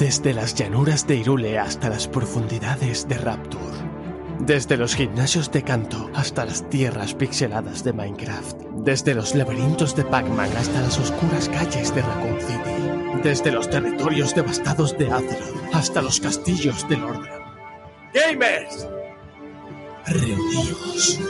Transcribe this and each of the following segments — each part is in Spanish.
Desde las llanuras de Irule hasta las profundidades de Rapture. Desde los gimnasios de Kanto hasta las tierras pixeladas de Minecraft. Desde los laberintos de Pac-Man hasta las oscuras calles de Raccoon City. Desde los territorios devastados de Azeroth hasta los castillos de Lordran. ¡Gamers! Reunidos.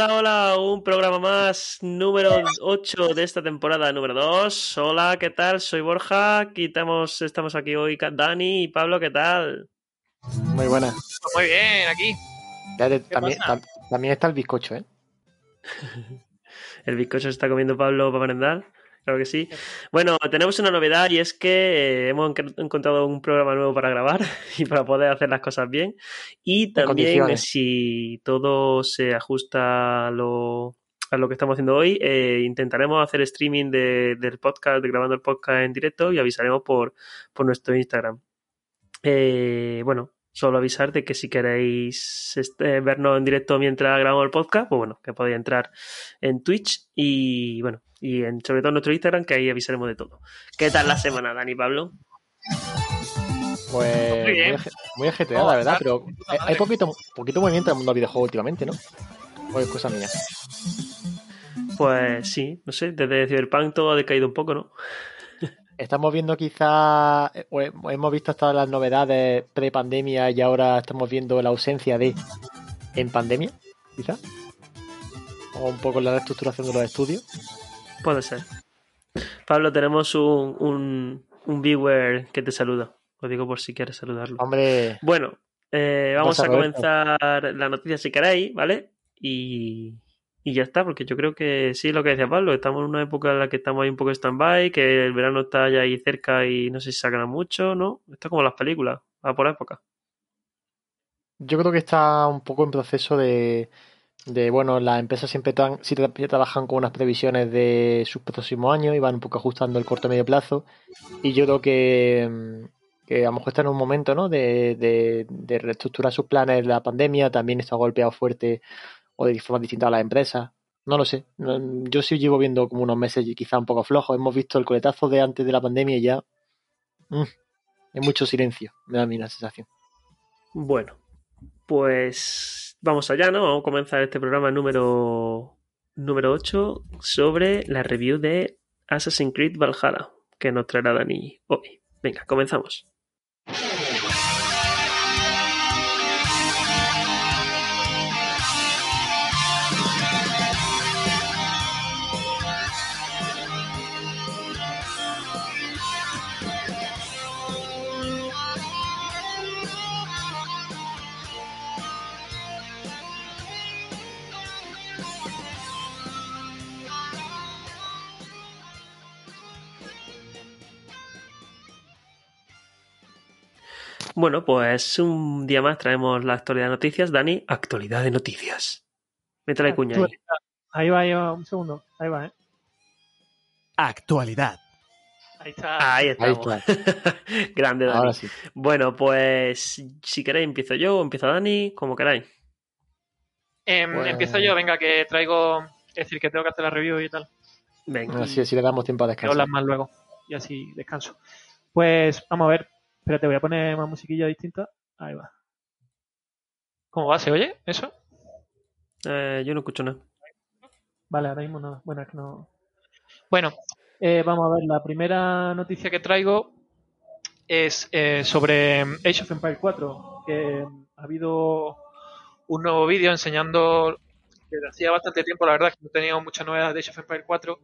Hola, hola, un programa más, número 8 de esta temporada, número 2. Hola, ¿qué tal? Soy Borja, aquí estamos, aquí hoy Dani y Pablo, ¿qué tal? Muy buena. Muy bien, aquí. También, tam- también está el bizcocho, ¿eh? El bizcocho se está comiendo Pablo para merendar. Claro que sí. Bueno, tenemos una novedad y es que eh, hemos enc- encontrado un programa nuevo para grabar y para poder hacer las cosas bien. Y también, si todo se ajusta a lo, a lo que estamos haciendo hoy, eh, intentaremos hacer streaming de- del podcast, de grabando el podcast en directo y avisaremos por, por nuestro Instagram. Eh, bueno, solo avisar de que si queréis este, vernos en directo mientras grabamos el podcast, pues bueno, que podéis entrar en Twitch y bueno, y en, sobre todo en nuestro Instagram, que ahí avisaremos de todo. ¿Qué tal la semana, Dani Pablo? Pues Muy bien. muy, ajetreada, Oh, la verdad, pero puta hay, poquito, poquito movimiento en el mundo del videojuego últimamente, ¿no? O es cosa mía. Pues sí, no sé, desde Cyberpunk todo ha decaído un poco, ¿no? Estamos viendo quizá, eh, o hemos visto hasta las novedades pre-pandemia y ahora estamos viendo la ausencia de en pandemia, quizá. O un poco la reestructuración de los estudios. Puede ser. Pablo, tenemos un, un, un viewer que te saluda. Lo digo por si quieres saludarlo. Hombre, Bueno, eh, vamos a comenzar la noticia si queréis, ¿vale? Y, y ya está, porque yo creo que sí, lo que decía Pablo, estamos en una época en la que estamos ahí un poco stand-by, que el verano está ya ahí cerca y no sé si sacan mucho, ¿no? Esto es como las películas, va por época. yo creo que está un poco en proceso de, de bueno, las empresas siempre tra- trabajan con unas previsiones de sus próximos años y van un poco ajustando el corto y medio plazo. Y yo creo que, mm, que a lo mejor está en un momento, ¿no? De, reestructurar sus planes. La pandemia también está golpeado fuerte o de forma distinta a las empresas. No lo sé. Yo sí llevo viendo como unos meses quizá un poco flojos. Hemos visto el coletazo de antes de la pandemia y ya. mm, hay mucho silencio, me da a mí la sensación. Bueno, pues vamos allá, ¿no? Vamos a comenzar este programa número, número 8 sobre la review de Assassin's Creed Valhalla, que nos traerá Dani hoy. Venga, comenzamos. Bueno, pues un día más traemos la actualidad de noticias. Dani, actualidad de noticias. Métele cuña ahí. Ahí va, ahí va, un segundo. Ahí va, ¿eh? Actualidad. Ahí está. Ahí Ahí estamos. Grande, Dani. Ahora sí. Bueno, pues si queréis empiezo yo o empieza Dani, como queráis. Em, Pues- Empiezo yo, venga, que traigo. Es decir, que tengo que hacer la review y tal. Venga. Así, así le damos tiempo a Que descansar. hablas más luego. Y así descanso. Pues vamos a ver. Espérate, voy a poner más musiquilla distinta. Ahí va. ¿Cómo va? ¿Se oye eso? Eh, yo no escucho nada. Vale, ahora mismo no. Bueno, es que no. Bueno, Eh, vamos a ver, la primera noticia. que traigo es eh, sobre Age of Empires 4, que ha habido un nuevo vídeo enseñando. Que hacía bastante tiempo, la verdad, que no tenía mucha novedad de Age of Empires 4.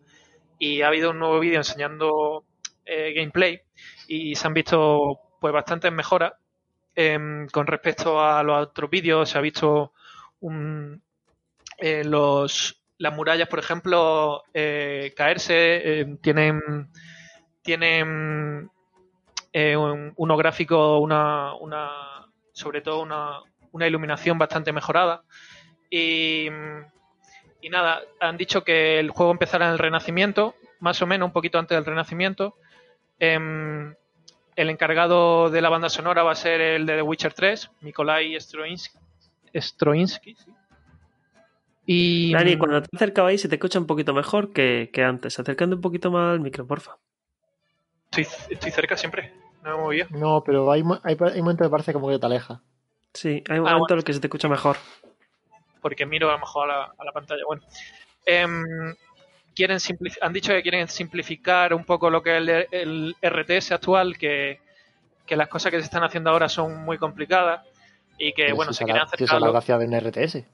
Y ha habido un nuevo vídeo enseñando eh, gameplay. Y se han visto pues bastantes mejoras em, con respecto a los otros vídeos. Se ha visto eh, los, las murallas, por ejemplo, eh, caerse. eh, tienen tienen eh, un, unos gráficos, una, una, sobre todo una, una iluminación bastante mejorada. Y, y nada, han dicho que el juego empezará en el Renacimiento, más o menos un poquito antes del Renacimiento. Em, el encargado de la banda sonora va a ser el de The Witcher 3, Nikolai Stroinsky. Stroinsky sí. Y Dani, cuando te acercabas ahí se te escucha un poquito mejor que, que antes. Acercando un poquito más al micro, porfa. estoy, estoy cerca siempre, no me movido. No, pero hay, hay, hay momentos que parece como que te aleja. Sí, hay un Ah, momento bueno. en el que se te escucha mejor. porque miro a lo mejor a la, a la pantalla. Bueno, Em, quieren han dicho que quieren simplificar un poco lo que es el, el RTS actual, que, que las cosas que se están haciendo ahora son muy complicadas y que, Pero bueno, si se quieren si esa es la gracia de un RTS.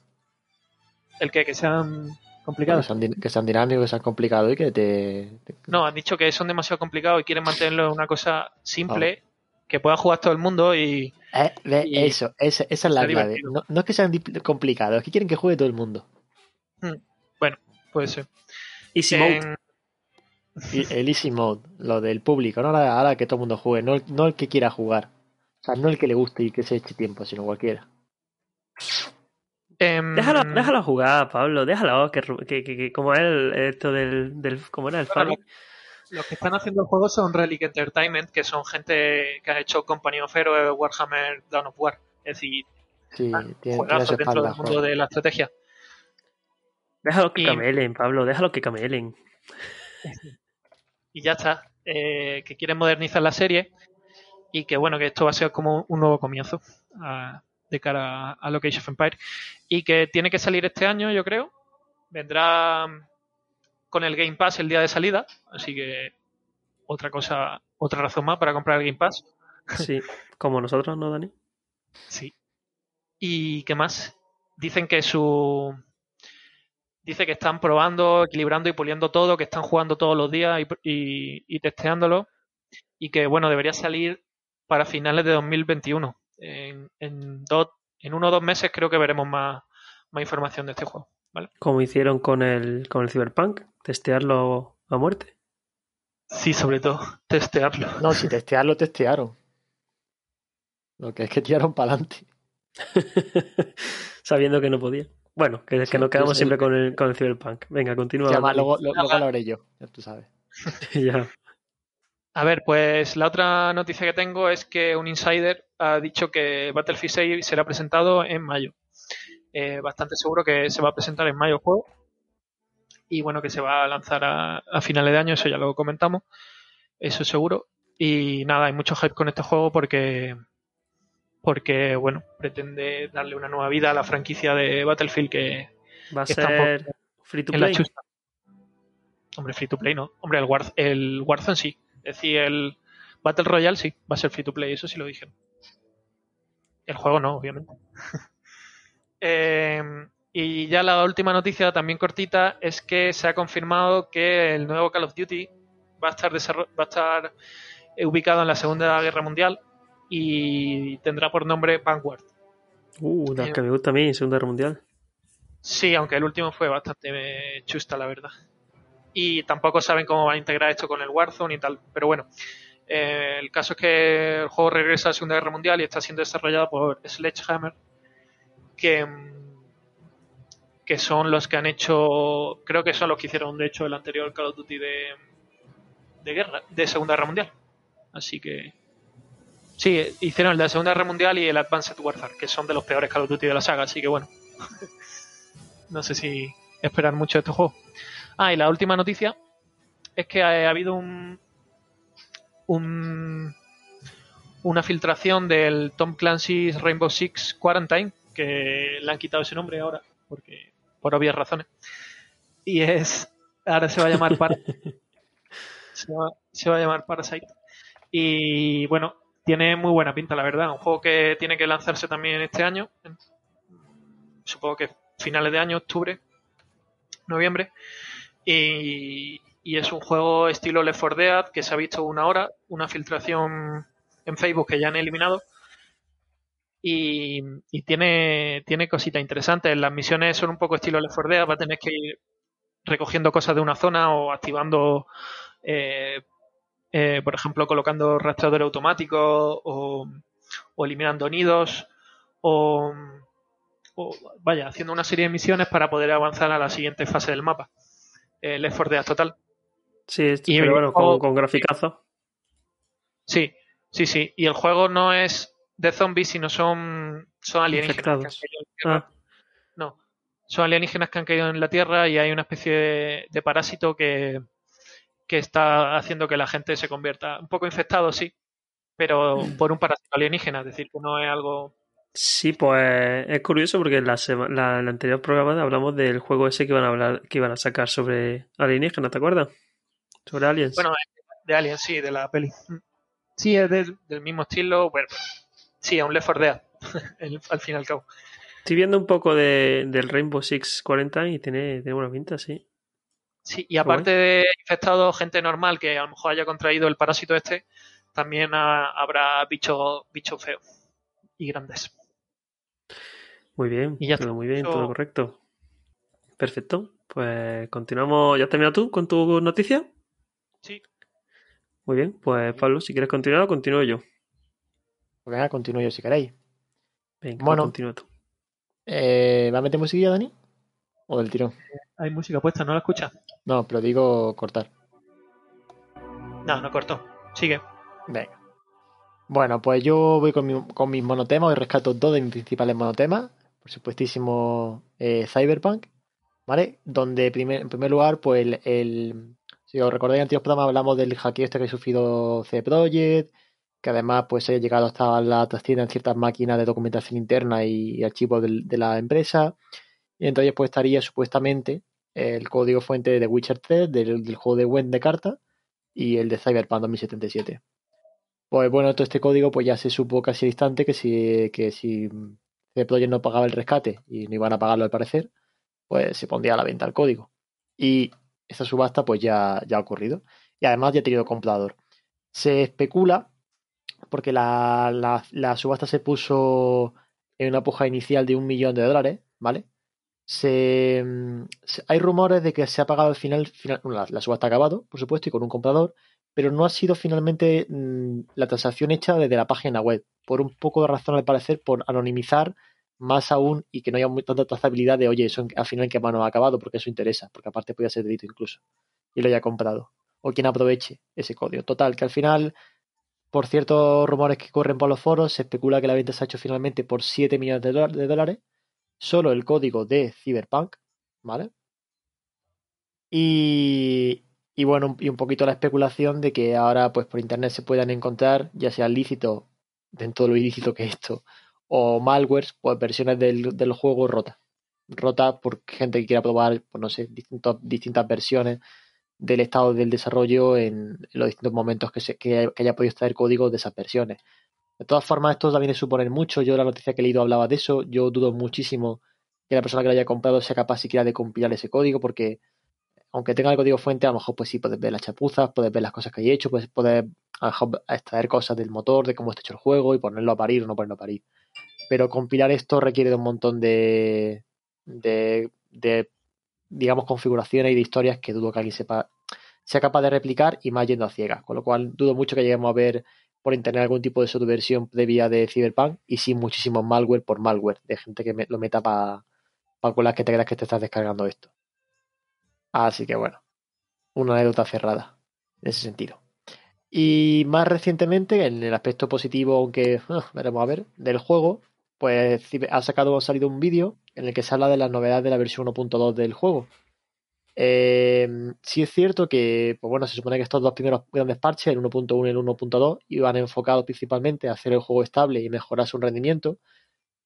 El que, que Que sea. sean Que complicados. sean, que sean dinámicos, que sean complicados y que te... te- No, han dicho que son demasiado complicados y quieren mantenerlo en una cosa simple, que pueda jugar todo el mundo y. Eh, Y- eso, esa, esa es la clave. No, no es que sean complicados, es que quieren que juegue todo el mundo. Bueno, puede ser. Easy mode. En- el easy mode, lo del público, no ahora, ahora que todo el mundo juegue, no el, no el que quiera jugar. O sea, no el que le guste y que se eche tiempo, sino cualquiera. em, Déjalo, déjalo jugar, Pablo. Déjalo. Que, ru- que, que, que como es el, esto del, del. ¿Cómo era? El Bueno. Los que están haciendo el juego son Relic Entertainment, que son gente que ha hecho Company of Heroes, Warhammer, Dawn of War. Es decir, Sí, Ah, tiene, tiene dentro espalda. del mundo de la estrategia. Déjalo que y- camelen, Pablo. Déjalo que camelen. Y ya está. Eh, que quieren modernizar la serie y que bueno, que esto va a ser como un nuevo comienzo a- de cara a, a lo que of Empire. Y que tiene que salir este año, yo creo. Vendrá con el Game Pass el día de salida. Así que otra cosa, otra razón más para comprar el Game Pass. Sí, como nosotros, ¿no, Dani? Sí. ¿Y qué más? Dicen que su. Dice que están probando, equilibrando y puliendo todo, que están jugando todos los días y, y- y testeándolo. Y que, bueno, debería salir para finales de 2021. En, en, dos, en uno o dos meses creo que veremos más, más información de este juego. ¿vale? Como hicieron con el, con el Cyberpunk. Testearlo a muerte. Sí, sobre todo, testearlo. No, si testearlo, testearon. Lo que es que tiraron para adelante. Sabiendo que no podía. Bueno, que, que Sí, nos quedamos siempre el- con el, con el Cyberpunk. Venga, continúa. Dani. luego, lo- luego lo haré yo, ya tú sabes. ya. A ver, pues la otra noticia que tengo es que un insider ha dicho que Battlefield 6 será presentado en mayo. Eh, bastante seguro que se va a presentar en mayo el juego. Y bueno, que se va a lanzar a, a finales de año, eso ya lo comentamos. Eso seguro. Y nada, hay mucho hype con este juego porque, porque bueno, pretende darle una nueva vida a la franquicia de Battlefield que Va a Que ser free to play. Hombre, free to play no. Hombre, el, War, el Warzone sí. Es decir, el Battle Royale sí, va a ser free to play, eso sí lo dijeron. El juego no, obviamente. Eh, y ya la última noticia, también cortita, es que se ha confirmado que el nuevo Call of Duty va a estar, va a estar ubicado en la Segunda Guerra Mundial y tendrá por nombre Vanguard. Uh, las Eh, que me gusta a mí, Segunda Guerra Mundial. Sí, aunque el último fue bastante eh, chusta, la verdad. Y tampoco saben cómo van a integrar esto con el Warzone y tal. Pero bueno, eh, el caso es que el juego regresa a la Segunda Guerra Mundial y está siendo desarrollado por Sledgehammer, que, mm, que son los que han hecho, creo que son los que hicieron de hecho el anterior Call of Duty de, de guerra, de Segunda Guerra Mundial. Así que sí, hicieron el de la Segunda Guerra Mundial y el Advanced Warfare, que son de los peores Call of Duty de la saga. Así que bueno, no sé si esperar mucho de este juego. Ah, y la última noticia es que ha, ha habido un, un una filtración del Tom Clancy's Rainbow Six Quarantine, que le han quitado ese nombre ahora, porque por obvias razones. Y es ahora se va a llamar Par- se, va, se va a llamar Parasite. Y bueno, tiene muy buena pinta, la verdad. Un juego que tiene que lanzarse también este año. Supongo que finales de año, octubre, noviembre. Y, es un juego estilo Left 4 Dead que se ha visto una hora, una filtración en Facebook que ya han eliminado. Y, y tiene, tiene cositas interesantes. Las misiones son un poco estilo Left 4 Dead, va a tener que ir recogiendo cosas de una zona o activando, eh, eh, por ejemplo, colocando rastreador automático o, o eliminando nidos o, o, vaya, haciendo una serie de misiones para poder avanzar a la siguiente fase del mapa. Left 4 Dead total. Sí, Y pero el bueno, juego- con, con graficazos. Sí, Sí, sí. Y el juego no es de zombies, sino son, son alienígenas. que han Infectados. caído en la Tierra. Ah, No. Son alienígenas que han caído en la Tierra y hay una especie de, de parásito que, que está haciendo que la gente se convierta un poco infectado, sí, pero por un parásito alienígena, es decir, que no es algo... sí, pues es curioso porque en la, la, anterior programa hablamos del juego ese que iban a hablar, que iban a sacar sobre alienígenas, ¿te acuerdas? Sobre aliens. Bueno, de Alien, sí, de la peli. Sí, es del, del mismo estilo, bueno, sí, a un Left 4 Dead, el- al fin y al cabo. Estoy viendo un poco de, del Rainbow Six Quarantine y tiene, tiene buena pinta, sí. Sí, y aparte de infectados, gente normal que a lo mejor haya contraído el parásito este, también ha- habrá bichos bichos feos y grandes. Muy bien, Y ya todo está. muy bien, todo correcto. Perfecto. Pues continuamos. ¿Ya has terminado tú con tu noticia? Sí, Muy bien, pues Pablo, si quieres continuar, continúo yo. Pues venga, continúo yo si queréis. Venga, Bueno. continúa tú. Eh, ¿Va a meter musiquilla, Dani? ¿O del tirón? Hay música puesta, ¿no la escuchas? No, pero digo cortar. no, no cortó. Sigue. Venga. Bueno, pues yo voy con, mi- con mis monotemas. Hoy rescato dos de mis principales monotemas. Por supuestísimo, eh, Cyberpunk. ¿Vale? Donde primer- en primer lugar, pues el, el- si os recordáis en antiguos programas hablamos del hackeo este que ha sufrido CD Projekt, que además pues ha llegado hasta la trastienda en ciertas máquinas de documentación interna y, archivos de la empresa. Y entonces pues estaría supuestamente el código fuente de Witcher 3, del, juego de Gwen de carta y el de Cyberpunk 2077. Pues bueno, todo este código pues ya se supo casi al instante que si, que si no pagaba el rescate y no iban a pagarlo al parecer, pues se pondría a la venta el código. Y esa subasta pues ya, ya ha ocurrido. Y además ya ha tenido comprador. Se especula, porque la, la subasta se puso en una puja inicial de un millón de dólares, ¿vale? Se, hay rumores de que se ha pagado al final, final la, subasta ha acabado, por supuesto, y con un comprador, pero no ha sido finalmente mm, la transacción hecha desde la página web, por un poco de razón al parecer, por anonimizar más aún y que no haya tanta trazabilidad de, oye, eso al final en qué mano ha acabado, porque eso interesa, porque aparte podría ser delito incluso, y lo haya comprado, o quien aproveche ese código. Total, que al final, por ciertos rumores que corren por los foros, se especula que la venta se ha hecho finalmente por 7 millones de dólares, solo el código de Cyberpunk, ¿vale? Y, y bueno, y un poquito la especulación de que ahora pues por internet se puedan encontrar, ya sea lícito, dentro de lo ilícito que es esto, o malwares, pues versiones del, del juego rotas. Rotas por gente que quiera probar, pues no sé, distintos, distintas versiones del estado del desarrollo en, los distintos momentos que, se, que, que haya podido extraer códigos de esas versiones. De todas formas, esto también es suponer mucho. Yo la noticia que he leído hablaba de eso. Yo dudo muchísimo que la persona que lo haya comprado sea capaz siquiera de compilar ese código, porque aunque tenga el código fuente, a lo mejor pues sí puedes ver las chapuzas, puedes ver las cosas que hay hecho, puedes poder a lo mejor extraer cosas del motor, de cómo está hecho el juego y ponerlo a parir o no ponerlo a parir. Pero compilar esto requiere de un montón de, de, de digamos, configuraciones y de historias que dudo que alguien sepa, sea capaz de replicar y más yendo a ciegas. Con lo cual dudo mucho que lleguemos a ver por internet algún tipo de subversión previa de Cyberpunk y sí muchísimo malware por malware, de gente que lo meta para pa con las que te creas que te estás descargando esto. Así que bueno, una anécdota cerrada en ese sentido. Y más recientemente, en el aspecto positivo, aunque veremos a ver, del juego, pues ha sacado ha salido un vídeo en el que se habla de las novedades de la versión 1.2 del juego. Eh, sí es cierto que, pues bueno, se supone que estos dos primeros grandes parches, el 1.1 y el 1.2, iban enfocados principalmente a hacer el juego estable y mejorar su rendimiento.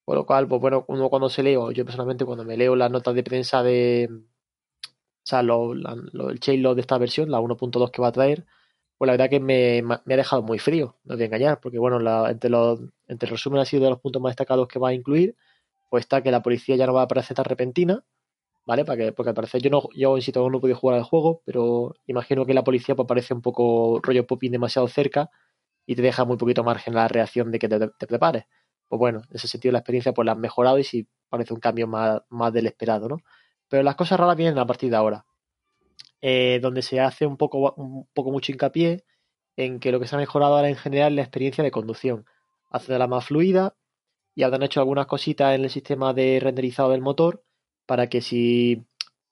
Por lo cual, pues bueno, uno cuando se leo, yo personalmente cuando me leo las notas de prensa de, o sea, lo, el de esta versión, la 1.2 que va a traer, pues la verdad que me, ha dejado muy frío, no voy a engañar, porque bueno, la, entre, los, entre el resumen ha sido de los puntos más destacados que va a incluir, pues está que la policía ya no va a aparecer tan repentina, ¿vale? Para que, porque al parecer yo no, yo insisto, no he podido jugar al juego, pero imagino que la policía pues, parece un poco rollo popping demasiado cerca y te deja muy poquito margen a la reacción de que te, te prepares. Pues bueno, en ese sentido la experiencia pues la han mejorado y sí parece un cambio más, más del esperado, ¿no? Pero las cosas raras vienen a partir de ahora, eh, donde se hace un poco, un poco mucho hincapié en que lo que se ha mejorado ahora en general es la experiencia de conducción, hacerla más fluida y habrán hecho algunas cositas en el sistema de renderizado del motor para que si,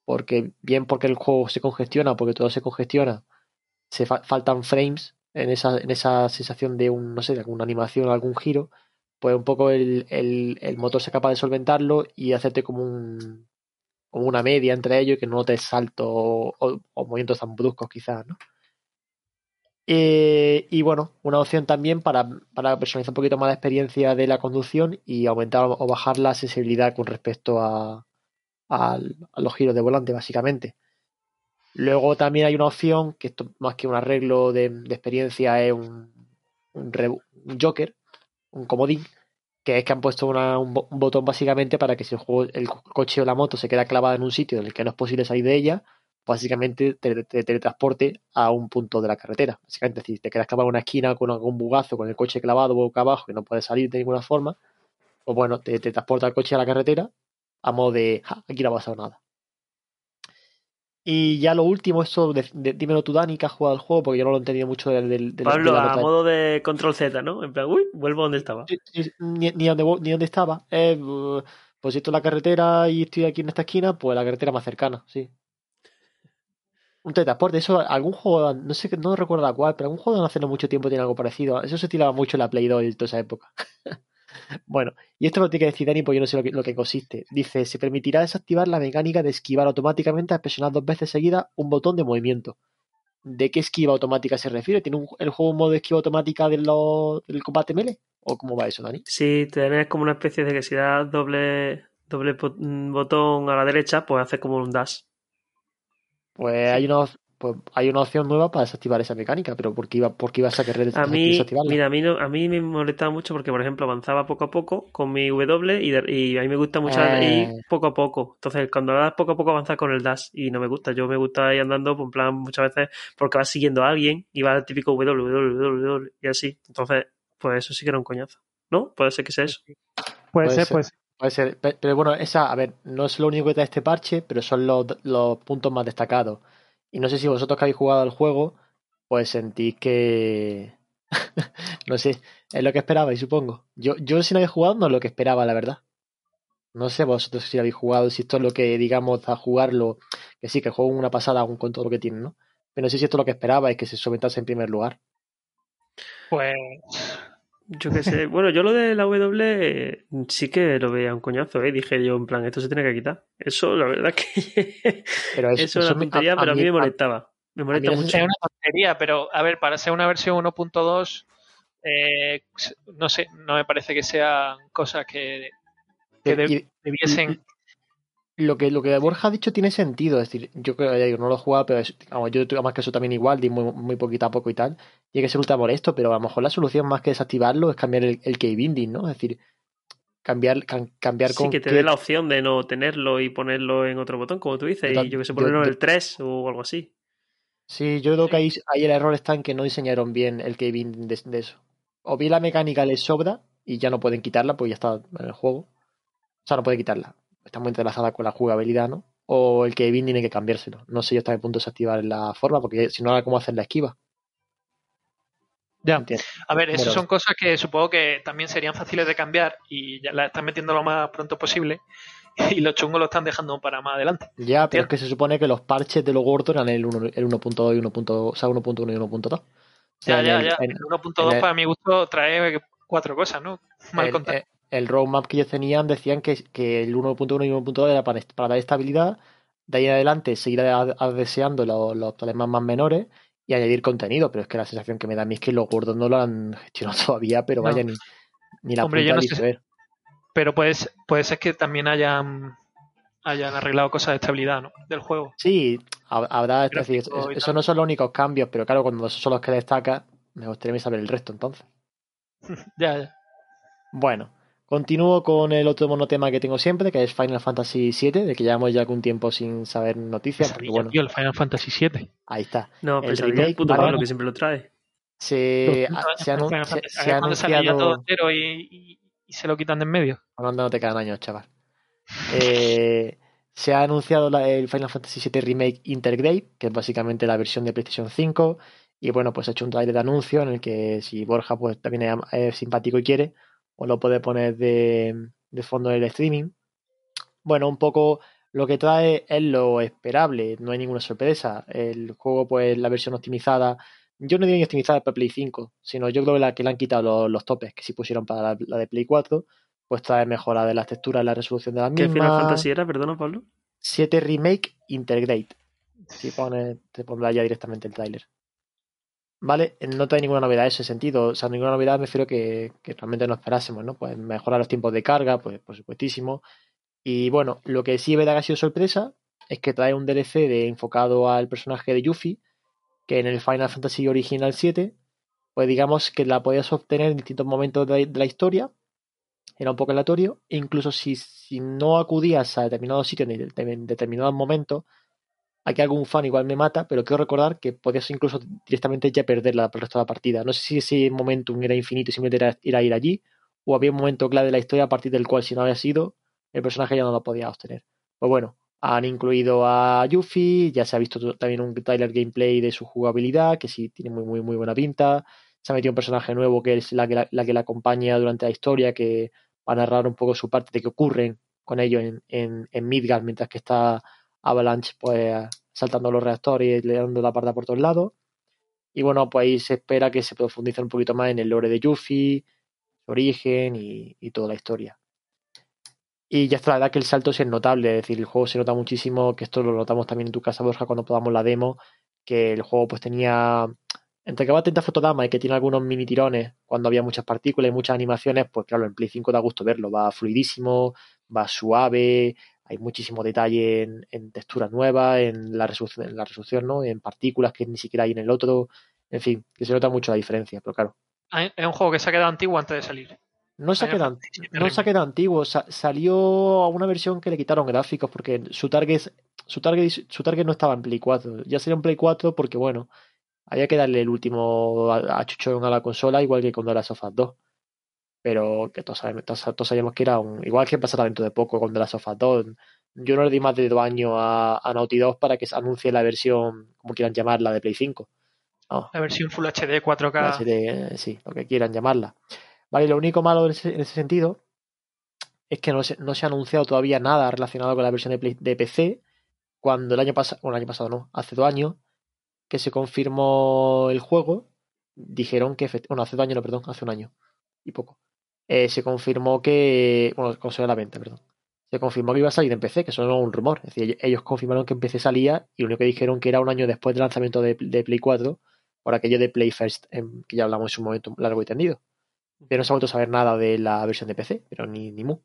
porque bien porque el juego se congestiona, porque todo se congestiona, se fa faltan frames en esa, en esa sensación de un, no sé, de alguna animación algún giro, pues un poco el, el, motor sea capaz de solventarlo y hacerte como un como una media entre ellos y que no notes saltos o, o, o movimientos tan bruscos quizás, ¿no? Eh, y bueno, una opción también para, para personalizar un poquito más la experiencia de la conducción y aumentar o bajar la sensibilidad con respecto a, a, a los giros de volante, básicamente. Luego también hay una opción, que esto más que un arreglo de, experiencia es un, un, un joker, un comodín, que es que han puesto un, bo- un botón básicamente para que si el, juego, el co- coche o la moto se queda clavada en un sitio en el que no es posible salir de ella, básicamente te, te teletransporte a un punto de la carretera. Básicamente, decir, te quedas clavado en una esquina con algún bugazo, con el coche clavado boca abajo que no puedes salir de ninguna forma, pues bueno, te transporta el coche a la carretera a modo de, "Ja, aquí no ha pasado nada. Y ya lo último, eso, de, de- dímelo tú, Dani, que has jugado al juego, porque yo no lo he entendido mucho del... del- de la- de Pablo, a modo de control Z, ¿no? En plan, uy, vuelvo donde estaba. Ni, ni, donde, ni donde estaba. Eh, pues si esto es la carretera y estoy aquí en esta esquina, pues la carretera más cercana, sí. Un teletransporte, eso, algún juego, no sé, no recuerdo a cuál, pero algún juego de no hace no mucho tiempo tiene algo parecido. Eso se tiraba mucho en la Play 2 y toda esa época. bueno, y esto lo tiene que decir Dani, pues yo no sé lo que, lo que consiste. Dice, se permitirá desactivar la mecánica de esquivar automáticamente al presionar dos veces seguidas un botón de movimiento. ¿De qué esquiva automática se refiere? ¿Tiene un- el juego un modo de esquiva automática de lo- del combate melee? ¿O cómo va eso, Dani? Si tenés como una especie de que si das doble, doble mm, botón a la derecha, pues hace como un dash. Pues hay una op- pues hay una opción nueva para desactivar esa mecánica, pero ¿por qué iba, por qué ibas a querer A mí, desactivarla? mira, a mí, no- a mí me molestaba mucho porque, por ejemplo, avanzaba poco a poco con mi W y, de- y a mí me gusta mucho Eh. ir poco a poco. Entonces, cuando das poco a poco avanzas con el dash y no me gusta. Yo me gusta ir andando, pues, en plan, muchas veces porque vas siguiendo a alguien y va el típico W, W, W, W y así. Entonces, pues eso sí que era un coñazo. ¿No? Puede ser que sea eso. Puede, Puede ser, ser. pues Puede ser, pe- pero bueno, esa, a ver, no es lo único que trae este parche, pero son los, los puntos más destacados. Y no sé si vosotros que habéis jugado al juego, pues sentís que. no sé, es lo que esperabais, supongo. Yo, yo si no habéis jugado, no es lo que esperaba, la verdad. No sé vosotros si habéis jugado, si esto es lo que, digamos, a jugarlo, que sí, que el juego es una pasada aún con todo lo que tiene, ¿no? Pero no sé si esto es lo que esperabais, que se sometase en primer lugar. Pues Yo qué sé. Bueno, yo lo de la W sí que lo veía un coñazo, ¿eh? Dije yo, en plan, esto se tiene que quitar. Eso, la verdad que. Pero es- eso tontería, a pero a mí mí- me a- molestaba. Me molesta mucho. es una tontería, pero a ver, para ser una versión 1.2, eh, no sé, no me parece que sean cosas que, que de- y- debiesen. Lo que lo que Borja ha dicho tiene sentido, es decir, yo creo digo, no lo he jugado, pero es- vamos, yo tuve más que eso también igual, di muy, muy poquito a poco y tal, y hay que ser ultra molesto, pero a lo mejor la solución más que desactivarlo es cambiar el, el key binding, ¿no? Es decir, cambiar, cam- cambiar Sí, con que te dé la opción de no tenerlo y ponerlo en otro botón, como tú dices, Yo y yo que sé, yo- ponerlo en el 3 o algo así. Sí, yo creo que ahí, ahí el error está en que no diseñaron bien el key binding de, de eso. O bien la mecánica les sobra y ya no pueden quitarla, pues ya está en el juego. O sea, no pueden quitarla. Está muy entrelazada con la jugabilidad, ¿no? O el key binding hay que cambiárselo. No sé yo hasta qué punto desactivar la forma, porque si no, ahora cómo hacer la esquiva. Ya. ¿Entiendes? A ver, esas son cosas que supongo que también serían fáciles de cambiar y ya las están metiendo lo más pronto posible y los chungos lo están dejando para más adelante. Ya, pero Entiendo. es que se supone que los parches de lo gordo eran el 1.2 el 1.2 y 1.1, o sea, 1.1 y 1.2. O sea, Ya, ya, el- ya. en- El 1.2 en el- para mi gusto trae cuatro cosas, ¿no? Mal el, contado. El- roadmap que ellos tenían decían que, que el 1.1 y 1.2 era para, para dar estabilidad, de ahí en adelante seguir deseando los, los problemas más menores y añadir contenido, pero es que la sensación que me da a mí es que los gordos no lo han gestionado todavía, pero No. vaya, ni, ni la Hombre, punta yo no sé-. Pero puede, ser- puede ser que también hayan, hayan arreglado cosas de estabilidad, ¿no? Del juego. Sí, hab- habrá, es decir, Gráfico eso, no son los únicos cambios, pero claro, cuando esos son los que destaca, me gustaría saber el resto entonces. Ya, ya. Bueno, continúo con el otro monotema que tengo siempre, que es Final Fantasy VII, de que llevamos ya algún tiempo sin saber noticias, Pesadilla, bueno, tío, el Final Fantasy VII. ahí está. No, El pero sabía remake, el puto. Pablo que siempre lo trae. Se, se se- se ha ¿Sabes cuándo sale ya todo anunciado... entero y, y- y se lo quitan de en medio? Hablando no te quedan años, chaval. Eh, se ha anunciado la- el Final Fantasy VII Remake Intergrade, que es básicamente la versión de PlayStation 5. Y bueno, pues ha hecho un trailer de anuncio en el que si Borja pues también es, es simpático y quiere, os lo puede poner de, de fondo del streaming. Bueno, un poco lo que trae es lo esperable, no hay ninguna sorpresa. El juego, pues la versión optimizada yo no digo ni optimizada para Play 5, sino yo creo que la que le han quitado los, los topes que sí pusieron para la, la de Play 4, pues trae mejora de las texturas, la resolución de las ¿Qué Final mismas. Fantasy era? Perdona, Pablo. 7 Remake Integrate. Si pone, te pondrá ya directamente el trailer. Vale, no trae ninguna novedad en ese sentido. O sea, ninguna novedad me refiero que, que realmente no esperásemos, ¿no? Pues mejorar los tiempos de carga, pues por supuestísimo. Y bueno, lo que sí es verdad que ha sido sorpresa es que trae un DLC de, enfocado al personaje de Yuffie, que en el Final Fantasy Original 7, pues digamos que la podías obtener en distintos momentos de, la historia. Era un poco aleatorio. Incluso si, si no acudías a determinados sitios en determinados momentos, aquí algún fan igual me mata, pero quiero recordar que podías incluso directamente ya perderla por el resto de la partida. No sé si ese momentum era infinito y simplemente era, era ir allí, o había un momento clave de la historia a partir del cual si no había sido, el personaje ya no lo podía obtener. Pues bueno, han incluido a Yuffie, ya se ha visto también un trailer gameplay de su jugabilidad, que sí tiene muy, muy, muy buena pinta. Se ha metido un personaje nuevo que es la que la, la que la acompaña durante la historia, que va a narrar un poco su parte de qué ocurren con ellos en, en, en Midgard, mientras que está Avalanche pues saltando los reactores y le dando la parda por todos lados. Y bueno, pues ahí se espera que se profundice un poquito más en el lore de Yuffie, su origen y, toda la historia. Y ya está, la verdad que el salto es notable, es decir, el juego se nota muchísimo, que esto lo notamos también en tu casa, Borja, cuando podamos la demo, que el juego pues tenía, entre que va atenta fotodama y que tiene algunos mini tirones cuando había muchas partículas y muchas animaciones, pues claro, en Play 5 da gusto verlo, va fluidísimo, va suave, hay muchísimo detalle en, en texturas nuevas, en la resolución, en la resolución, ¿no? En partículas que ni siquiera hay en el otro, en fin, que se nota mucho la diferencia, pero claro, Es un juego que se ha quedado antiguo antes de salir. no se ha quedado, no se ha quedado antiguo, sa- salió a una versión que le quitaron gráficos porque su target, su target, su target no estaba en Play 4, ya sería en Play 4 porque bueno, había que darle el último achuchón a la consola igual que con The Last of Us 2. Pero que todos sabemos, todos, todos sabíamos que era un. Igual que pasará dentro de poco con The Last of Us 2. Yo no le di más de dos años a, a Naughty Dog para que se anuncie la versión, como quieran llamarla, de Play 5. No, La versión Full HD 4K. la serie, eh, sí, lo que quieran llamarla. Vale, lo único malo en ese, en ese sentido es que no se, no se ha anunciado todavía nada relacionado con la versión de, Play- de PC, cuando el año pasado, bueno, el año pasado no, hace dos años, que se confirmó el juego, dijeron que, bueno, hace dos años, no, perdón, hace un año y poco, eh, se confirmó que, bueno, consola a la venta, perdón, se confirmó que iba a salir en PC, que eso no es un rumor, es decir, ellos- confirmaron que en PC salía y lo único que dijeron que era un año después del lanzamiento de, de Play 4, por aquello de Play First, em, que ya hablamos en su momento largo y tendido. Pero no se ha vuelto a saber nada de la versión de PC, pero ni, ni mu.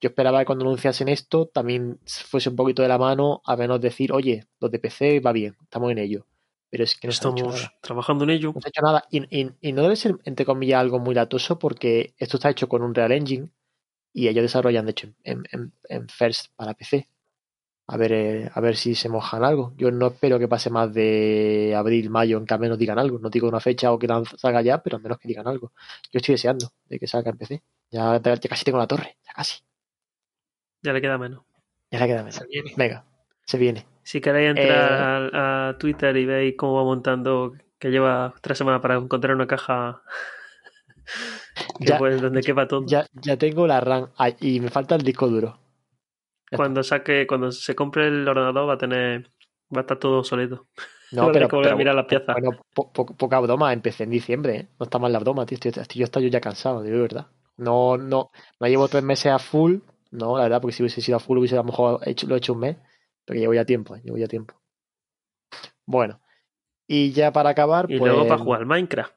Yo esperaba que cuando anunciasen esto también fuese un poquito de la mano a menos decir, oye, los de PC va bien, estamos en ello. Pero es que no se ha dicho Estamos trabajando en ello. No se ha hecho nada. Y, y- y no debe ser, entre comillas, algo muy latoso porque esto está hecho con un Real Engine y ellos desarrollan, de hecho, en, en- en First para PC. A ver, eh, a ver si se mojan algo. Yo no espero que pase más de abril, mayo, en que al menos digan algo. No digo una fecha o que salga ya, pero al menos que digan algo. Yo estoy deseando de que salga en PC. Ya, ya casi tengo la torre, ya casi. Ya le queda menos. Ya le queda menos. Se viene. Venga, se viene. Si queréis entrar Eh. a, a Twitter y veis cómo va montando, que lleva tres semanas para encontrar una caja que Ya, pues, donde quepa todo. ya, ya tengo la RAM y me falta el disco duro. ya cuando saque, cuando se compre el ordenador va a tener, va a estar todo obsoleto. No, pero, pero- mirar las piezas. Bueno, po- po- poca broma, empecé en diciembre, ¿eh? No está mal la broma, tío. Estoy, estoy- yo estoy ya cansado, de verdad. No, no, no llevo tres meses a full, no, la verdad, porque si hubiese sido a full hubiese a lo mejor hecho, lo he hecho un mes, pero llevo ya tiempo, ¿eh? llevo ya tiempo. Bueno, y ya para acabar, Y pues. luego para jugar al Minecraft.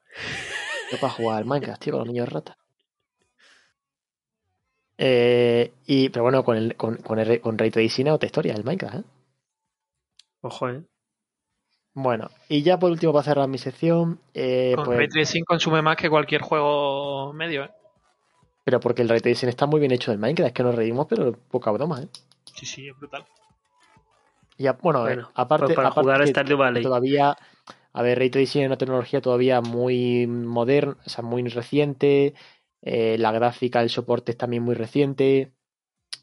yo para jugar Minecraft, tío, con los niños ratas. Eh, y, pero bueno, con, el, con, con, el- con Ray Tracing es otra historia, el Minecraft, ¿eh? Ojo, eh. Bueno, y ya por último, para cerrar mi sección, eh, Con pues, Ray Tracing consume más que cualquier juego medio, ¿eh? pero porque el Ray Tracing está muy bien hecho del Minecraft, es que nos reímos, pero poca broma, ¿eh? Sí, sí, es brutal. Y a- bueno, Bueno, eh, aparte, para aparte jugar Stardew Valley. todavía, a ver, Ray Tracing es una tecnología todavía muy moderna, o sea, muy reciente, eh, la gráfica, el soporte es también muy reciente,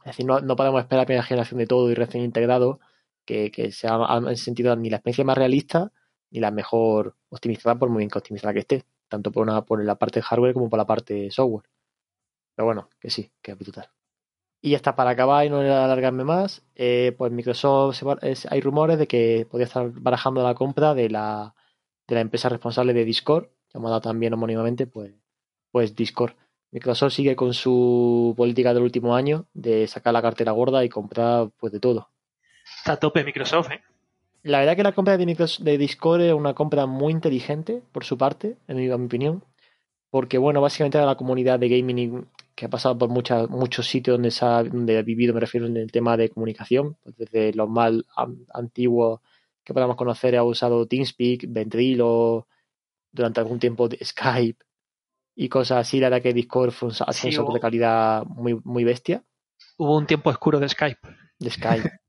es decir, no, no podemos esperar la primera generación de todo y recién integrado, que, que sea en sentido ni la experiencia más realista, ni la mejor optimizada, por muy bien que optimizada que esté, tanto por, una, por la parte de hardware como por la parte de software. Pero bueno, que sí, que es brutal. Y ya está, para acabar y no alargarme más, eh, pues Microsoft, es- hay rumores de que podría estar barajando la compra de la de la empresa responsable de Discord, llamada también homónimamente, pues, pues Discord. Microsoft sigue con su política del último año de sacar la cartera gorda y comprar pues de todo. Está a tope Microsoft, ¿eh? La verdad que la compra de, Discord es una compra muy inteligente por su parte, en mi, en mi opinión, porque bueno, básicamente era la comunidad de gaming y- que ha pasado por muchas, muchos sitios donde, se ha, donde ha vivido, me refiero en el tema de comunicación, pues desde los más antiguos que podamos conocer, ha usado TeamSpeak, Ventrilo, durante algún tiempo Skype y cosas así. La verdad que Discord fue un, ha sido Sí, un salto hubo- de calidad muy, muy bestia Hubo un tiempo oscuro de Skype. de Skype.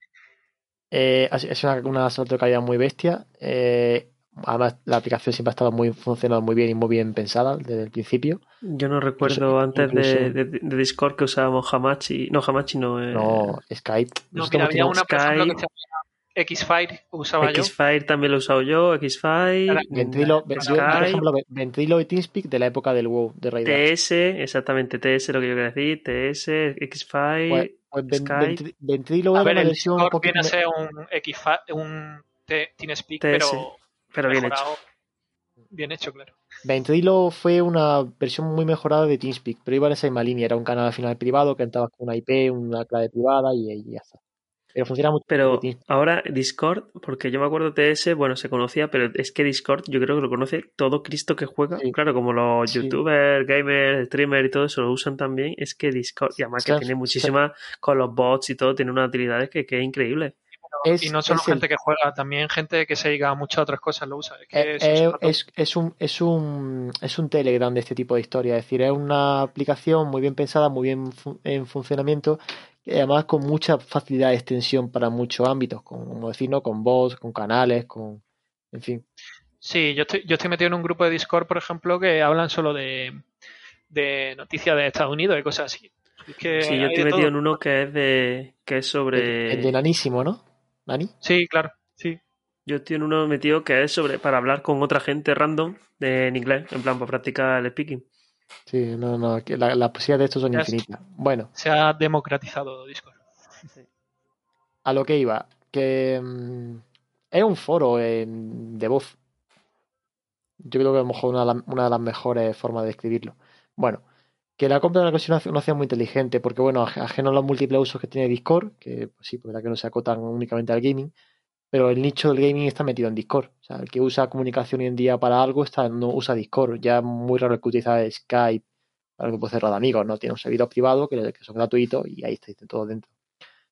Eh, es una, una salto de calidad muy bestia. Eh, además, la aplicación siempre ha estado muy funcionando muy bien y muy bien pensada desde el principio. Yo no recuerdo Incluso- antes de, incluso- de- de Discord que usábamos Hamachi. No, Hamachi no. Eh, No, Skype. No, mira, había una, por ejemplo, que Skype. se llama Xfire, usaba yo. Xfire también lo he usado yo. Xfire. Ventrilo, yo, por ejemplo, Ventrilo y TeamSpeak de la época del WoW de Raiders. TS, exactamente TS lo que yo quería decir. TS, Xfire. Pues, pues. Ventri- Ventrilo A era ver, una el versión un poquito viene a ser un Xfire, TeamSpeak, TS, pero bien hecho. Bien hecho, claro. Ventrilo fue una versión muy mejorada de TeamSpeak, pero iba en esa misma línea. Era un canal al final privado que entrabas con una IP, una clave privada y, y ya está. Pero funciona mucho Pero ahora Discord, porque yo me acuerdo TS, bueno, se conocía, pero es que Discord yo creo que lo conoce todo Cristo que juega. Sí. Claro, como los Sí. youtubers, gamers, streamers y todo eso lo usan también. Es que Discord, y además O sea, que tiene o sea- muchísimas, con los bots y todo, tiene unas utilidades que, que es increíble. Es, y no solo es el- gente que juega, también gente que se dedica a muchas otras cosas lo usa. Es que Eh, eso es eh, es, un, es, un, es un Telegram de este tipo de historia. Es decir, es una aplicación muy bien pensada, muy bien en funcionamiento, y además con mucha facilidad de extensión para muchos ámbitos, con, como decir, ¿no? con bots, con canales, con. En fin. Sí, yo estoy, yo estoy metido en un grupo de Discord, por ejemplo, que hablan solo de, de noticias de Estados Unidos y cosas así. Es que Sí, yo estoy metido todo. en uno que es de, que es sobre, El, el de Nanísimo, ¿no? ¿Nani? Sí, claro, sí. yo estoy en uno metido que es sobre, para hablar con otra gente random de, en inglés, en plan, para practicar el speaking. Sí, no, no, la- las posibilidades de estos son infinitas. Bueno, Se ha democratizado Discord. a lo que iba, que mm, es un foro en- de voz. Yo creo que a lo mejor una de, las, una de las mejores formas de escribirlo. Bueno, que la compra de la es una opción muy inteligente, porque bueno, aj- ajeno a los múltiples usos que tiene Discord, que pues sí, pues verdad que no se acotan únicamente al gaming, pero el nicho del gaming está metido en Discord. O sea, el que usa comunicación hoy en día para algo está, no usa Discord. Ya es muy raro el que utiliza Skype para el grupo cerrado de amigos, ¿no? Tiene un servidor privado que, que son gratuitos y ahí está, todo dentro.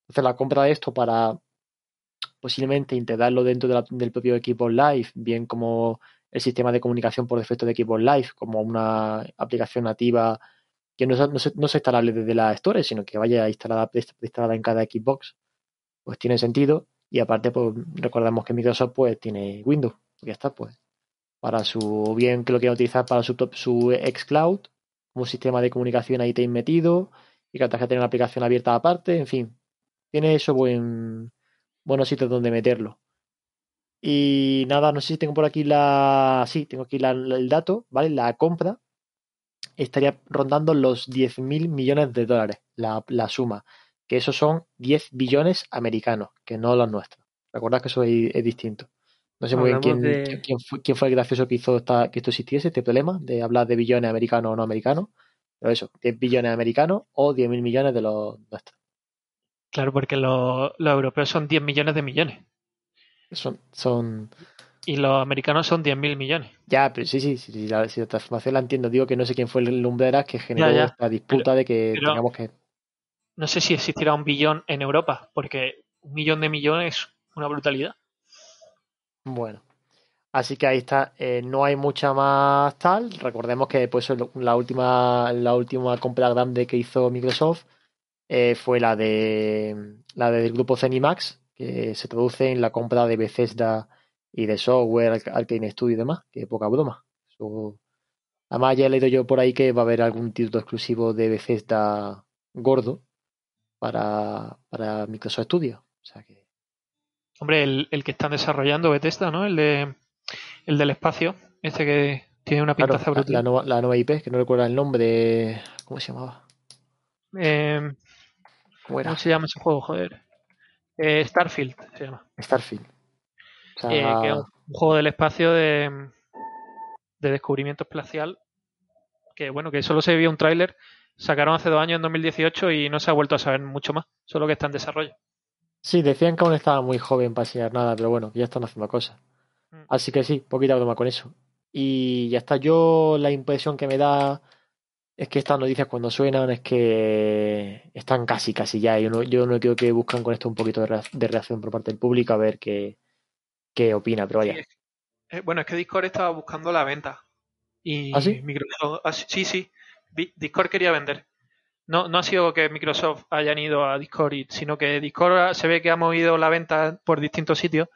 Entonces la compra de esto para posiblemente integrarlo dentro del propio equipo Live, bien como el sistema de comunicación por defecto de equipo Live, como una aplicación nativa que no, no, se- no se instalable desde la Store, sino que vaya instalada, instalada en cada Xbox, pues tiene sentido. Y aparte, pues recordemos que Microsoft pues tiene Windows, ya está, pues para su bien que lo quiera utilizar para su, top- su xCloud, como sistema de comunicación ahí te metido, y que tiene una aplicación abierta aparte, en fin, tiene eso buen, buenos sitios donde meterlo. Y nada, no sé si tengo por aquí la. Sí, tengo aquí la- el dato, ¿vale? La compra estaría rondando los 10.000 millones de dólares, la, la suma. Que esos son 10 billones americanos, que no los nuestros. Recordad que eso es, es distinto. No sé muy bien quién, quién, fue, quién fue el gracioso que hizo esta, que esto existiese, este problema de hablar de billones americanos o no americanos. Pero eso, 10 billones americanos o 10.000 millones de los nuestros. Claro, porque los, los europeos son 10 millones de millones Son, son y los americanos son 10.000 millones. Ya, pero sí, sí, sí, sí, la, si la transformación la entiendo. Digo que no sé quién fue el Lumbreras que generó ya. esta disputa de que tengamos que. No sé si existirá un billón en Europa, porque un millón de millones es una brutalidad. Bueno. Así que ahí está. eh, no hay mucha más tal. Recordemos que pues la última, la última compra grande que hizo Microsoft eh, fue la de la del grupo Zenimax, que se traduce en la compra de Bethesda y de software, Arc- Arcane Studio y demás, que poca broma. Además, ya he leído yo por ahí que va a haber algún título exclusivo de Bethesda gordo para, para Microsoft Studio. O sea que. Hombre, el, el que están desarrollando Bethesda, ¿no? El de el del espacio, este que tiene una Claro, pintaza la, brutal. la nueva, la nueva IP, que no recuerdo el nombre. ¿Cómo se llamaba? Eh, ¿Cómo era? ¿Cómo se llama ese juego? Joder. Eh, Starfield se llama. Starfield. O sea, Eh, que es un juego del espacio de, de descubrimiento espacial que bueno, que solo se vio un tráiler, sacaron hace dos años en 2018 y no se ha vuelto a saber mucho más, solo que está en desarrollo. Sí, decían que aún estaba muy joven para enseñar nada, pero bueno, ya están haciendo cosas. Mm. Así que sí, poquita broma con eso. Y ya está, yo la impresión que me da es que estas noticias cuando suenan es que están casi, casi ya. Yo no, yo no creo que buscan con esto un poquito de reacción por parte del público a ver qué, qué opina, pero vaya. Eh, bueno, es que Discord estaba buscando la venta. Y ¿Ah, sí? Microsoft. ah, sí, sí, Discord quería vender. No, no ha sido que Microsoft hayan ido a Discord, sino que Discord se ve que ha movido la venta por distintos sitios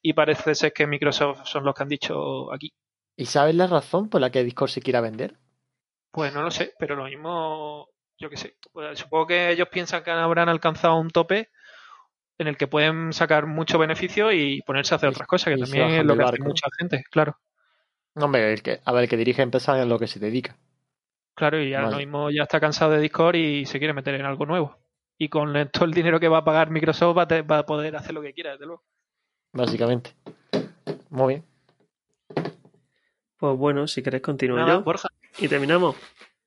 y parece ser que Microsoft son los que han dicho aquí. ¿Y sabes la razón por la que Discord se quiera vender? Pues no lo sé, pero lo mismo, yo qué sé. Pues supongo que ellos piensan que habrán alcanzado un tope en el que pueden sacar mucho beneficio y ponerse a hacer otras cosas, que y también es lo que hace mucha gente, claro. No, Hombre, el que, a ver, el que dirige empresas es lo que se dedica. Claro, y ahora Vale. lo mismo ya está cansado de Discord y se quiere meter en algo nuevo. Y con todo el dinero que va a pagar Microsoft va a, te- va a poder hacer lo que quiera, desde luego. Básicamente. Muy bien. Pues bueno, si queréis continúo Nada, yo. Borja, Y terminamos.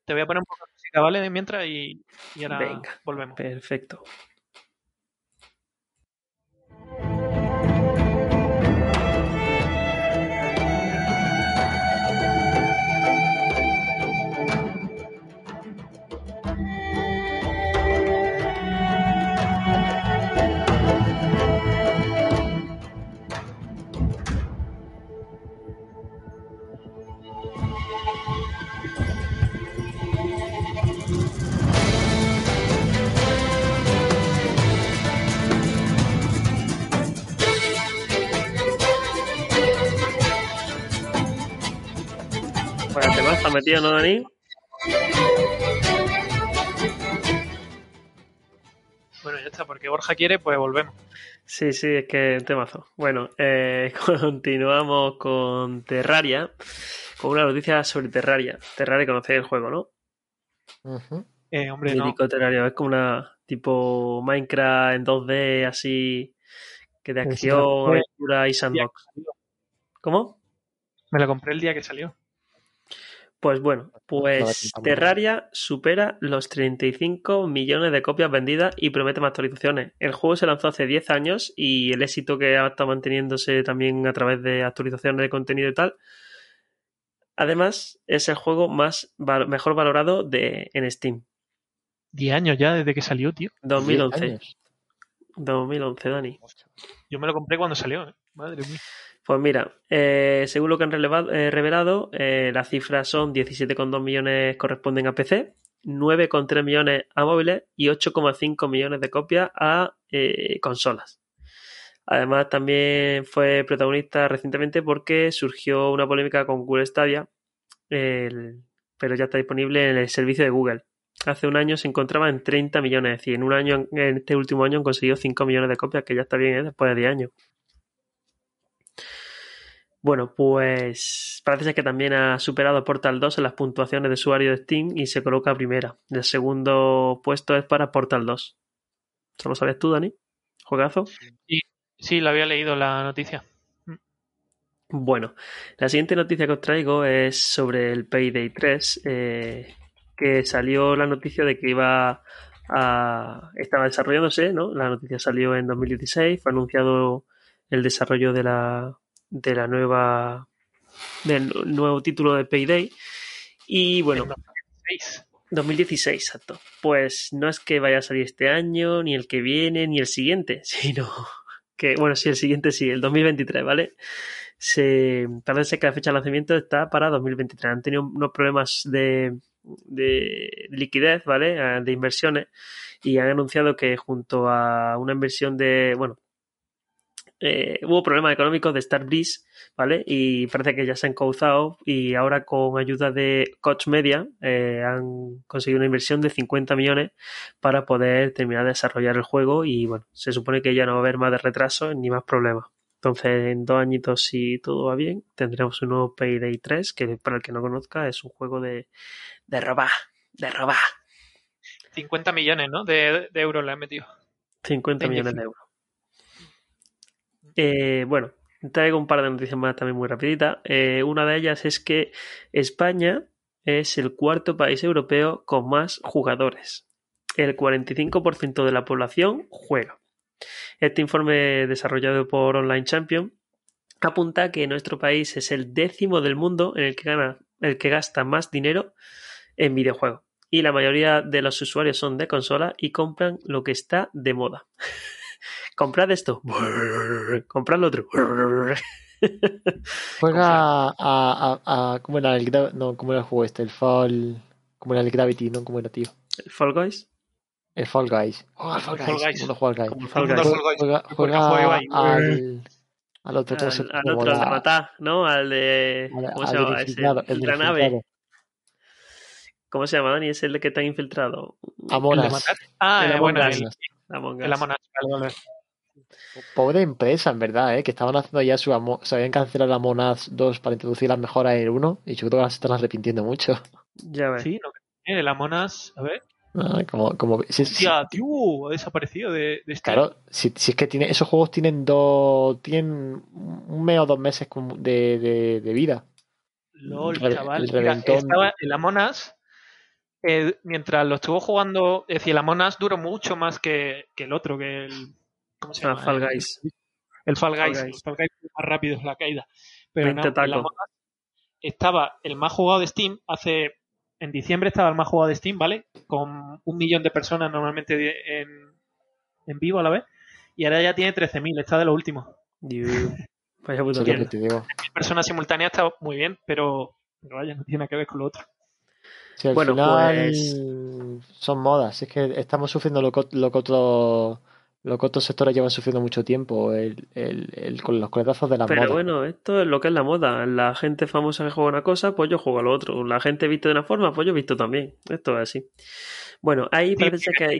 te voy a poner un poco de música, ¿vale? Mientras y, y ahora Venga. volvemos. Perfecto. Has metido, ¿no, Dani? Bueno, ya está, porque Borja quiere, pues volvemos. Sí, sí, es que temazo. Bueno, eh, continuamos con Terraria, con una noticia sobre Terraria. Terraria conocéis el juego, ¿no? Ujú. Eh, hombre, no. Terraria, es como una tipo Minecraft en 2D, así, que de acción, aventura y sandbox. ¿Cómo? Me la compré el día que salió. Pues bueno, pues. Terraria supera los 35 millones de copias vendidas y promete más actualizaciones. El juego se lanzó hace 10 años y el éxito que ha estado manteniéndose también a través de actualizaciones de contenido y tal. Además, es el juego más val- mejor valorado de, en Steam. 10 años ya desde que salió, tío. 2011. 10 años. 2011, Dani. Yo me lo compré cuando salió, ¿eh? Madre mía. Pues mira, eh, según lo que han eh, revelado, eh, las cifras son 17,2 millones corresponden a PC, 9,3 millones a móviles y 8,5 millones de copias a consolas. Además, también fue protagonista recientemente porque surgió una polémica con Google Stadia, pero ya está disponible en el servicio de Google. Hace un año se encontraba en 30 millones, es decir, en un año, en este último año han conseguido 5 millones de copias, que ya está bien, después de 10 años. Bueno, pues parece ser que también ha superado Portal 2 en las puntuaciones de usuario de Steam y se coloca primera. El segundo puesto es para Portal 2. ¿Solo sabes tú, Dani? ¿Juegazo? Sí, lo había leído la noticia. Bueno, la siguiente noticia que os traigo es sobre el Payday 3, eh, que salió la noticia de que iba a... estaba desarrollándose, ¿no? La noticia salió en 2016, fue anunciado el desarrollo de la, de la nueva... del nuevo título de Payday y bueno, En 2016. 2016, exacto. Pues no es que vaya a salir este año, ni el que viene, ni el siguiente, sino que, bueno, sí, el siguiente sí, el 2023, ¿vale? Se, parece que la fecha de lanzamiento está para 2023. Han tenido unos problemas de, de liquidez, ¿vale? Eh, De inversiones y han anunciado que junto a una inversión de, bueno, eh, hubo problemas económicos de Starbreeze, ¿vale? Y parece que ya se han causado y ahora con ayuda de Koch Media eh, han conseguido una inversión de 50 millones para poder terminar de desarrollar el juego y bueno, se supone que ya no va a haber más de retraso ni más problemas. Entonces, en dos añitos, si todo va bien, tendremos un nuevo Payday 3, que para el que no conozca es un juego de, de robar, de robar. 50 millones, ¿no? De, de euros le han metido. 50 De millones de euros. Eh, bueno, traigo un par de noticias más también muy rapiditas. Eh, una de ellas es que España es el cuarto país europeo con más jugadores. El 45% de la población juega. Este informe desarrollado por Online Champion apunta que nuestro país es el décimo del mundo en el que gana, el que gasta más dinero en videojuegos. Y la mayoría de los usuarios son de consola y compran lo que está de moda. Comprad esto. Comprad lo otro. Juega a, a, a, ¿Cómo era el No, ¿cómo era el juego este? El Fall. ¿Cómo era el Gravity? ¿No? ¿Cómo era, tío? Fall Guys. El Fall Guys. Juega al Fall Fall Guys. Guys. ¿Cómo no juega al Guys? Como Fall el Guys. al Fall Guys. Juega, juega juega al, al otro. ¿cómo se Al, al cómo otro, al de matar, ¿no? Al de. al- ¿Cómo al se llama? Ese, el el de la nave. ¿Cómo se llama, Dani? Es el de que está infiltrado. Among ¿El de matar? Ah, El Among bueno, el, Among el Us. Among Us. Vale, vale. Pobre empresa, en verdad, ¿eh? que estaban haciendo ya su Amo- se habían cancelado la Monas 2 para introducir las mejoras en el 1 y yo creo que se están arrepintiendo mucho. Ya ves. Sí, no, eh, el Among Us, a ver. Ah, Como, como, si- tío, ha desaparecido de, de Steam. claro, si, si es que tiene, esos juegos tienen dos, tienen un mes o dos meses de, de, de vida. LOL, el re- chaval. el Mira, estaba el Among Us, eh, mientras lo estuvo jugando, es decir, el Among Us duró mucho más que, que el otro, que el... ¿Cómo se Ah, llama? Fall El- Guys. El Fall Fall Guys. El Fall Guys más rápido en la caída. Pero 20 no, el. Among Us estaba el más jugado de Steam hace... En diciembre estaba el más jugado de Steam, ¿vale? Con un millón de personas normalmente en, en vivo a la vez. Y ahora ya tiene 13.000, está de lo último. Vaya puta es digo. Personas simultáneas está muy bien, pero, pero vaya, no tiene nada que ver con lo otro. Si al Bueno, final pues- son modas, es que estamos sufriendo lo que, lo que otros lo que otros sectores llevan sufriendo mucho tiempo, el, el, el- con los coletazos de las Pero modas. bueno, esto es lo que es la moda. La gente famosa que juega una cosa, pues yo juego a lo otro. La gente viste de una forma, pues yo he visto también. Esto es así. Bueno, ahí parece que hay,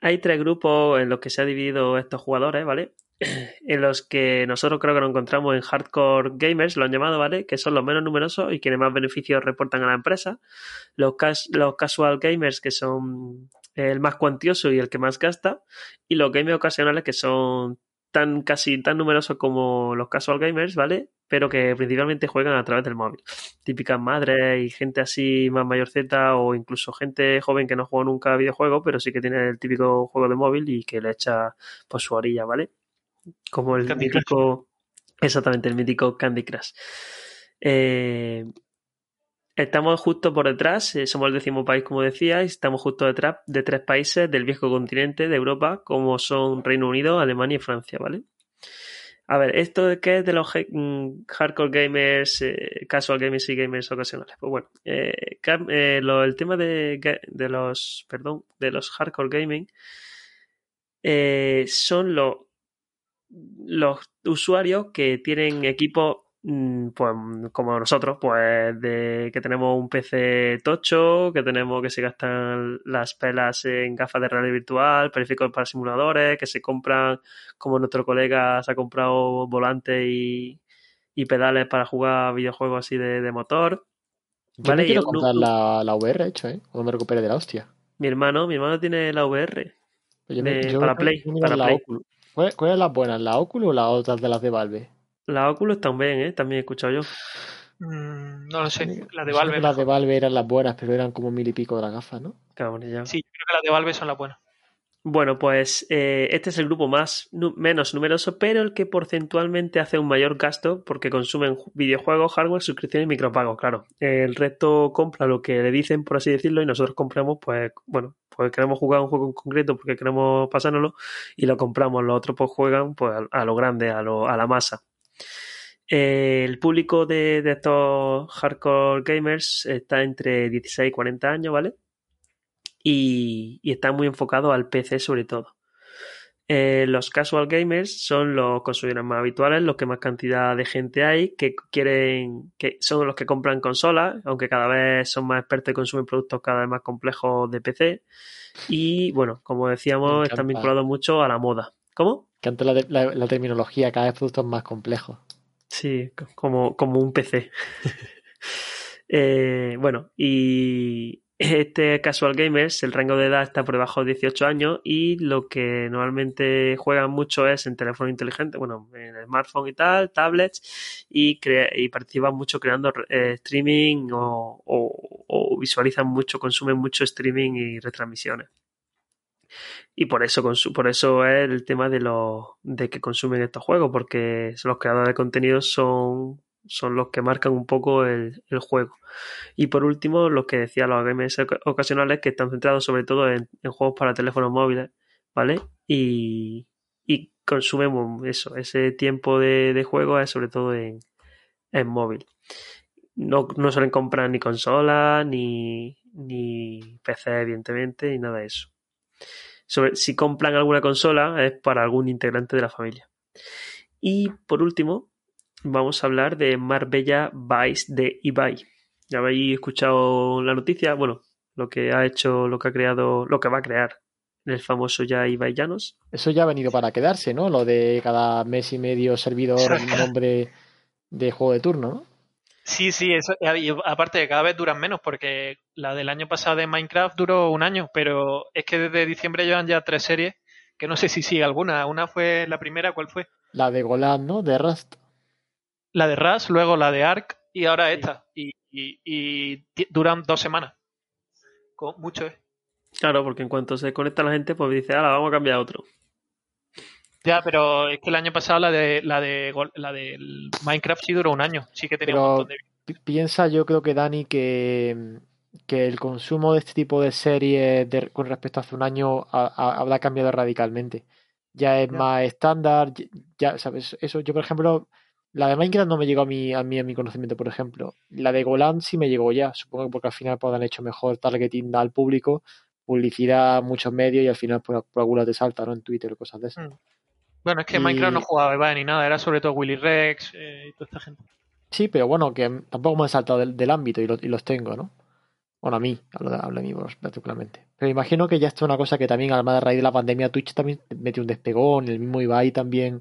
hay tres grupos en los que se ha dividido estos jugadores, ¿vale? En los que nosotros creo que nos encontramos en hardcore gamers, lo han llamado, ¿vale? Que son los menos numerosos y quienes más beneficios reportan a la empresa. Los, los casual gamers, que son el más cuantioso y el que más gasta. Y los gamers ocasionales, que son tan casi tan numerosos como los casual gamers, ¿vale? Pero que principalmente juegan a través del móvil. Típicas madres y gente así más mayorceta o incluso gente joven que no juega nunca a videojuegos, pero sí que tiene el típico juego de móvil y que le echa por su orilla, ¿vale? Como el Candy mítico, exactamente, el mítico Candy Crush. Eh, Estamos justo por detrás, eh, somos el décimo país, como decía, y estamos justo detrás de tres países del viejo continente de Europa, como son Reino Unido, Alemania y Francia, ¿vale? A ver, ¿esto de qué es de los mm, hardcore gamers, eh, casual gamers y gamers ocasionales? Pues bueno, eh, eh, lo- el tema de, de los, perdón, de los hardcore gaming son los, los usuarios que tienen equipos mm, pues como nosotros, pues de que tenemos un PC tocho, que tenemos que se gastan las pelas en gafas de realidad virtual, periféricos para simuladores, que se compran, como nuestro colega se ha comprado volantes y, y pedales para jugar videojuegos así de, de motor. Yo Vale, me quiero comprar la, la VR, hecho, ¿eh? Cuando me recupere de la hostia. Mi hermano, mi hermano tiene la VR. Yo me- De- yo para Play, para la Play. Oculus. ¿Cuál- ¿Cuáles son las buenas? ¿La Oculus o las otras de las de Valve? La Oculus también, ¿eh? También he escuchado yo. Mm, no lo sé, la de Valve. Las de. Valve eran las buenas, pero eran como mil y pico de las gafas, ¿no? Cabrón, ya. Sí, yo creo que las de Valve son las buenas. Bueno, pues eh, este es el grupo más menos numeroso, pero el que porcentualmente hace un mayor gasto porque consumen ju- videojuegos, hardware, suscripciones y micropagos, claro. El resto compra lo que le dicen, por así decirlo, y nosotros compramos, pues, bueno, pues queremos jugar un juego en concreto porque queremos pasárnoslo y lo compramos. Los otros pues juegan pues a, lo grande, a, lo, a la masa. El público de, de estos hardcore gamers está entre 16 y 40 años, ¿vale? Y, y está muy enfocado al PC sobre todo. Eh, los casual gamers son los consumidores más habituales, los que más cantidad de gente hay, que quieren, que son los que compran consolas, aunque cada vez son más expertos y consumen productos cada vez más complejos de PC. Y bueno, como decíamos, están vinculados mucho a la moda. ¿Cómo? Que antes la, de- la- la terminología, cada vez productos más complejos. Sí, co- como, como un PC. Eh, bueno, y, este Casual Gamers, el rango de edad está por debajo de 18 años y lo que normalmente juegan mucho es en teléfono inteligente, bueno, en smartphone y tal, tablets, y, y participan mucho creando eh, streaming o, o, visualizan mucho, consumen mucho streaming y retransmisiones. Y por eso, por eso es el tema de, los, de que consumen estos juegos, porque los creadores de contenido son son los que marcan un poco el, juego. Y por último, los que decía los games ocasionales que están centrados sobre todo en, juegos para teléfonos móviles, ¿vale? Y, y consumen eso, ese tiempo de, juego es sobre todo en, en móvil. No, no, suelen comprar ni consola, ni, ni PC, evidentemente, ni nada de eso. Sobre, si compran alguna consola es para algún integrante de la familia. Y por último, vamos a hablar de Marbella Vice de Ibai. Ya habéis escuchado la noticia, bueno, lo que ha hecho, lo que ha creado, lo que va a crear el famoso ya Ibai Llanos. Eso ya ha venido para quedarse, ¿no? Lo de cada mes y medio servidor en nombre de juego de turno, ¿no? Sí, sí, eso, y aparte de cada vez duran menos, porque la del año pasado de Minecraft duró un año, pero es que desde diciembre llevan ya tres series, que no sé si sigue alguna. Una fue la primera, ¿cuál fue? La de Golan, ¿no? De Rust la de Ras, luego la de Ark y ahora esta. Y, y, duran dos semanas. Con mucho, ¿eh? Claro, porque en cuanto se conecta la gente, pues dice, ahora vamos a cambiar a otro. Ya, pero es que el año pasado la de la de la del Minecraft sí duró un año. Sí que tenía un montón de. Piensa, yo creo que Dani, que, que el consumo de este tipo de series con respecto a hace un año habrá cambiado radicalmente. Ya es más estándar, ya sabes, eso yo por ejemplo la de Minecraft no me llegó a mí, a mí, a mi conocimiento, por ejemplo. La de Golan sí me llegó ya, supongo que porque al final pues, han hecho mejor targeting al público, publicidad, muchos medios y al final pues, por alguna te salta, ¿no? En Twitter o cosas de eso. Mm. Bueno, es que Minecraft no jugaba ni nada, era sobre todo Willy Rex eh, y toda esta gente. Sí, pero bueno, que tampoco me han saltado del, ámbito y, los tengo, ¿no? Bueno, a mí, hablo de, hablo de mí particularmente. Pero imagino que ya esto es una cosa que también, además de raíz de la pandemia, Twitch también metió un despegón, el mismo Ibai también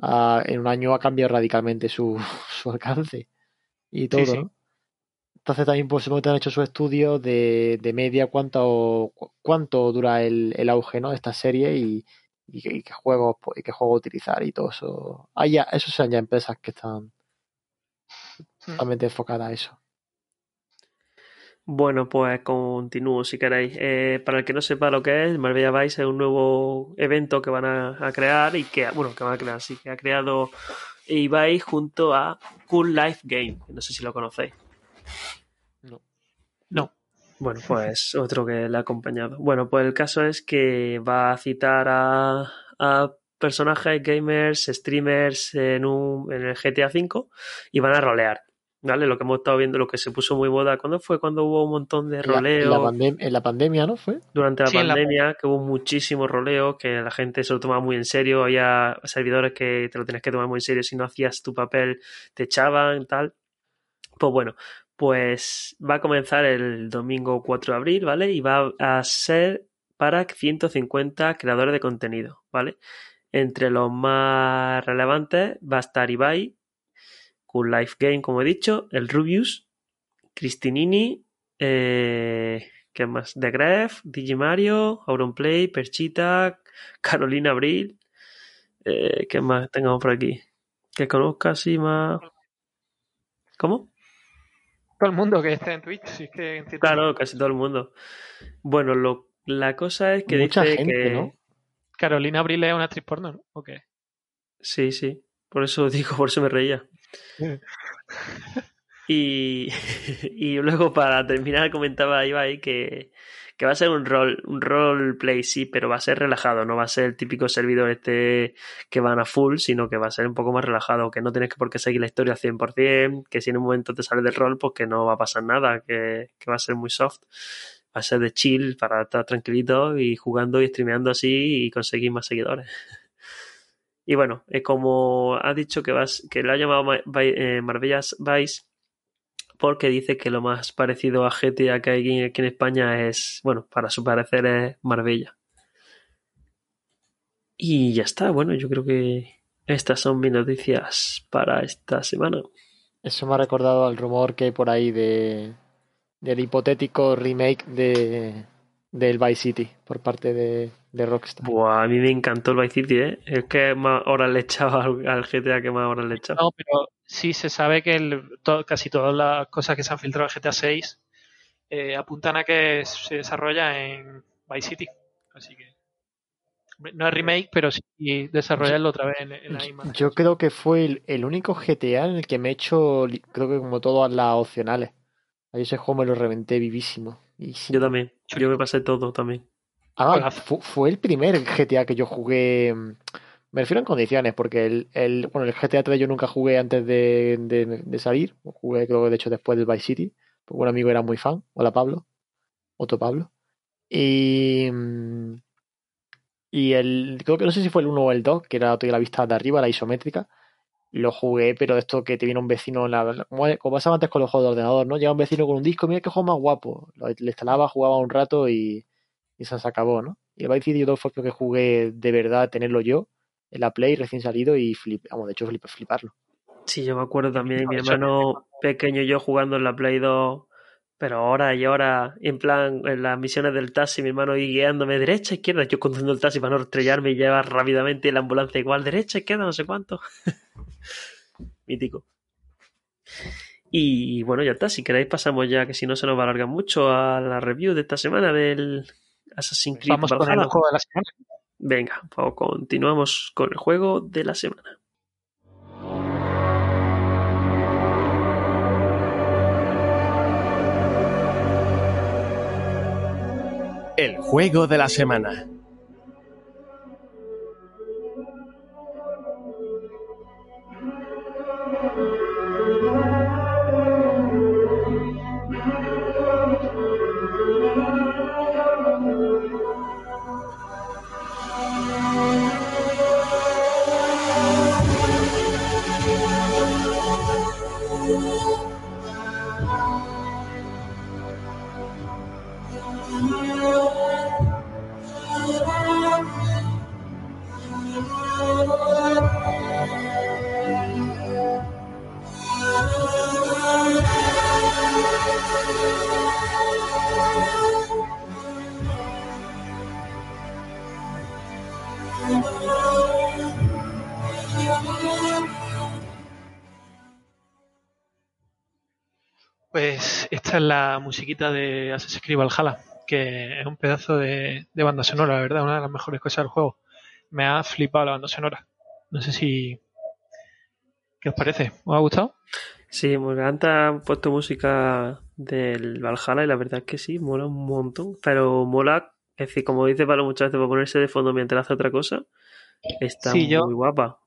en un año ha cambiado radicalmente su, su alcance y todo, Entonces también pues han hecho su estudio de, de media cuánto, cuánto dura el, el auge ¿no? de esta serie y, y, qué juegos y qué juego utilizar y todo eso. Ah, ya, esos son ya empresas que están hmm. totalmente enfocadas a eso. Bueno, pues continúo si queréis. Eh, para el que no sepa lo que es, Marbella Vice es un nuevo evento que van a, crear y que, bueno, que van a crear, sí, que ha creado Ibai junto a Cool Life Game. No sé si lo conocéis. No. No. Bueno, pues otro que le ha acompañado. Bueno, pues el caso es que va a citar a, a personajes, gamers, streamers en, un, en el GTA V y van a rolear. ¿Vale? Lo que hemos estado viendo, lo que se puso muy moda. ¿Cuándo fue? Cuando hubo un montón de roleo. En la, pandemia, ¿no? ¿Fue? Durante la pandemia, que hubo muchísimo roleo, que la gente se lo tomaba muy en serio. Había servidores que te lo tenías que tomar muy en serio. Si no hacías tu papel, te echaban, tal. Pues bueno, pues va a comenzar el domingo 4 de abril, ¿vale? Y va a ser para 150 creadores de contenido, ¿vale? Entre los más relevantes va a estar Ibai, Cool Life Game, como he dicho, el Rubius, Cristinini, eh, ¿qué más? The Gref, Digimario, Auronplay, Perchita, Carolina Abril, eh, ¿qué más tengamos por aquí? Que conozca así más. ¿Cómo? Todo el mundo que esté en Twitch, sí que Claro, casi todo el mundo. Bueno, lo, la cosa es que Mucha dice gente, que. ¿no? Carolina Abril es una actriz porno, ¿no? ¿O qué? Sí, sí. Por eso digo, por eso me reía. Y, y luego para terminar comentaba Ibai que, que va a ser un rol, un roleplay, sí, pero va a ser relajado, no va a ser el típico servidor este que van a full, sino que va a ser un poco más relajado, que no tienes que por qué seguir la historia al 100%, que si en un momento te sales del rol, pues que no va a pasar nada, que, que va a ser muy soft. Va a ser de chill para estar tranquilito y jugando y streameando así y conseguir más seguidores. Y bueno, eh, como ha dicho que, lo ha llamado eh, Marbellas Vice, porque dice que lo más parecido a GTA que hay aquí en España es, bueno, para su parecer es Marbella. Y ya está, bueno, yo creo que estas son mis noticias para esta semana. Eso me ha recordado al rumor que hay por ahí de, del hipotético remake de del Vice City por parte de, de Rockstar. Buah, a mí me encantó el Vice City, ¿eh? Es que más horas le echaba al, al GTA que más horas le echaba. No, pero sí se sabe que el- to- casi todas las cosas que se han filtrado en GTA 6 eh, apuntan a que se desarrolla en Vice City. Así que no es remake, pero sí desarrollarlo otra vez en, en la misma. Yo creo que fue el, el único GTA en el que me he hecho, creo que como todas las opcionales. Ahí ese juego me lo reventé vivísimo. vivísimo. Yo también. Yo me pasé todo también. Ah, fue el primer GTA que yo jugué. mm, Me refiero en condiciones, porque el, el, bueno, el GTA 3 yo nunca jugué antes de, de, de salir. Jugué, creo que de hecho, después del Vice City. Porque un amigo era muy fan. Hola, Pablo. Otro Pablo. Y. mm, Y el. Creo que no sé si fue el 1 o el 2, que era la vista de arriba, la isométrica. Lo jugué, pero de esto que te viene un vecino, en la, como, como pasaba antes con los juegos de ordenador, ¿no? Llega un vecino con un disco, mira qué juego más guapo. Lo, le instalaba, jugaba un rato y, y se acabó, ¿no? Y el Vice City yo fue lo que jugué de verdad, tenerlo yo, en la Play recién salido y flip, vamos, de hecho flip, fliparlo. Sí, yo me acuerdo también, mi Eso hermano pequeño y yo jugando en la Play 2, pero horas y horas, en plan, en las misiones del taxi, mi hermano ahí guiándome derecha, izquierda, yo conduciendo el taxi para no estrellarme y llevar rápidamente la ambulancia igual, derecha, izquierda, no sé cuánto. Mítico. Y bueno, ya está, si queréis pasamos ya, que si no se nos va a alargar mucho, a la review de esta semana del Assassin's Creed Vamos con el juego de la semana. Venga, pues continuamos con el juego de la semana. El juego de la semana. Es la musiquita de Assassin's Creed Valhalla, que es un pedazo de, de banda sonora, la verdad, una de las mejores cosas del juego. Me ha flipado la banda sonora. No sé si... ¿Qué os parece? ¿Os ha gustado? Sí, me encanta, han puesto música del Valhalla y la verdad es que sí, mola un montón. Pero mola, es decir, como dice Pablo muchas veces, para ponerse de fondo mientras hace otra cosa, está Sí, muy yo- guapa.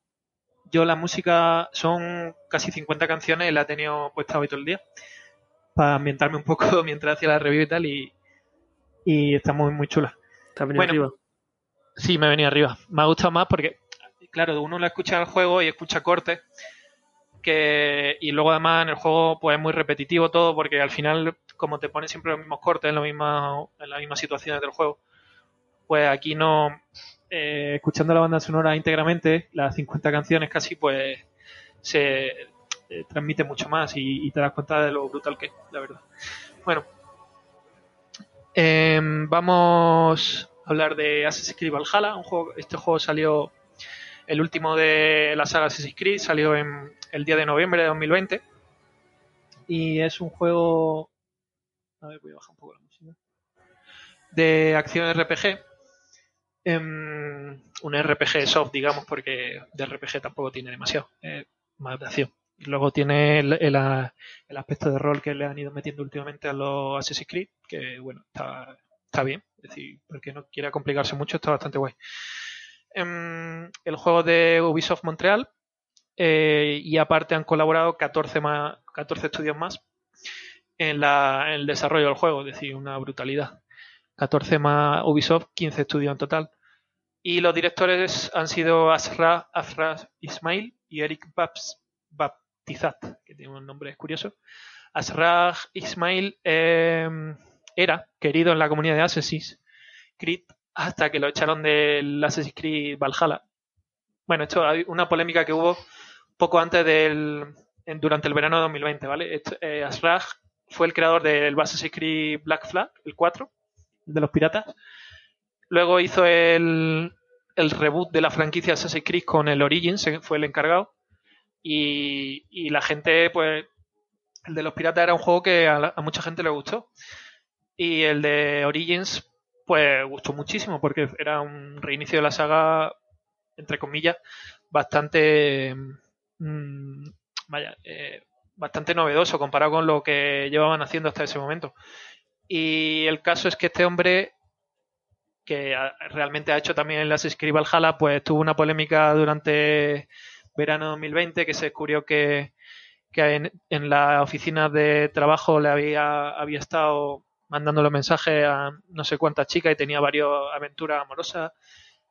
Yo la música son casi 50 canciones la he tenido puesta hoy todo el día para ambientarme un poco mientras hacía la review y tal y, y está muy muy chula. Está venido Bueno. arriba. Sí, me venía arriba. Me ha gustado más porque, claro, uno la escucha el juego y escucha cortes que y luego además en el juego pues es muy repetitivo todo porque al final como te pone siempre los mismos cortes en, lo misma, en las mismas situaciones del juego pues aquí no eh, escuchando la banda sonora íntegramente las 50 canciones casi pues se eh, transmite mucho más y, te das cuenta de lo brutal que es la verdad. Bueno em, vamos a hablar de Assassin's Creed Valhalla un juego, este juego salió el último de la saga Assassin's Creed salió en el día de noviembre de 2020 y es un juego a ver voy a bajar un poco la música de acción RPG Em, un RPG soft digamos porque de RPG tampoco tiene demasiado eh, más de acción y luego tiene el, el, aspecto de rol que le han ido metiendo últimamente a los Assassin's Creed que bueno está, está bien es decir porque no quiera complicarse mucho está bastante guay Em, el juego de Ubisoft Montreal eh, y aparte han colaborado 14, más, 14 estudios más en, la, en el desarrollo del juego, es decir, una brutalidad. 14 más Ubisoft, 15 estudios en total. Y los directores han sido Asra, Asra Ismail y Eric Babs, Que tiene un nombre curioso. Asra Ismail eh, era querido en la comunidad de Assassin's Creed hasta que lo echaron del Assassin's Creed Valhalla. Bueno, esto hay una polémica que hubo poco antes del. durante el verano de 2020, ¿vale? Esto, eh, fue el creador del Assassin's Creed Black Flag, el 4, de los piratas. Luego hizo el, el reboot de la franquicia Assassin's Creed con el Origins, fue el encargado. Y, y la gente, pues, el de los piratas era un juego que a, la- a mucha gente le gustó. Y el de Origins, pues, gustó muchísimo porque era un reinicio de la saga, entre comillas, bastante. mm, vaya, eh, bastante novedoso comparado con lo que llevaban haciendo hasta ese momento. Y el caso es que este hombre, que realmente ha hecho también Assassin's Creed Valhalla, pues tuvo una polémica durante verano 2020 que se descubrió que, en, la oficina de trabajo le había, había estado mandando los mensajes a no sé cuántas chicas y tenía varias aventuras amorosas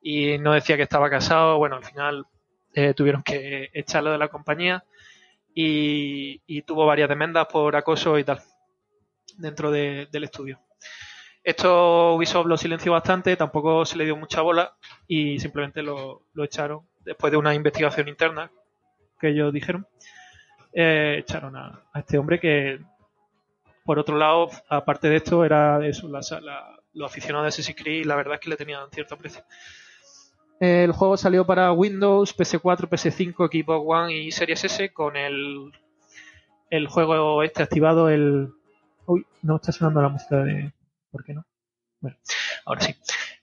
y no decía que estaba casado. Bueno, al final eh, tuvieron que echarlo de la compañía y, tuvo varias demandas por acoso y tal dentro de- del estudio. Esto Ubisoft lo silenció bastante, tampoco se le dio mucha bola y simplemente lo, lo echaron después de una investigación interna que ellos dijeron. eh, echaron a, este hombre que, por otro lado, aparte de esto, era eso, la- la- los aficionados de Assassin's Creed, la verdad es que le tenían cierto aprecio. El juego salió para Windows, PS4, PS5, Xbox One y Series S con el, el juego este activado, el... Uy, no está sonando la música de... ¿Por qué no? Bueno, ahora sí.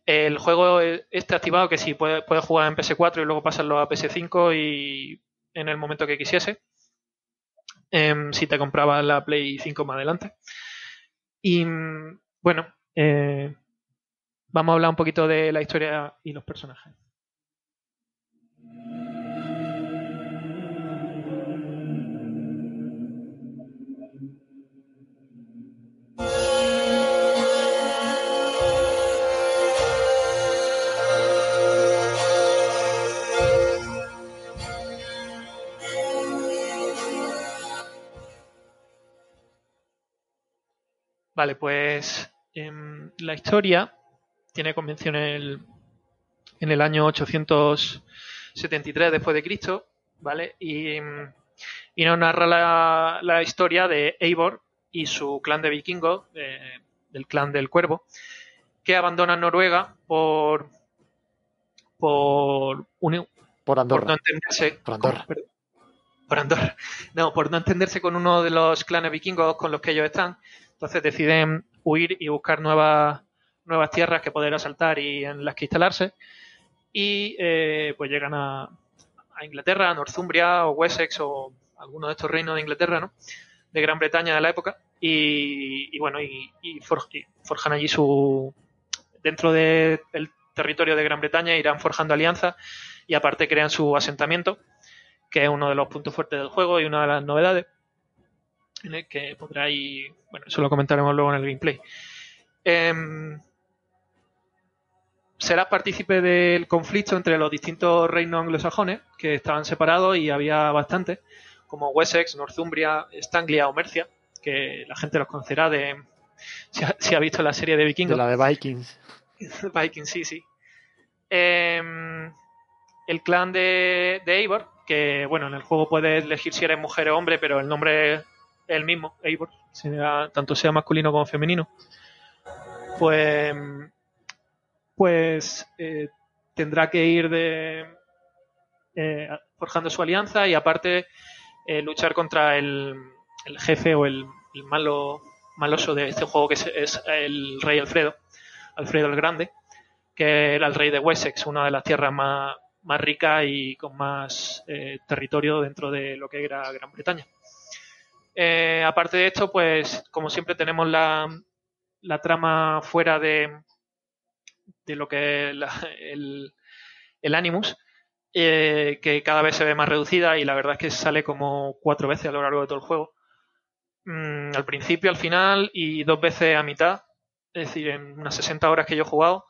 El juego este activado que sí puede, puede jugar en PS4 y luego pasarlo a PS5 y en el momento que quisiese. Em, si te comprabas la Play 5 más adelante. Y mm, bueno, eh, vamos a hablar un poquito de la historia y los personajes. Vale, pues em, la historia tiene convención en el, en el año 873 después de Cristo, ¿vale? Y, em, y nos narra la, la historia de Eivor y su clan de vikingos, eh, del clan del Cuervo, que abandonan Noruega por por, un- Por por Andorra. no entenderse Por Andorra. con- por Andorra. No, por no entenderse con uno de los clanes vikingos con los que ellos están. Entonces deciden huir y buscar nuevas, nuevas tierras que poder asaltar y en las que instalarse. Y eh, pues llegan a, a Inglaterra, a Northumbria o Wessex o alguno de estos reinos de Inglaterra, ¿no? De Gran Bretaña de la época. Y, y bueno, y, y y forjan allí su. Dentro del territorio de Gran Bretaña irán forjando alianzas y aparte crean su asentamiento, que es uno de los puntos fuertes del juego y una de las novedades, en el que podráis, bueno, eso lo comentaremos luego en el gameplay. Em, serás partícipe del conflicto entre los distintos reinos anglosajones, que estaban separados y había bastantes, como Wessex, Northumbria, Stanglia o Mercia, que la gente los conocerá de si ha, si ha visto la serie de De vikingos. la de Vikings. Viking, sí, sí. Em, el clan de, de Eivor, que bueno, en el juego puedes elegir si eres mujer o hombre, pero el nombre el mismo, Eivor, tanto sea masculino como femenino. Pues, pues eh, tendrá que ir de eh, forjando su alianza y aparte eh, luchar contra el, el jefe o el, el malo maloso de este juego que es, es el rey Alfredo. Alfredo el Grande, que era el rey de Wessex, una de las tierras más, más ricas y con más eh, territorio dentro de lo que era Gran Bretaña. Eh, aparte de esto, pues como siempre tenemos la, trama fuera de, lo que es la- el, Animus, eh, que cada vez se ve más reducida y la verdad es que sale como cuatro veces a lo largo de todo el juego. Mm, al principio, al final y dos veces a mitad, es decir, en unas 60 horas que yo he jugado,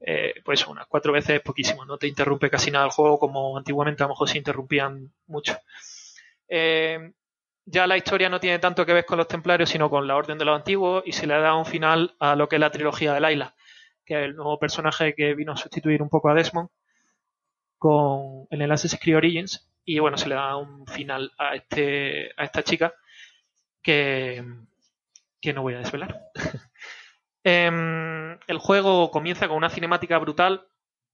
eh, pues unas cuatro veces es poquísimo, no te interrumpe casi nada el juego como antiguamente a lo mejor se interrumpían mucho. Ya la historia no tiene tanto que ver con los templarios, sino con la Orden de los Antiguos y se le da un final a lo que es la trilogía de Laila, que es el nuevo personaje que vino a sustituir un poco a Desmond con, en el Assassin's Creed Origins y bueno, se le da un final a, este, a esta chica que, que no voy a desvelar. Em, el juego comienza con una cinemática brutal,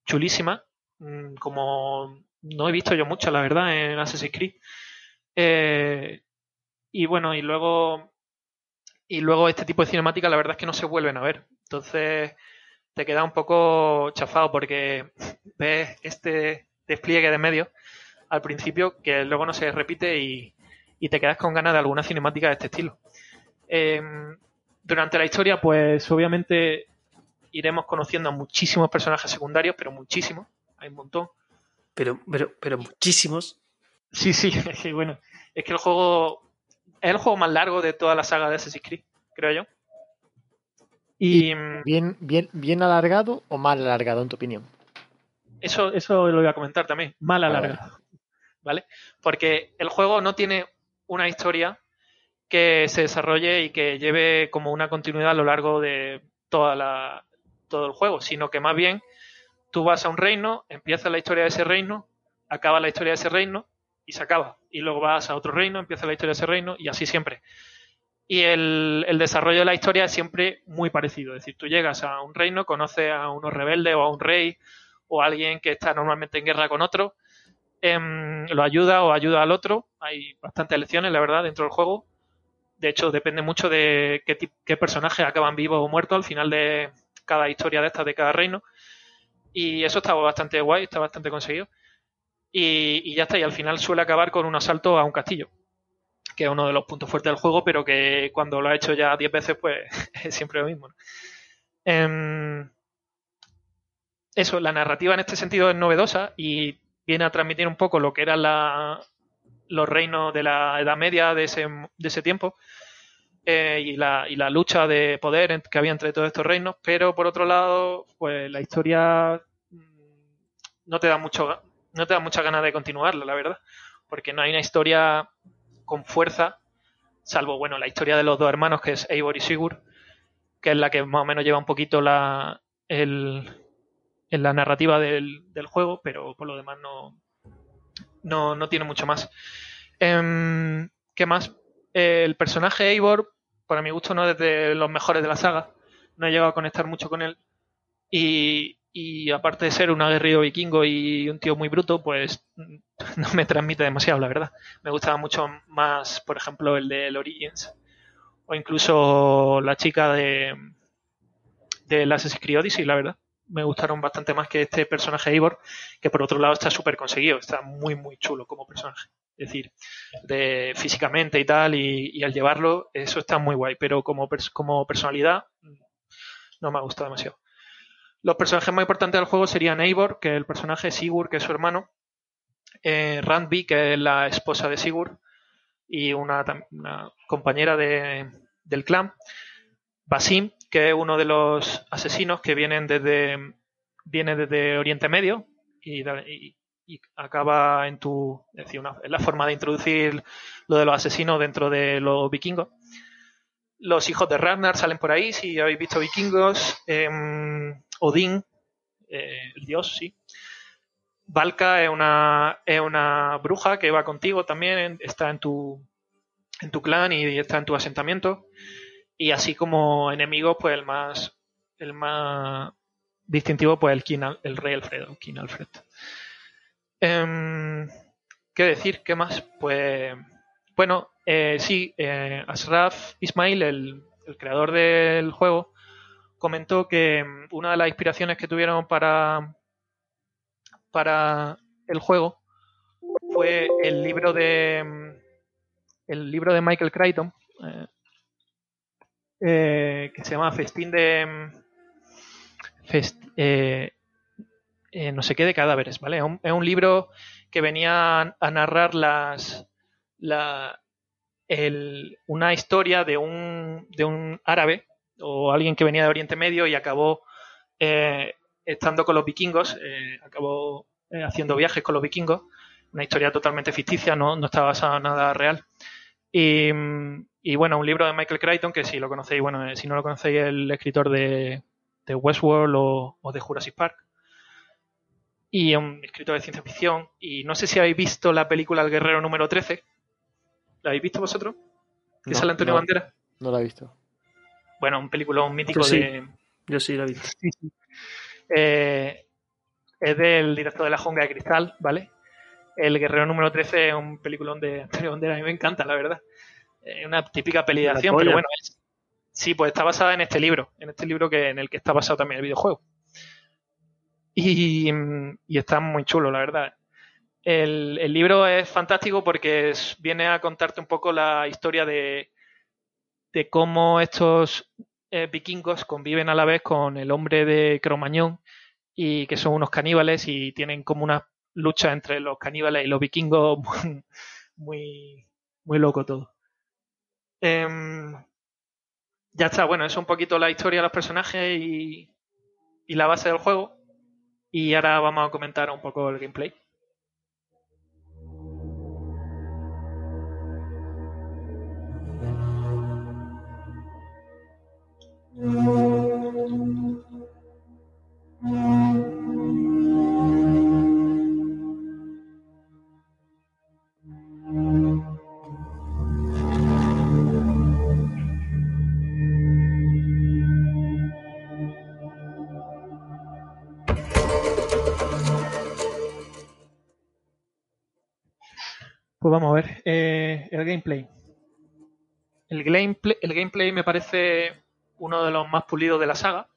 chulísima, mm, como no he visto yo mucho, la verdad, en Assassin's Creed. Eh, y bueno, y luego y luego este tipo de cinemática la verdad es que no se vuelven a ver. Entonces te queda un poco chafado porque ves este despliegue de medios al principio que luego no se repite y, te quedas con ganas de alguna cinemática de este estilo. Em, durante la historia, pues obviamente iremos conociendo a muchísimos personajes secundarios, pero muchísimos, hay un montón. Pero, pero, pero muchísimos. Sí, sí, es que bueno, es que el juego es el juego más largo de toda la saga de Assassin's Creed, creo yo. Y, mm, bien, bien, bien alargado o mal alargado, en tu opinión. Eso, eso lo voy a comentar también. Mal alargado. ¿Vale? Porque el juego no tiene una historia que se desarrolle y que lleve como una continuidad a lo largo de toda la, todo el juego, sino que más bien tú vas a un reino, empieza la historia de ese reino, acaba la historia de ese reino y se acaba. Y luego vas a otro reino, empieza la historia de ese reino y así siempre. Y el, desarrollo de la historia es siempre muy parecido. Es decir, tú llegas a un reino, conoces a unos rebeldes o a un rey o a alguien que está normalmente en guerra con otro, em, lo ayuda o ayuda al otro. Hay bastantes elecciones, la verdad, dentro del juego. De hecho, depende mucho de qué, qué personajes acaban vivos o muertos al final de cada historia de estas de cada reino. Y eso está bastante guay, está bastante conseguido. Y, ya está, y al final suele acabar con un asalto a un castillo, que es uno de los puntos fuertes del juego, pero que cuando lo ha hecho ya 10 veces, pues es siempre lo mismo. Em, eso, la narrativa en este sentido es novedosa y viene a transmitir un poco lo que eran los reinos de la Edad Media de ese, de ese tiempo eh, y, la, y, la, lucha de poder que había entre todos estos reinos, pero por otro lado, pues la historia mm, no te da mucho no te da mucha ganas de continuarla, la verdad, porque no hay una historia con fuerza, salvo, bueno, la historia de los dos hermanos, que es Eivor y Sigurd, que es la que más o menos lleva un poquito la, el, en la narrativa del, juego, pero por lo demás no, no, no tiene mucho más. Em, ¿Qué más? el personaje Eivor, para mi gusto, no es de los mejores de la saga. No he llegado a conectar mucho con él. Y, y aparte de ser un aguerrido vikingo y un tío muy bruto, pues no me transmite demasiado, la verdad. Me gustaba mucho más, por ejemplo, el de Origins o incluso la chica de de Assassin's Creed Odyssey, la verdad. Me gustaron bastante más que este personaje Ivor, que por otro lado está súper conseguido, está muy, muy chulo como personaje. Es decir, de físicamente y tal, y, al llevarlo, eso está muy guay, pero como, como personalidad no me ha gustado demasiado. Los personajes más importantes del juego serían Eivor, que es el personaje, Sigurd, que es su hermano, eh, que es la esposa de Sigurd, y una, compañera del clan, Basim, que es uno de los asesinos que vienen desde, viene desde Oriente Medio y, acaba en tu. Es decir, la forma de introducir lo de los asesinos dentro de los vikingos. Los hijos de Ragnar salen por ahí, si habéis visto vikingos. Em, Odín, eh, el dios, sí. Valka es una, es una bruja que va contigo también, está en tu, en tu clan y está en tu asentamiento. Y así como enemigo, pues el más, el más distintivo, pues el, el rey Alfredo, King Alfred. Em, ¿Qué decir? ¿Qué más? Pues, bueno, eh, sí, eh, Asraf Ismail, el, el creador del juego, comentó que mm, una de las inspiraciones que tuvieron para, para el juego fue el libro de mm, el libro de Michael Crichton eh, eh, que se llama Festín de mm, eh, no sé qué de cadáveres, ¿vale? Es un, libro que venía a narrar las la, una historia de un, de un árabe o alguien que venía de Oriente Medio y acabó eh, estando con los vikingos, eh, acabó eh, haciendo viajes con los vikingos, una historia totalmente ficticia, no, no está basada en nada real. Y, bueno, un libro de Michael Crichton, que si lo conocéis, bueno, si no lo conocéis, el escritor de, de Westworld o, o, de Jurassic Park. Y un escritor de ciencia ficción. Y no sé si habéis visto la película El Guerrero número 13. ¿La habéis visto vosotros? ¿Que sale Antonio Bandera? No la he visto. Bueno, un película, un mítico Yo sí. de. Yo sí lo he visto. Eh, es del director de La Jungla de Cristal, ¿vale? El Guerrero número 13 es un peliculón de Antonio Banderas, a mí me encanta, la verdad. Es una típica peli de La acción, polla. pero bueno, es- sí, pues está basada en este libro, en este libro que en el que está basado también el videojuego. Y, y está muy chulo, la verdad. El, el libro es fantástico porque es- viene a contarte un poco la historia de, de cómo estos eh, vikingos conviven a la vez con el hombre de Cromañón y que son unos caníbales y tienen como una lucha entre los caníbales y los vikingos muy, muy, loco todo. Em, ya está, bueno, es un poquito la historia de los personajes y, y la base del juego. Y ahora vamos a comentar un poco el gameplay. Pues vamos a ver, eh, el gameplay. El gameplay. El gameplay me parece uno de los más pulidos de la saga.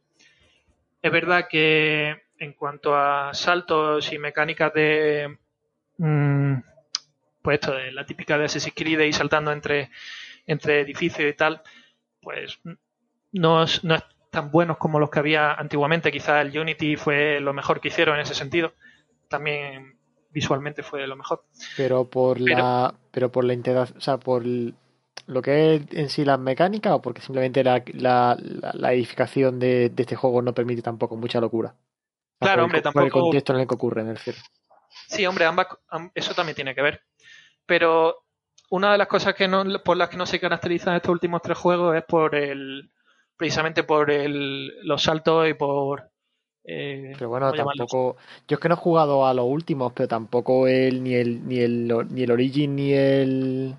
Es verdad que en cuanto a saltos y mecánicas de. mm, pues esto, de la típica de Assassin's Creed ir saltando entre, entre edificios y tal, pues no es, no es tan buenos como los que había antiguamente. Quizás el Unity fue lo mejor que hicieron en ese sentido. También visualmente fue lo mejor. Pero por Pero- la pero por la integración, o sea, por el- lo que es en sí las mecánicas o porque simplemente la, la, la- la edificación de, de este juego no permite tampoco mucha locura. Claro, el hombre, el tampoco- contexto en el que ocurre en el cierre. Sí, hombre, ambas, am- eso también tiene que ver. Pero una de las cosas que no, por las que no se caracterizan estos últimos tres juegos es por el, precisamente por el, los saltos y por, eh, Pero bueno, tampoco. Yo es que no he jugado a los últimos, pero tampoco el ni el ni el ni el Origin ni el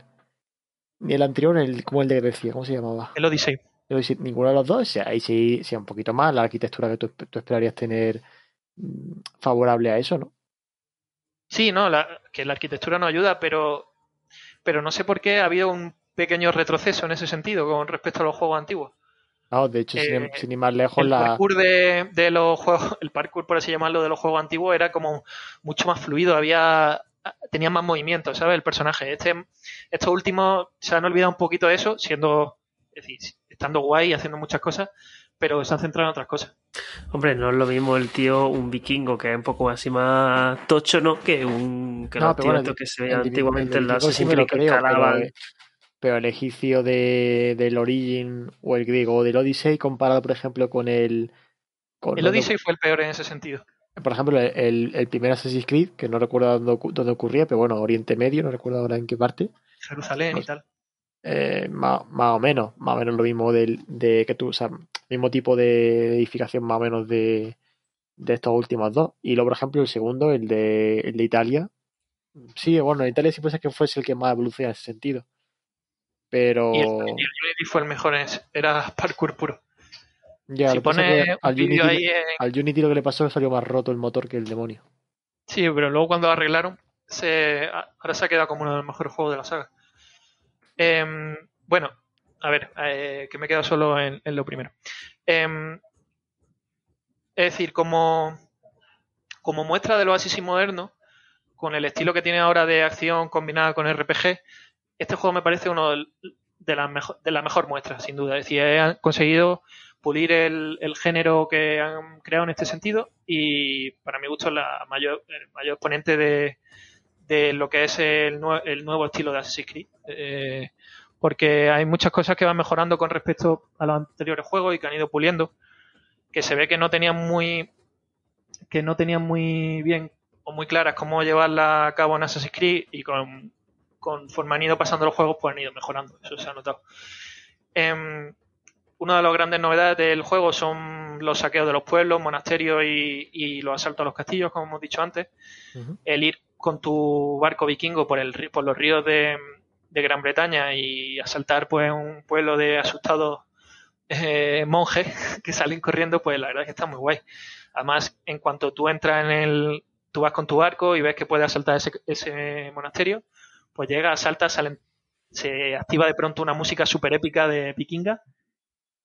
ni el anterior, el como el de Grecia, ¿cómo se llamaba? El Odyssey. El Odyssey, ninguno de los dos, o sea, ahí sí, sí un poquito más la arquitectura que tú, tú esperarías tener mm, favorable a eso, ¿no? Sí, no, la- que la arquitectura no ayuda, pero, pero no sé por qué ha habido un pequeño retroceso en ese sentido con respecto a los juegos antiguos. No, de hecho, sin, Eh, sin ir más lejos, El la, parkour de, de los juegos, el parkour, por así llamarlo, de los juegos antiguos era como mucho más fluido, había tenía más movimiento, ¿sabes? El personaje. Este, estos últimos se han olvidado un poquito de eso, siendo, es decir, estando guay y haciendo muchas cosas, pero se han centrado en otras cosas. Hombre, no es lo mismo el tío, un vikingo que es un poco así más tocho, ¿no? Que un que No, los tíos bueno, que se el veían antiguamente el en sí Assassin's Creed pero el egipcio de, del Origin o el griego o del Odyssey comparado, por ejemplo, con el... Con El Odyssey fue el peor en ese sentido. Por ejemplo, el, el primer Assassin's Creed, que no recuerdo dónde, dónde ocurría, pero bueno, Oriente Medio, no recuerdo ahora en qué parte. Jerusalén y Pues- tal. eh, más, más o menos, más o menos lo mismo del, de que tú, o sea, mismo tipo de edificación más o menos de, de estos últimos dos. Y luego, por ejemplo, el segundo, el de, el de Italia. Sí, bueno, en Italia sí puede ser que fuese el que más evoluciona en ese sentido. Pero Y el, y el fue el mejor, en ese- era parkour puro. Ya, si un al vídeo Unity, ahí en, al Unity lo que le pasó es que salió más roto el motor que el demonio. Sí, pero luego cuando lo arreglaron, se, ahora se ha quedado como uno de los mejores juegos de la saga. Em, bueno, a ver, eh, que me he quedado solo en, en lo primero. Em, es decir, como, como muestra de los Assassin's modernos, con el estilo que tiene ahora de acción combinada con RPG, este juego me parece uno del- de las mejor, de la mejor muestras, sin duda. Es decir, han conseguido pulir el, el género que han creado en este sentido y para mi gusto la mayor, el mayor exponente de, de lo que es el, nue- el nuevo estilo de Assassin's Creed. Eh, porque hay muchas cosas que van mejorando con respecto a los anteriores juegos y que han ido puliendo, que se ve que no tenían muy que no tenían muy bien o muy claras cómo llevarla a cabo en Assassin's Creed y con, conforme han ido pasando los juegos pues han ido mejorando, eso se ha notado. Em, una de las grandes novedades del juego son los saqueos de los pueblos, monasterios y, y los asaltos a los castillos, como hemos dicho antes. El ir con tu barco vikingo por, el, por los ríos de, de Gran Bretaña y asaltar pues un pueblo de asustados eh, monjes que salen corriendo, pues la verdad es que está muy guay. Además, en cuanto tú entras en el, tú vas con tu barco y ves que puedes asaltar ese, ese monasterio, pues llega, saltas, salen, se activa de pronto una música súper épica de vikinga.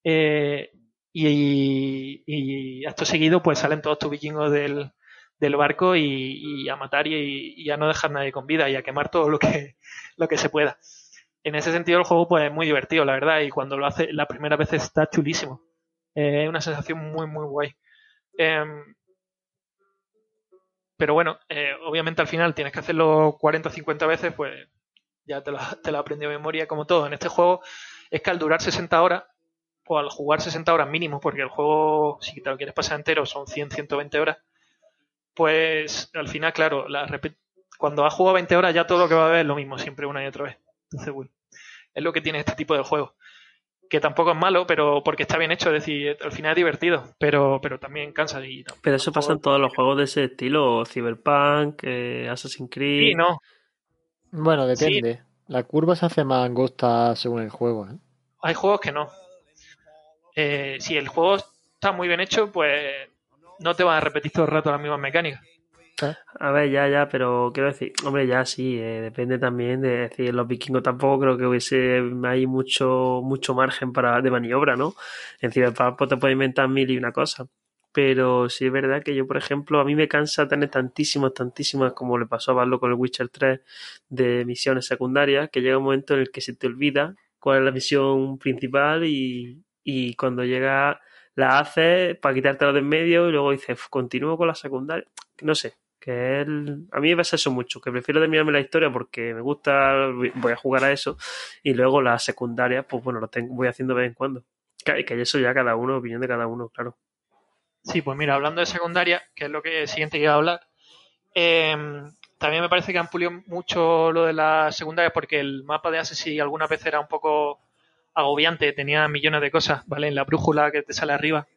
Eh, y, y, acto seguido, pues salen todos tus vikingos del, barco y, a matar y, a no dejar nadie con vida y a quemar todo lo que, lo que se pueda. En ese sentido, el juego pues es muy divertido, la verdad, y cuando lo hace la primera vez está chulísimo. Eh, es una sensación muy, muy guay. Eh, pero bueno, eh, obviamente al final tienes que hacerlo 40 o 50 veces, pues ya te lo, te lo aprendido de memoria, como todo. En este juego es que al durar 60 horas, o al jugar 60 horas mínimo, porque el juego, si te lo quieres pasar entero, son 100, 120 horas, pues al final, claro, la cuando has jugado 20 horas ya todo lo que va a ver es lo mismo, siempre una y otra vez. Entonces, bueno, es lo que tiene este tipo de juego. Que tampoco es malo, pero porque está bien hecho, es decir, al final es divertido, pero, pero también cansa. Y no, pero eso pasa en todos los juegos de ese estilo, Cyberpunk, eh, Assassin's Creed. Sí, no. Bueno, depende. Sí. La curva se hace más angosta según el juego. ¿eh? Hay juegos que no. Eh, si el juego está muy bien hecho, pues no te vas a repetir todo el rato las mismas mecánicas. A ver, ya, ya, pero quiero decir, hombre, ya sí, eh, depende también de decir, los vikingos tampoco creo que hubiese hay mucho, mucho margen para de maniobra, ¿no? En Cyberpunk pues, te puedes inventar mil y una cosa. Pero sí es verdad que yo, por ejemplo, a mí me cansa tener tantísimas, tantísimas, como le pasó a Barlo con el Witcher 3, de misiones secundarias, que llega un momento en el que se te olvida cuál es la misión principal y, y cuando llega la haces para quitártelo de en medio y luego dices, continúo con la secundaria. No sé, que él, a mí me pasa eso mucho, que prefiero terminarme la historia porque me gusta, voy a jugar a eso, y luego la secundaria, pues bueno, lo tengo, voy haciendo de vez en cuando. Que, que eso ya cada uno, opinión de cada uno, claro. Sí, pues mira, hablando de secundaria, que es lo que siguiente que iba a hablar, eh, también me parece que han pulido mucho lo de las secundarias porque el mapa de Assassin alguna vez era un poco agobiante, tenía millones de cosas, ¿vale? En la brújula que te sale arriba,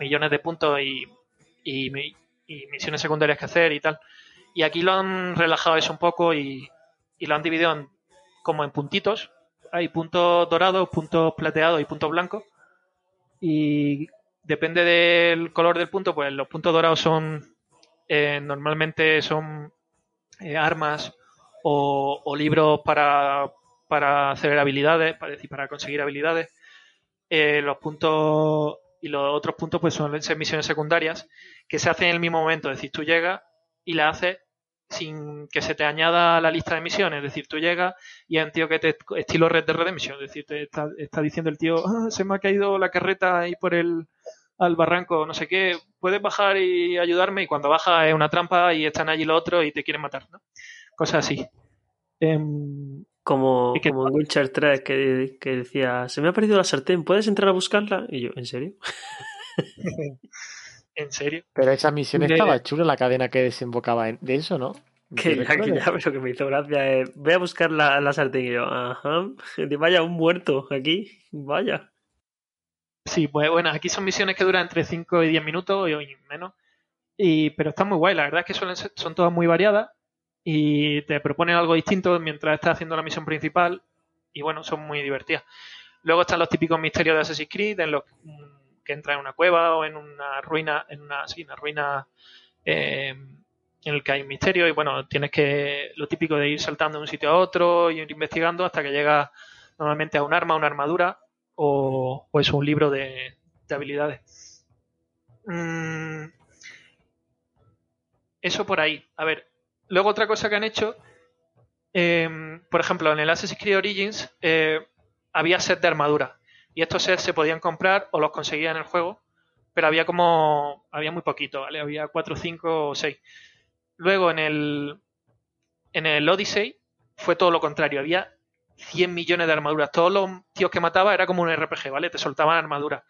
millones de puntos y, y, misiones secundarias que hacer y tal. Y aquí lo han relajado eso un poco y, y lo han dividido en, como en puntitos. Hay puntos dorados, puntos plateados y puntos blancos. Y depende del color del punto, pues los puntos dorados son eh, normalmente son eh, armas o, o, libros para, para hacer habilidades, para, decir, para conseguir habilidades. Eh, los puntos y los otros puntos pues son misiones secundarias que se hacen en el mismo momento. Es decir, tú llegas y la haces sin que se te añada la lista de misiones. Es decir, tú llegas y hay un tío que te estilo Red de Redemption. Es decir, te está, diciendo el tío, ah, se me ha caído la carreta ahí por el al barranco, no sé qué, puedes bajar y ayudarme. Y cuando baja es una trampa y están allí los otros y te quieren matar, ¿no? Cosas así. Eh, como, que, como en Witcher 3 que, que, decía, se me ha perdido la sartén, ¿puedes entrar a buscarla? Y yo, ¿en serio? ¿En serio? Pero esa misión de... estaba chula, la cadena que desembocaba en, de eso, ¿no? Que ya, que ya, pero que me hizo gracia es, voy a buscar la, la sartén y yo, ajá, vaya, un muerto aquí, vaya. Sí, pues bueno, aquí son misiones que duran entre 5 y 10 minutos y menos, y, pero están muy guay, la verdad es que suelen ser, son todas muy variadas y te proponen algo distinto mientras estás haciendo la misión principal y bueno, son muy divertidas. Luego están los típicos misterios de Assassin's Creed en los que entras en una cueva o en una ruina, en una, ruina eh, en el que hay un misterio y bueno, tienes que lo típico de ir saltando de un sitio a otro y ir investigando hasta que llegas normalmente a un arma, una armadura o, o es un libro de, de habilidades. Mm, eso por ahí. A ver, luego otra cosa que han hecho, eh, por ejemplo, en el Assassin's Creed Origins eh, había set de armadura y estos sets se podían comprar o los conseguía en el juego, pero había como había muy poquito, ¿vale? Había 4, 5 o 6. Luego en el en el Odyssey fue todo lo contrario, había 100 millones de armaduras. Todos los tíos que mataba era como un RPG, ¿vale? Te soltaban armaduras.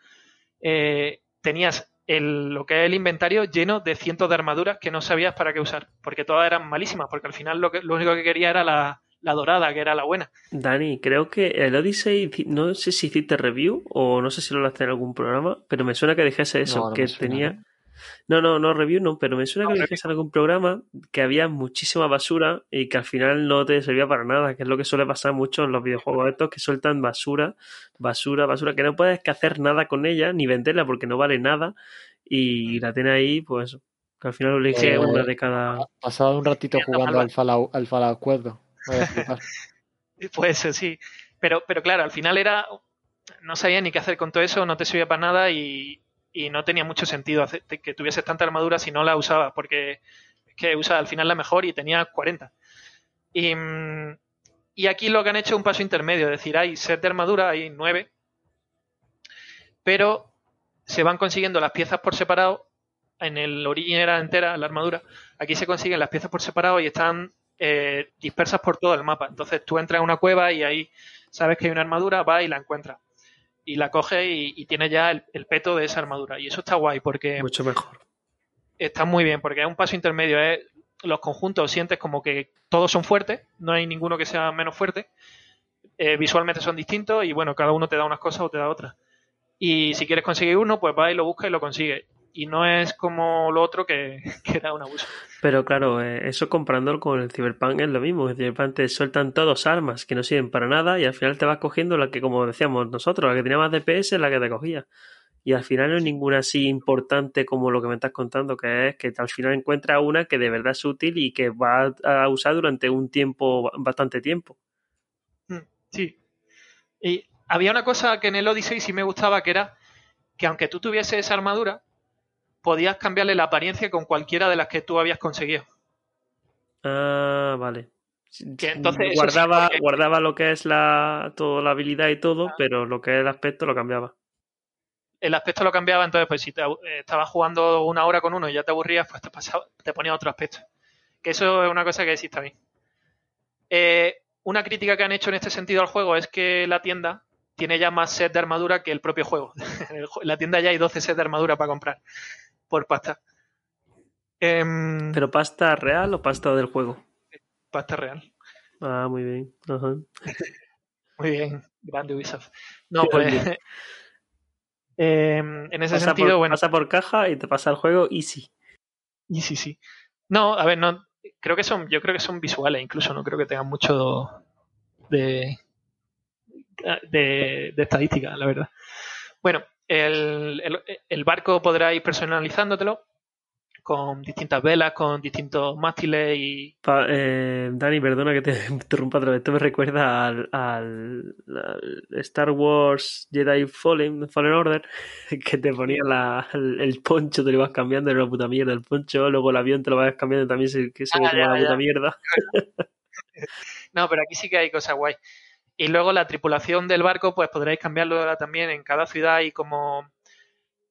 Eh, tenías el, lo que es el inventario lleno de cientos de armaduras que no sabías para qué usar, porque todas eran malísimas, porque al final lo, que, lo único que quería era la, la, dorada, que era la buena. Dani, creo que el Odyssey, no sé si hiciste review o no sé si lo hace en algún programa, pero me suena que dijese eso, no, no que tenía... No, no, no, review no, pero me suena No, que dijiste en algún programa que había muchísima basura y que al final no te servía para nada, que es lo que suele pasar mucho en los videojuegos estos, que sueltan basura, basura, basura, que no puedes que hacer nada con ella, ni venderla porque no vale nada, y la tienes ahí, pues, que al final lo elige Eh, una de cada... Pasado un ratito jugando al Fallout, al Fallout 4. Voy a flipar. Pues eh, sí. Pero, pero claro, al final era. No sabía ni qué hacer con todo eso, no te servía para nada y, y no tenía mucho sentido que tuvieses tanta armadura si no la usabas, porque es que usa al final la mejor y tenía 40. Y, mm, y aquí lo que han hecho es un paso intermedio, es decir, hay set de armadura, hay 9, pero se van consiguiendo las piezas por separado. En el origen era entera la armadura. Aquí se consiguen las piezas por separado y están eh, dispersas por todo el mapa. Entonces tú entras a una cueva y ahí sabes que hay una armadura, vas y la encuentras. Y la coges y, y tienes ya el, el peto de esa armadura. Y eso está guay porque Mucho mejor. está muy bien, porque es un paso intermedio. Los conjuntos sientes como que todos son fuertes, no hay ninguno que sea menos fuerte. Eh, visualmente son distintos y bueno, cada uno te da unas cosas o te da otras. Y si quieres conseguir uno, pues vas y lo buscas y lo consigues. Y no es como lo otro que, que era un abuso. Pero claro, eh, eso comparándolo con el Cyberpunk es lo mismo. El Cyberpunk te sueltan todos armas que no sirven para nada y al final te vas cogiendo la que, como decíamos nosotros, la que tenía más DPS es la que te cogía. Y al final no hay ninguna así importante como lo que me estás contando, que es que al final encuentras una que de verdad es útil y que vas a usar durante un tiempo, bastante tiempo. Sí. Y había una cosa que en el Odyssey sí me gustaba, que era que aunque tú tuvieses esa armadura, podías cambiarle la apariencia con cualquiera de las que tú habías conseguido. Ah, vale. Que entonces guardaba, sí, porque- guardaba lo que es la, toda la habilidad y todo, pero lo que es el aspecto lo cambiaba. El aspecto lo cambiaba, entonces pues si te, eh, estabas jugando una hora con uno y ya te aburrías, pues te, pasaba, te ponía otro aspecto. Que eso es una cosa que sí bien. Eh, una crítica que han hecho en este sentido al juego es que la tienda tiene ya más set de armadura que el propio juego. en la tienda ya hay 12 sets de armadura para comprar por pasta. Em, ¿Pero pasta real o pasta del juego? pasta real. Ah, muy bien. Ajá. Muy bien, grande Ubisoft. No, pues. em, en ese Pasa sentido, por, bueno. pasa por caja y te pasa el juego easy. Y sí, sí. No, a ver, no. Creo que son, yo creo que son visuales, incluso no creo que tengan mucho de, de, de estadística, la verdad. Bueno, el, el, el barco podrá ir personalizándotelo con distintas velas, con distintos mástiles y Pa- eh, Dani, perdona que te interrumpa otra vez. Esto me recuerda al, al- al Star Wars Jedi Fallen, Fallen Order, que te ponía la- el, el poncho, te lo ibas cambiando, era una puta mierda el poncho, luego el avión te lo vas cambiando y también se, que se ve Ah, como ya, una puta ya. mierda. No, pero aquí sí que hay cosas guay. Y luego la tripulación del barco, pues podréis cambiarlo también en cada ciudad y como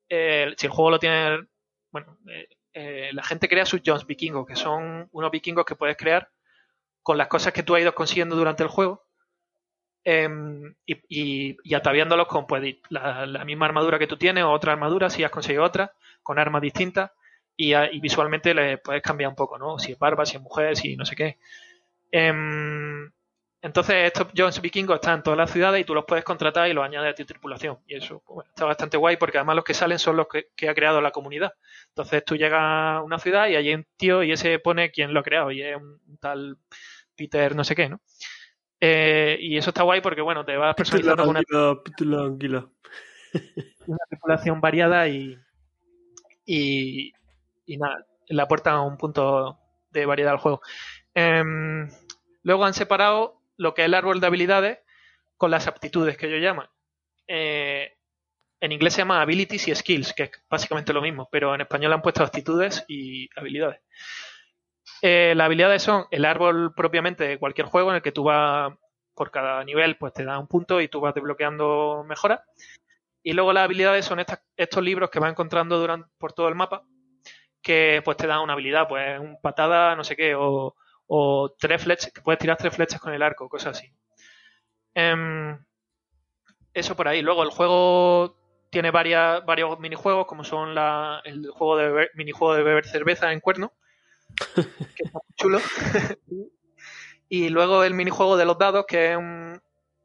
eh, si el juego lo tiene, bueno, eh, eh, la gente crea sus Jones vikingos, que son unos vikingos que puedes crear con las cosas que tú has ido consiguiendo durante el juego em, y, y, ataviándolos con pues, la, misma armadura que tú tienes o otra armadura, si has conseguido otra, con armas distintas y, y visualmente le puedes cambiar un poco, ¿no? Si es barba, si es mujer, si no sé qué. Entonces, estos Jones vikingos están en todas las ciudades y tú los puedes contratar y los añades a tu tripulación. Y eso pues, bueno, está bastante guay porque además los que salen son los que, que ha creado la comunidad. Entonces tú llegas a una ciudad y hay un tío y ese pone quién lo ha creado y es un tal Peter no sé qué, ¿no? Eh, y eso está guay porque, bueno, te vas personalizando con una, una tripulación variada y, y, y nada, le aporta un punto de variedad al juego. Em, luego han separado lo que es el árbol de habilidades con las aptitudes que ellos llaman. Eh, en inglés se llama abilities y skills, que es básicamente lo mismo, pero en español han puesto aptitudes y habilidades. Eh, las habilidades son el árbol propiamente de cualquier juego en el que tú vas por cada nivel, pues te da un punto y tú vas desbloqueando mejoras. Y luego las habilidades son estas- estos libros que vas encontrando durante, por todo el mapa, que pues te dan una habilidad, pues un patada, no sé qué, o, o tres flechas, que puedes tirar tres flechas con el arco, cosas así. Em, eso por ahí. Luego el juego tiene varias, varios minijuegos, como son la, el juego de beber- minijuego de beber cerveza en cuerno, que está muy chulo. y luego el minijuego de los dados, que es un,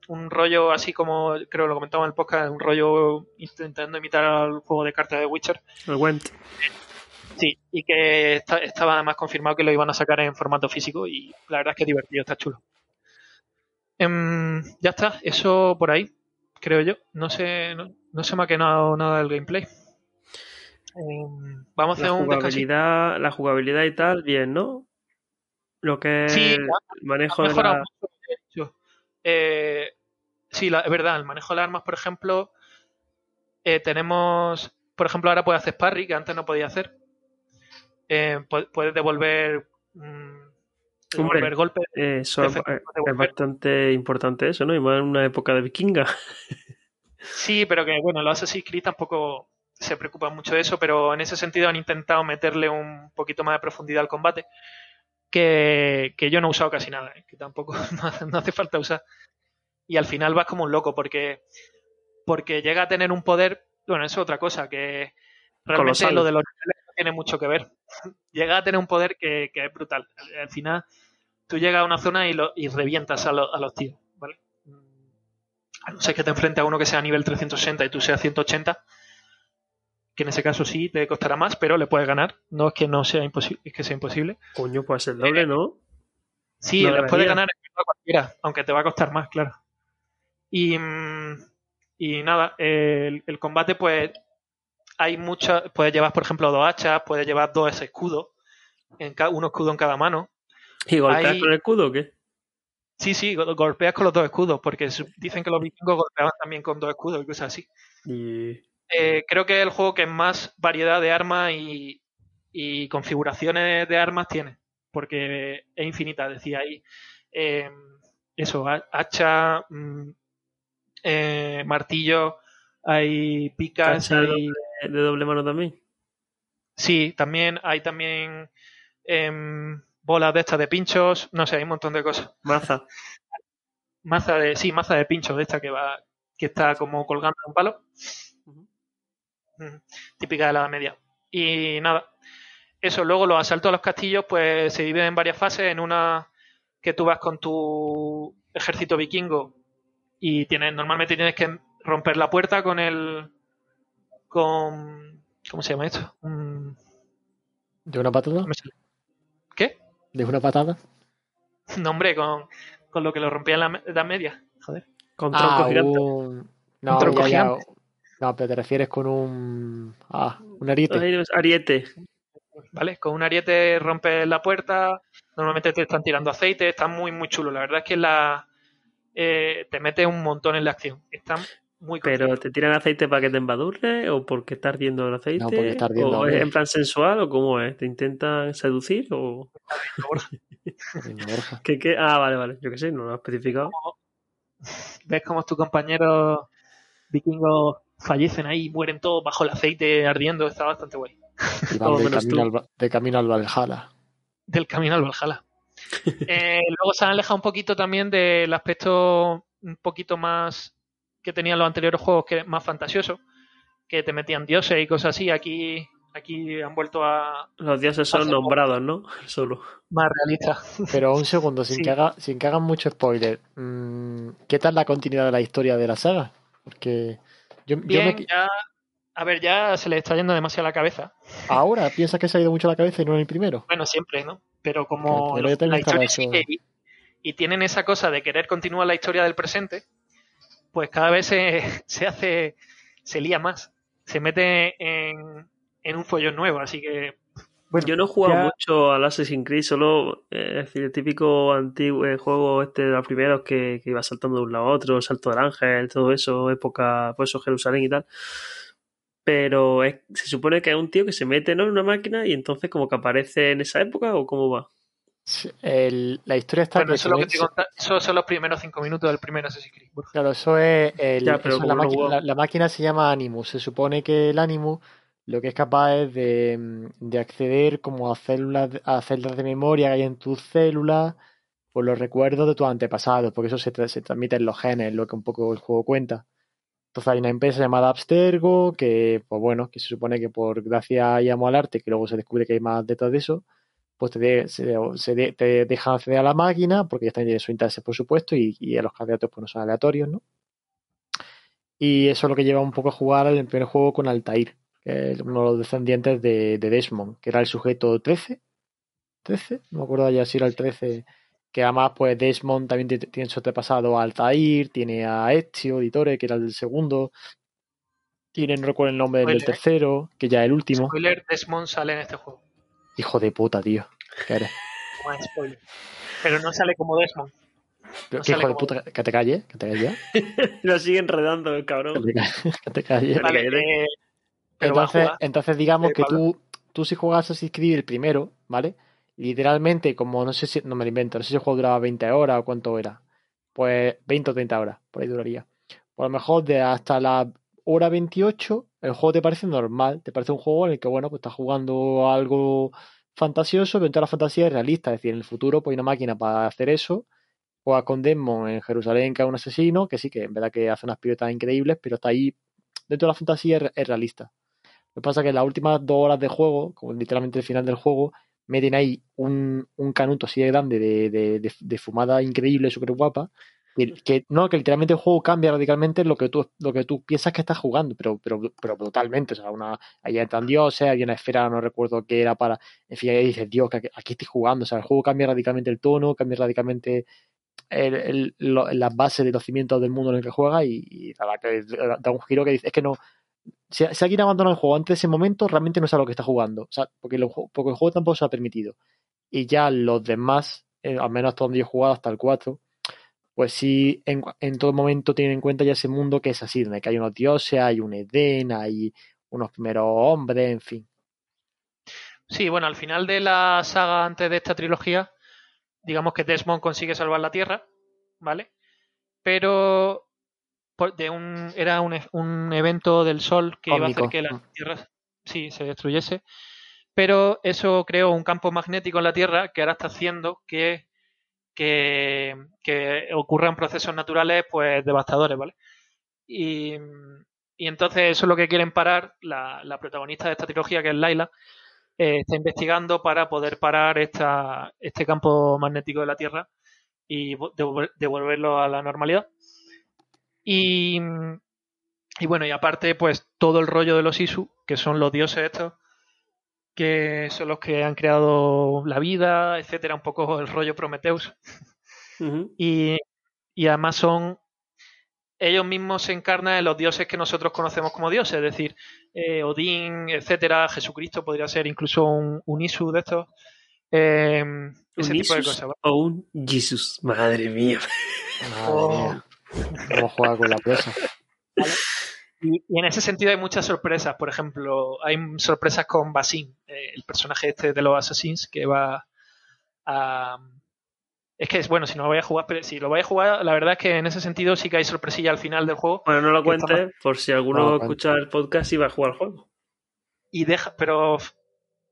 un rollo así como, creo que lo comentaba en el podcast, un rollo intentando imitar al juego de cartas de Witcher. El Went. Sí, y que esta- estaba además confirmado que lo iban a sacar en formato físico y la verdad es que es divertido, está chulo. Em, ya está, eso por ahí, creo yo. No sé, no, no se me ha quedado nada del gameplay. Em, vamos a La hacer un jugabilidad, la jugabilidad y tal, bien, ¿no? Lo que es Sí, el manejo de la... Eh, sí, la- es verdad, el manejo de las armas, por ejemplo, eh, tenemos, por ejemplo, ahora puedes hacer parry, que antes no podía hacer. Eh, pu- puedes devolver, mm, devolver golpes. eh, Eso es, Efectivamente, es volver. bastante importante eso, ¿no? Y más en una época de vikinga. Sí, pero que bueno, los Assassin's Creed tampoco se preocupan mucho de eso, pero en ese sentido han intentado meterle un poquito más de profundidad al combate, que, que yo no he usado casi nada, ¿eh? que tampoco no hace, no hace falta usar. Y al final vas como un loco, porque, porque llega a tener un poder, bueno, eso es otra cosa, que realmente Colosal. lo de los tiene mucho que ver. llega a tener un poder que, que es brutal. Al final, tú llegas a una zona y, lo, y revientas a, lo- a los tíos, ¿vale? A no ser que te enfrentes a uno que sea a nivel 360 y tú seas 180, que en ese caso sí te costará más, pero le puedes ganar. No es que no sea imposible, es que sea imposible. Coño, pues el doble, ¿no? Sí, No les debería. puedes ganar a cualquiera, aunque te va a costar más, claro. Y, mm, y nada, el, el combate, pues hay muchas. Puedes llevar, por ejemplo, dos hachas, puedes llevar dos escudos, en ca- uno escudo en cada mano. ¿Y golpeas Hay- con el escudo o qué? Sí, sí, go- golpeas con los dos escudos, porque dicen que los vikingos golpeaban también con dos escudos y cosas así. Y... Eh, creo que es el juego que más variedad de armas y, y configuraciones de armas tiene, porque es infinita, decía ahí. Eh, eso, ha- hacha, mm, eh, martillo, hay picas, ¿Cacha de hay- de doble mano también? sí, también hay también em, bolas de estas de pinchos, no sé, hay un montón de cosas. Maza. Maza de, sí, maza de pinchos de esta que va, que está como colgando un palo. Típica de la media. Y nada. Eso, luego los asaltos a los castillos, pues se dividen en varias fases. En una que tú vas con tu ejército vikingo y tienes, normalmente tienes que romper la puerta con el. Con. ¿Cómo se llama esto? Un- ¿De una patada? ¿Qué? ¿De una patada? No, hombre, con, con lo que lo rompía en la Edad media. Joder. Con tronco Ah, gigante. un... No, tronco ya, ya. gigante. No, pero te refieres con un... Ah, un ariete. Ariete. ¿vale? Con un ariete rompes la puerta, normalmente te están tirando aceite, está muy, muy chulo. La verdad es que la eh, te mete un montón en la acción. Está muy ¿Pero te tiran aceite para que te embadurre o porque está ardiendo el aceite? No, porque está ardiendo, ¿O es en plan sensual o cómo es? ¿Te intentan seducir o...? ¿Qué, qué? Ah, vale, vale. Yo qué sé, no lo he especificado. Ves cómo tus compañeros vikingos fallecen ahí, mueren todos bajo el aceite ardiendo, está bastante guay. Y van de camino, al, de camino al Valhalla. Del camino al Valhalla. Eh, luego se han alejado un poquito también del aspecto un poquito más que tenían los anteriores juegos, que es más fantasioso, que te metían dioses y cosas así. Aquí, aquí han vuelto a Los dioses son nombrados, ¿no? Solo. más realistas. Pero un segundo, sin, Sí. que, haga, sin que hagan mucho spoiler. mm, ¿Qué tal la continuidad de la historia de la saga? Porque yo, me, ya, a ver, ya se le está yendo demasiado la cabeza. ahora piensas que se ha ido mucho la cabeza y no en el primero. Bueno, siempre, ¿no? Pero como primero ya también la historia eso. sigue y, y tienen esa cosa de querer continuar la historia del presente, pues cada vez se, se hace, se lía más. Se mete en, en un follón nuevo, así que Bueno, Yo no he jugado ya- mucho al Assassin's Creed, solo eh, es decir, el típico antiguo eh, juego este de los primeros que, que iba saltando de un lado a otro, salto del ángel, todo eso, época, pues eso, Jerusalén y tal. Pero es- se supone que es un tío que se mete ¿no? en una máquina y entonces como que aparece en esa época o cómo va. El- la historia está bueno, eso, es lo que te conta- eso son los primeros cinco minutos del primer Assassin's Creed. Claro, eso es, el- Ya, pero eso es la, máquina, juego- la, la máquina se llama Animus. Se supone que el Animus lo que es capaz es de, de acceder como a células, a celdas de memoria que hay en tus células por los recuerdos de tus antepasados, porque eso se, tra- se transmite en los genes, lo que un poco el juego cuenta. Entonces hay una empresa llamada Abstergo que, pues bueno, que se supone que por gracia y amo al arte, que luego se descubre que hay más detrás de eso, pues te, de- se, se de- te dejan acceder a la máquina, porque ya tienen sus intereses, por supuesto, y, y a los candidatos pues no son aleatorios, ¿no? Y eso es lo que lleva un poco a jugar el primer juego con Altair. que es uno de los descendientes de, de Desmond, que era el sujeto 13. 13, no me acuerdo ya si era el 13. Que además, pues Desmond también ti- tiene su a Altair, tiene a Ezio Auditore, que era el del segundo. Tiene, no recuerdo el nombre del tercero, que ya es el último. Spoiler, Desmond sale en este juego. Hijo de puta, tío. ¿Qué es spoiler. Pero no sale como Desmond. No qué hijo de como- puta, que te calles, que te calles ya. Lo sigue enredando el cabrón. Que te calles, que te calles. Vale, eh, Entonces, entonces digamos Eh, que tú, tú si juegas Assassin's Creed el primero, ¿vale? Literalmente, como no sé si, no me lo invento, no sé si el juego duraba 20 horas o cuánto era. Pues 20 o 30 horas, por ahí duraría. Por lo mejor de hasta la hora 28, el juego te parece normal, te parece un juego en el que, bueno, pues estás jugando algo fantasioso, pero toda la fantasía es realista, es decir, en el futuro pues hay una máquina para hacer eso, juegas con Desmond en Jerusalén, que es un asesino, que sí, que en verdad que hace unas piruetas increíbles, pero está ahí, dentro de la fantasía es, es realista. Lo que pasa es que en las últimas dos horas de juego, como literalmente el final del juego, meten ahí un, un canuto así de grande de, de, de- de fumada increíble, súper guapa. Que, no, que literalmente el juego cambia radicalmente lo que tú, lo que tú piensas que estás jugando, pero, pero, pero brutalmente. O sea, una, ahí entran dioses, había una esfera, no recuerdo qué era para. En fin, ahí dices, Dios, que aquí, aquí estoy jugando. O sea, el juego cambia radicalmente el tono, cambia radicalmente el- el- las bases de los cimientos del mundo en el que juega y, que da un giro que dice, es que no, si, si alguien abandona el juego antes de ese momento, realmente no sabe lo que está jugando. O sea, porque, lo porque el juego tampoco se ha permitido. Y ya los demás, eh, al menos hasta donde yo he jugado, hasta el 4, pues sí, en, en todo momento tienen en cuenta ya ese mundo que es así, donde que hay unos dioses, hay un Edén, hay unos primeros hombres, en fin. Sí, bueno, al final de la saga antes de esta trilogía, digamos que Desmond consigue salvar la Tierra, ¿vale? Pero por- de un, era un, un evento del Sol que iba a hacer que la. Tierra sí, se destruyese. Pero eso creó un campo magnético en la Tierra que ahora está haciendo que, que, ocurran procesos naturales pues devastadores, ¿vale? Y, entonces eso es lo que quieren parar la, protagonista de esta trilogía, que es Laila, eh, está investigando para poder parar esta, este campo magnético de la Tierra y vo- devol- devolverlo a la normalidad. Y, y bueno, y aparte, pues todo el rollo de los Isu, que son los dioses estos, que son los que han creado la vida, etcétera, un poco el rollo Prometheus. Y, y además son ellos mismos se encarnan en los dioses que nosotros conocemos como dioses, es decir, eh, Odín, etcétera, Jesucristo podría ser incluso un, un Isu de estos. eh, ese ¿Un tipo de cosas. ¿vale? o un Jesus? Madre mía. Madre Oh. mía. Cómo juega con la presa. Y, y en ese sentido hay muchas sorpresas. Por ejemplo, hay sorpresas con Basim, eh, el personaje este de los Assassins que va a. Es que es bueno, si no lo voy a jugar, pero si lo voy a jugar, la verdad es que en ese sentido sí que hay sorpresilla al final del juego. Bueno, no lo está cuentes por si alguno No escucha el podcast y va a jugar al juego. y deja, pero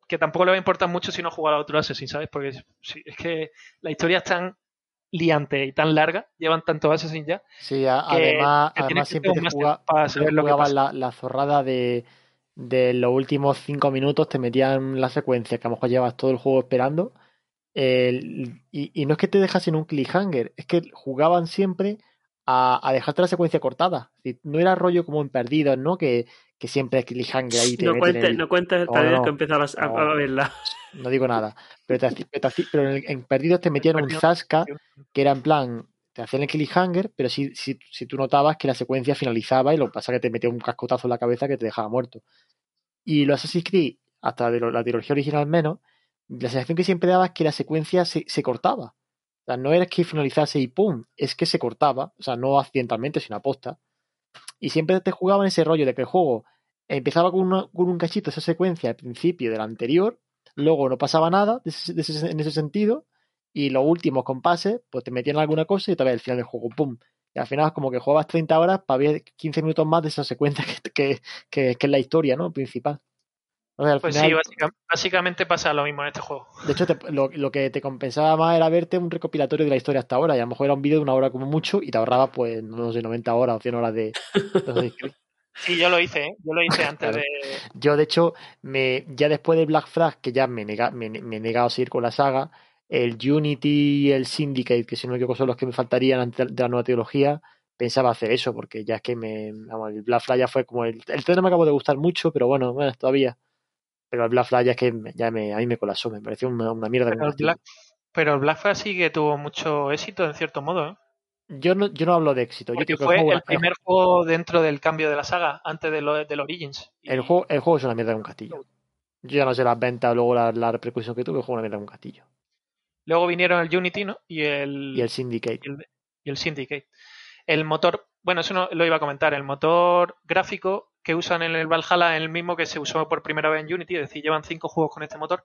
que tampoco le va a importar mucho si no juega a otro Assassin, ¿sabes? Porque sí, es que la historia es tan liante y tan larga, llevan tantos Assassin ya, Sí, a- que, además, que además siempre te un máster juga- para siempre saber lo que jugabas pasa. la, la zorrada de, de los últimos cinco minutos, te metían la secuencia que a lo mejor llevas todo el juego esperando. el- y, y no es que te dejasen un cliffhanger, es que jugaban siempre a, a dejarte la secuencia cortada. No era rollo como en Perdidos, ¿no? Que, que siempre es cliffhanger ahí. Te No cuentes, el- no cuentes No, hasta no. que empezar a, verla. no digo nada. Pero, te pero, te haci- pero en, el- en Perdidos te metían un zasca que era en plan, te hacían el cliffhanger, pero si, si, si tú notabas que la secuencia finalizaba y lo que pasa es que te metía un cascotazo en la cabeza que te dejaba muerto. Y los Assassin's Creed, hasta de lo- la trilogía original menos, la sensación que siempre daba es que la secuencia se, se cortaba. O sea, no era que finalizase y ¡pum! Es que se cortaba. O sea, no accidentalmente, sino aposta. Y siempre te jugaban ese rollo de que el juego empezaba con, una- con un cachito, esa secuencia al principio del anterior, luego no pasaba nada en ese sentido, y los últimos compases, pues te metían alguna cosa y te ves el final del juego, ¡pum! Y al final como que jugabas 30 horas para ver 15 minutos más de esa secuencia que, que- que es la historia, ¿no? Principal. Al Pues final, sí, básica- básicamente pasa lo mismo en este juego. de hecho, te- lo, lo que te compensaba más era verte un recopilatorio de la historia hasta ahora, y a lo mejor era un vídeo de una hora como mucho, y te ahorraba, pues, no sé, 90 horas o 100 horas de... de. Sí, yo lo hice, ¿eh? Yo lo hice antes Claro. de... Yo, de hecho, me, ya después de Black Flag, que ya me, nega- me, me he negado a seguir con la saga, el Unity y el Syndicate, que si no me equivoco son los que me faltarían antes de la nueva trilogía, pensaba hacer eso, porque ya es que me, vamos, el Black Flag ya fue como el, el 3 no me acabó de gustar mucho, pero bueno, bueno, todavía. Pero el Black Flag ya es que ya me, a mí me colapsó, me pareció una, una mierda. Pero el, Black, pero el Black Flag sí que tuvo mucho éxito en cierto modo, ¿eh? Yo no, yo no hablo de éxito, yo que fue el juego, el primer juego dentro del cambio de la saga, antes de lo, del Origins. El, juego, el juego es una mierda de un castillo. Yo ya no sé las ventas, luego la, la repercusión que tuve, el juego es una mierda de un castillo. Luego vinieron el Unity, ¿no? Y el, Y el Syndicate. y el, y el Syndicate. El motor, bueno, eso no lo iba a comentar, el motor gráfico que usan en el Valhalla es el mismo que se usó por primera vez en Unity, es decir, llevan cinco juegos con este motor.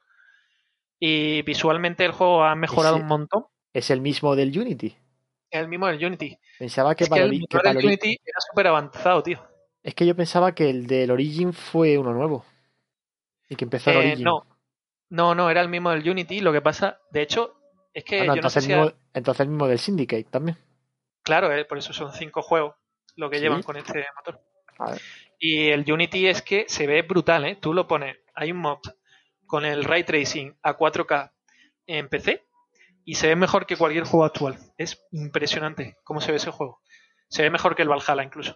Y visualmente el juego ha mejorado un montón. Es el mismo del Unity. Es el mismo del Unity. Pensaba que, es que el que motor del Unity era súper avanzado, tío. Es que yo pensaba que el del Origin fue uno nuevo. Y que empezó el Eh, Origin. no, no, no, era el mismo del Unity. Lo que pasa, de hecho, es que Ah, no, yo no sé entonces, si... el mismo, entonces el mismo del Syndicate también. Claro, eh, por eso son cinco juegos lo que Sí. llevan con este motor. A ver. Y el Unity es que se ve brutal, ¿eh? Tú lo pones, hay un mod con el ray tracing a 4K en PC y se ve mejor que cualquier juego actual. Es impresionante cómo se ve ese juego. Se ve mejor que el Valhalla incluso.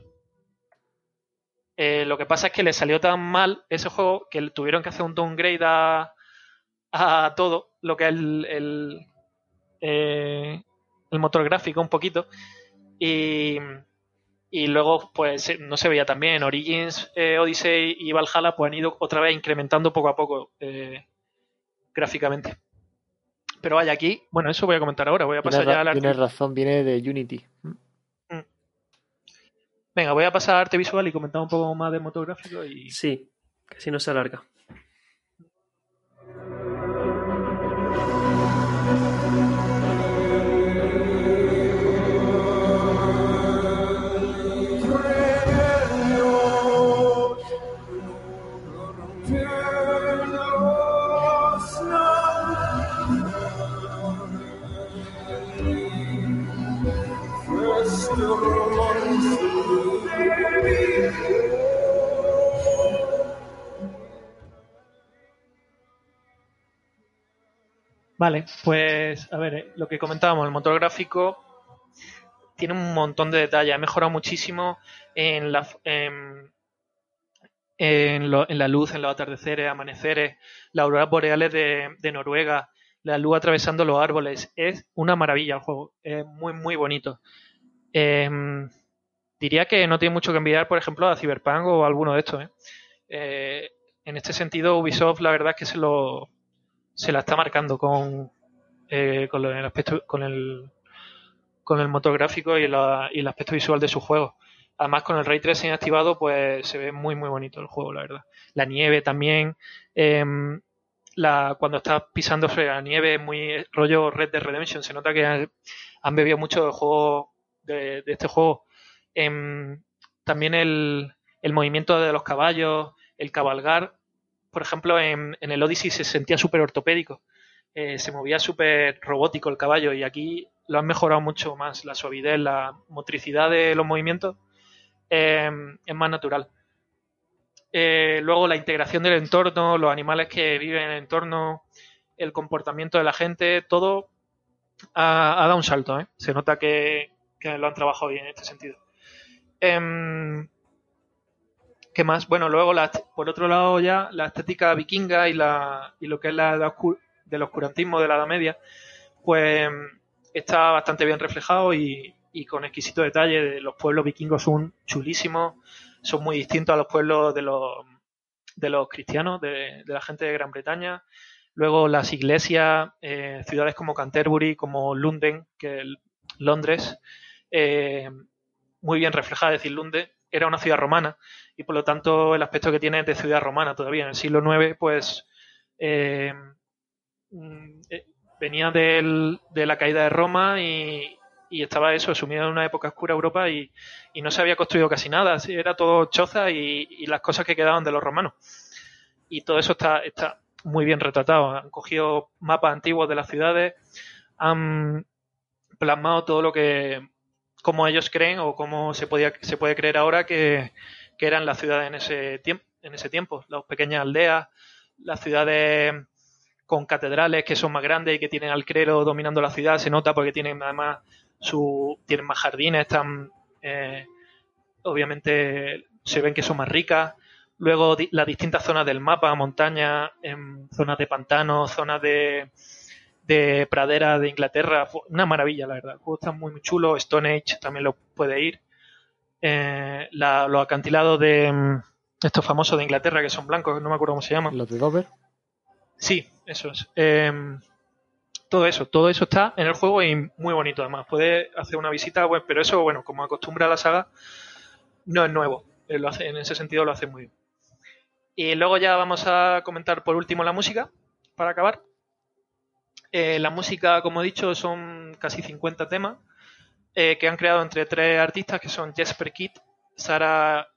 Eh, lo que pasa es que le salió tan mal ese juego que tuvieron que hacer un downgrade a, a todo lo que es el, el, eh, el motor gráfico un poquito. Y, y luego, pues eh, no se veía tan bien. Origins, eh, Odyssey y Valhalla pues han ido otra vez incrementando poco a poco eh, gráficamente. Pero vaya, aquí, bueno, eso voy a comentar ahora. Voy a pasar ya al arte. tienes razón, viene de Unity. Venga, voy a pasar a arte visual y comentar un poco más de motor gráfico y Sí, que así no se alarga. Vale, pues a ver, eh, lo que comentábamos, el motor gráfico tiene un montón de detalles, ha mejorado muchísimo en la, en, la luz, en los atardeceres, amaneceres, las auroras boreales de, Noruega, la luz atravesando los árboles. Es una maravilla el juego, es muy, muy bonito. Em, diría que no tiene mucho que envidiar, por ejemplo, a Cyberpunk o alguno de estos. ¿eh? Eh, en este sentido, Ubisoft, la verdad es que se lo se la está marcando con, eh, con el aspecto, con el con el motor gráfico y, el aspecto visual de su juego. Además, con el ray tracing activado, pues se ve muy muy bonito el juego, la verdad. La nieve también, em, la, cuando estás pisando sobre la nieve, es muy rollo Red Dead Redemption. Se nota que han, bebido mucho del juego de, de este juego. Em, también el, el movimiento de los caballos, el cabalgar, por ejemplo, en, el Odyssey se sentía súper ortopédico. Eh, se movía súper robótico el caballo y aquí lo han mejorado mucho más. La suavidad, la motricidad de los movimientos eh, es más natural. Eh, luego la integración del entorno, los animales que viven en el entorno, el comportamiento de la gente, todo ha, dado un salto. ¿eh? Se nota que, que lo han trabajado bien en este sentido. ¿Qué más? Bueno, luego, la, por otro lado, ya la estética vikinga y, la, y lo que es la oscu- del oscurantismo de la Edad Media, pues está bastante bien reflejado y, y con exquisito detalle. Los pueblos vikingos son chulísimos, son muy distintos a los pueblos de los, de los cristianos, de, la gente de Gran Bretaña. Luego las iglesias, eh, ciudades como Canterbury, como London, que es Londres, eh, muy bien reflejada, es decir, Londres era una ciudad romana y por lo tanto el aspecto que tiene es de ciudad romana todavía. En el siglo IX, pues eh, mm, eh, venía de la caída de Roma y, estaba eso, sumido en una época oscura Europa y, no se había construido casi nada, era todo choza y, las cosas que quedaban de los romanos. Y todo eso está muy bien retratado. Han cogido mapas antiguos de las ciudades, han plasmado todo lo que, como ellos creen o cómo se, podía, se puede creer ahora que, que eran las ciudades en ese, tiempo, en ese tiempo. Las pequeñas aldeas, las ciudades con catedrales que son más grandes y que tienen al clero dominando la ciudad, se nota porque tienen además su, tienen más jardines, están Eh, obviamente se ven que son más ricas. Luego las distintas zonas del mapa, montañas, em, zonas de pantano, zonas de, de pradera de Inglaterra. Una maravilla, la verdad. El juego está muy, muy chulo. Stone Age también lo puede ir. Eh, la- los acantilados de em, estos famosos de Inglaterra que son blancos, no me acuerdo cómo se llaman. Los de Dover. Sí, eso es. Em, todo eso, todo eso está en el juego y muy bonito además. Puedes hacer una visita, bueno, pero eso, bueno, como acostumbra la saga, no es nuevo. Eh, lo hace, en ese sentido lo hace muy bien. Y luego ya vamos a comentar por último la música, para acabar. Eh, la música, como he dicho, son casi 50 temas eh, que han creado entre tres artistas que son Jesper Kidd, Sara,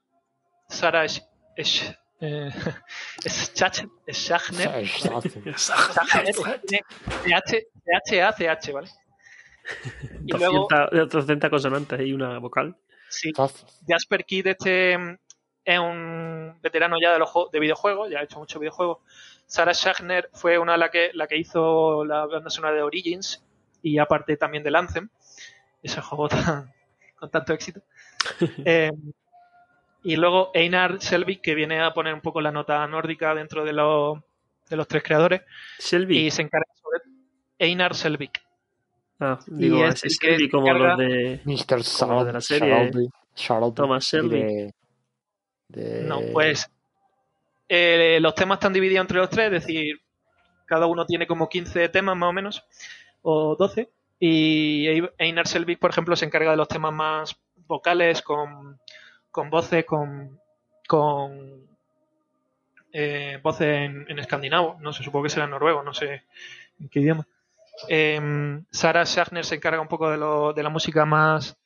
Sara Sch- Sch- eh, Schach- Schachner, C-H-A-C-H, ¿vale? Y luego, 200, 200 consonantes y una vocal. sí, Jasper Kidd este es un veterano ya de los juegos- de videojuegos, ya ha hecho muchos videojuegos. Sarah Schachner fue una la que la que hizo la banda sonora de Origins y aparte también de Anthem, ese juego tan- con tanto éxito. Eh, y luego Einar Selvik que viene a poner un poco la nota nórdica dentro de los de los tres creadores Shelby. y se encarga sobre Einar Selvik. Ah, digo, es el que Shelby como encarga- los de. Mr. Como de la serie. Shelby. Thomas Shelby. De, No, pues eh, los temas están divididos entre los tres, es decir, cada uno tiene como 15 temas más o menos, o 12, y Einar Selvik, por ejemplo, se encarga de los temas más vocales, con, con voces, con, con eh, voces en, en escandinavo, no sé, supongo que será en noruego, no sé en qué idioma. Em, Sarah Schachner se encarga un poco de, lo- de la música más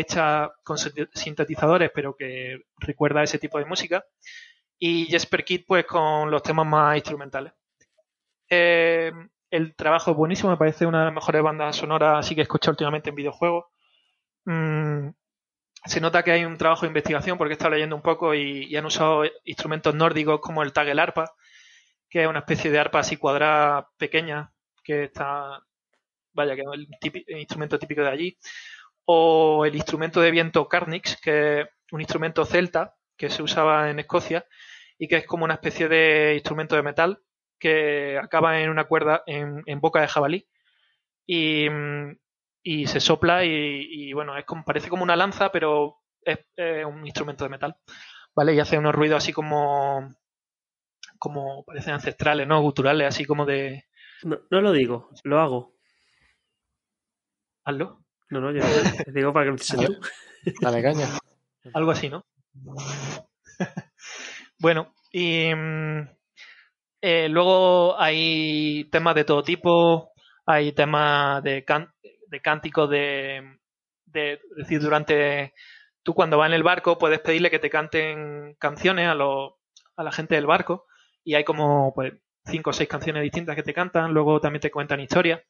hecha con sinte- sintetizadores, pero que recuerda ese tipo de música. Y Jesper Kidd, pues con los temas más instrumentales. Eh, el trabajo es buenísimo, me parece una de las mejores bandas sonoras así que he escuchado últimamente en videojuegos. Mm, se nota que hay un trabajo de investigación porque he estado leyendo un poco y, han usado instrumentos nórdicos como el tagel arpa, que es una especie de arpa así cuadrada pequeña, que está, vaya, que es el instrumento típico de allí o el instrumento de viento Carnix, que es un instrumento celta que se usaba en Escocia y que es como una especie de instrumento de metal que acaba en una cuerda en, en boca de jabalí y, y se sopla y, y, bueno, es como, parece como una lanza, pero es, un instrumento de metal, ¿vale? Y hace unos ruidos así como como parecen ancestrales, ¿no? Guturales, así como de... No, no lo digo, lo hago. Hazlo. No, no, yo te digo para que lo tú. Dale caña. Algo así, ¿no? bueno, y mm, eh, luego hay temas de todo tipo, hay temas de, can- de cánticos de, de, es decir, durante, tú cuando vas en el barco puedes pedirle que te canten canciones a, los a la gente del barco y hay como pues cinco o seis canciones distintas que te cantan, luego también te cuentan historias.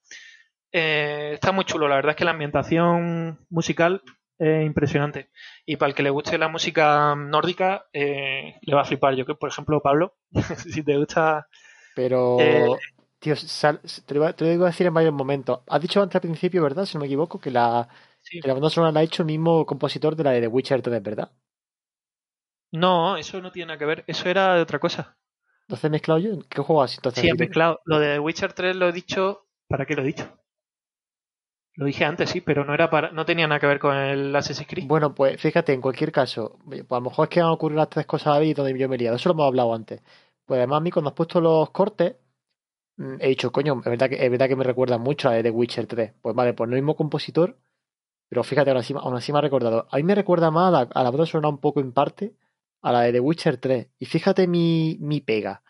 Eh, está muy chulo, la verdad es que la ambientación musical es impresionante. Y para el que le guste la música nórdica, eh, le va a flipar. Yo que, por ejemplo, Pablo, si te gusta... Pero, Eh, tío, sal- te, lo iba, te lo iba a decir en varios momentos. Has dicho antes al principio, ¿verdad? Si no me equivoco, que la, sí. que la banda sonora la ha hecho el mismo compositor de la de The Witcher 3, ¿verdad? No, eso no tiene nada que ver. Eso era de otra cosa. Entonces he mezclado yo. ¿Qué juego has entonces? Sí, he mezclado. Lo de Witcher 3 lo he dicho... ¿Para qué lo he dicho? Lo dije antes, sí, pero no era para, no tenía nada que ver con el Assassin's Creed. Bueno, pues fíjate, en cualquier caso, pues a lo mejor es que han ocurrido las tres cosas a y donde yo me he liado. Eso lo hemos hablado antes. Pues además a mí cuando has puesto los cortes, mm, he dicho, coño, es verdad que, es verdad que me recuerda mucho a The Witcher 3. Pues vale, pues no mismo compositor, pero fíjate, aún así, aún así me ha recordado. A mí me recuerda más a la, a la un poco en parte a la de The Witcher 3. Y fíjate mi, mi pega.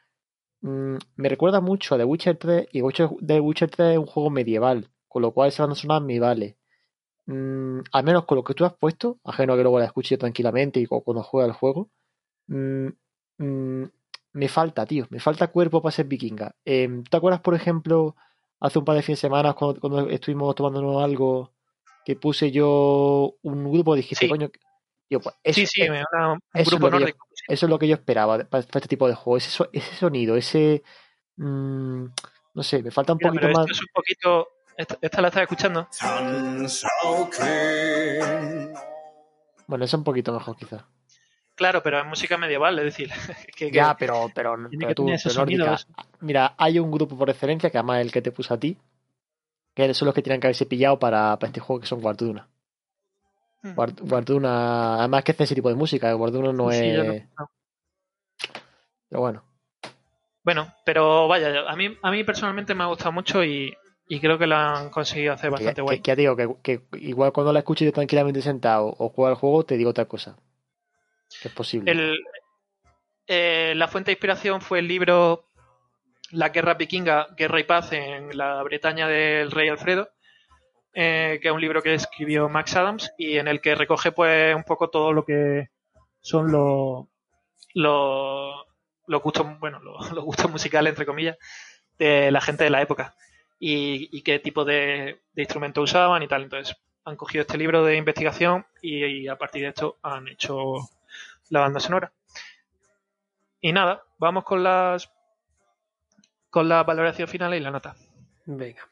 Mm, me recuerda mucho a The Witcher 3 y The Witcher 3 es un juego medieval, con lo cual esa banda sonora me vale. Mm, al menos con lo que tú has puesto, ajeno a que luego la escuche tranquilamente y cu- cuando juega el juego, mm, mm, me falta, tío, me falta cuerpo para ser vikinga. Em, ¿te acuerdas, por ejemplo, hace un par de fines de semana cuando, cuando estuvimos tomándonos algo que puse yo un grupo dijiste, Sí. coño, yo, pues, eso, sí, sí, me- una- un eso es grupo que yo- eso es lo que yo esperaba para, para este tipo de juego, ese, so- ese sonido, ese... no sé, me falta un Mira, poquito más... es un poquito... Esta, esta la estás escuchando. Bueno, es un poquito mejor quizás. Claro, pero es música medieval, es decir, que, que- Ya, pero, pero, tú, pero nórdica. Mira, hay un grupo por excelencia, que además es el que te puso a ti, que son los que tienen que haberse pillado para, para este juego, que son Guarduna. Mm. Guard- Guarduna, además que es ese tipo de música, Guarduna no Sí, yo no- es... Pero bueno, Bueno, pero vaya, a mí, a mí personalmente me ha gustado mucho y, y creo que lo han conseguido hacer bastante guay. que ya te digo, que, que igual cuando la escuches tranquilamente sentado o juega el juego, te digo otra cosa. Que es posible. El, eh, la fuente de inspiración fue el libro La guerra vikinga, Guerra y Paz en la Bretaña del rey Alfredo, eh, que es un libro que escribió Max Adams y en el que recoge pues un poco todo lo que son los los, los gustos, bueno, los, los gustos musicales entre comillas de la gente de la época y, y qué tipo de, de instrumentos usaban y tal. Entonces han cogido este libro de investigación y, y a partir de esto han hecho la banda sonora. Y nada, vamos con las con la valoración final y la nota. Venga.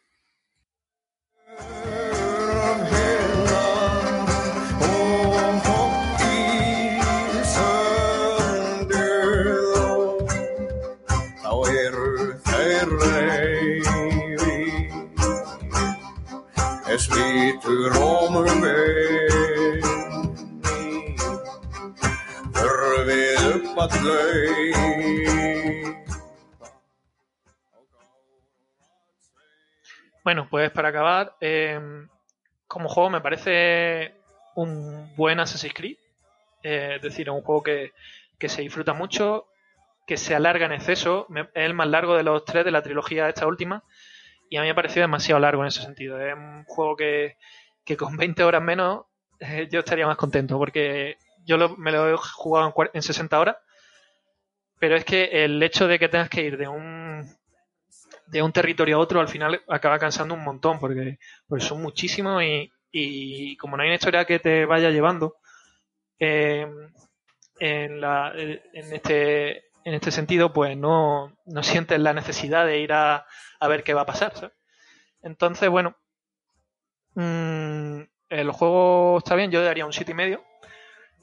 Bueno, pues para acabar, eh, como juego me parece un buen Assassin's Creed. Eh, es decir, un juego que, que se disfruta mucho, que se alarga en exceso. Es el más largo de los tres de la trilogía esta última. Y a mí me ha parecido demasiado largo en ese sentido. Es un juego que, que con 20 horas menos eh, yo estaría más contento porque yo me lo he jugado en, en 60 horas. Pero es que el hecho de que tengas que ir de un de un territorio a otro al final acaba cansando un montón porque, porque son muchísimos y, y como no hay una historia que te vaya llevando eh, en, la, en, este, en este sentido pues no, no sientes la necesidad de ir a, a ver qué va a pasar entonces bueno mm, el juego está bien yo le daría un 7 y medio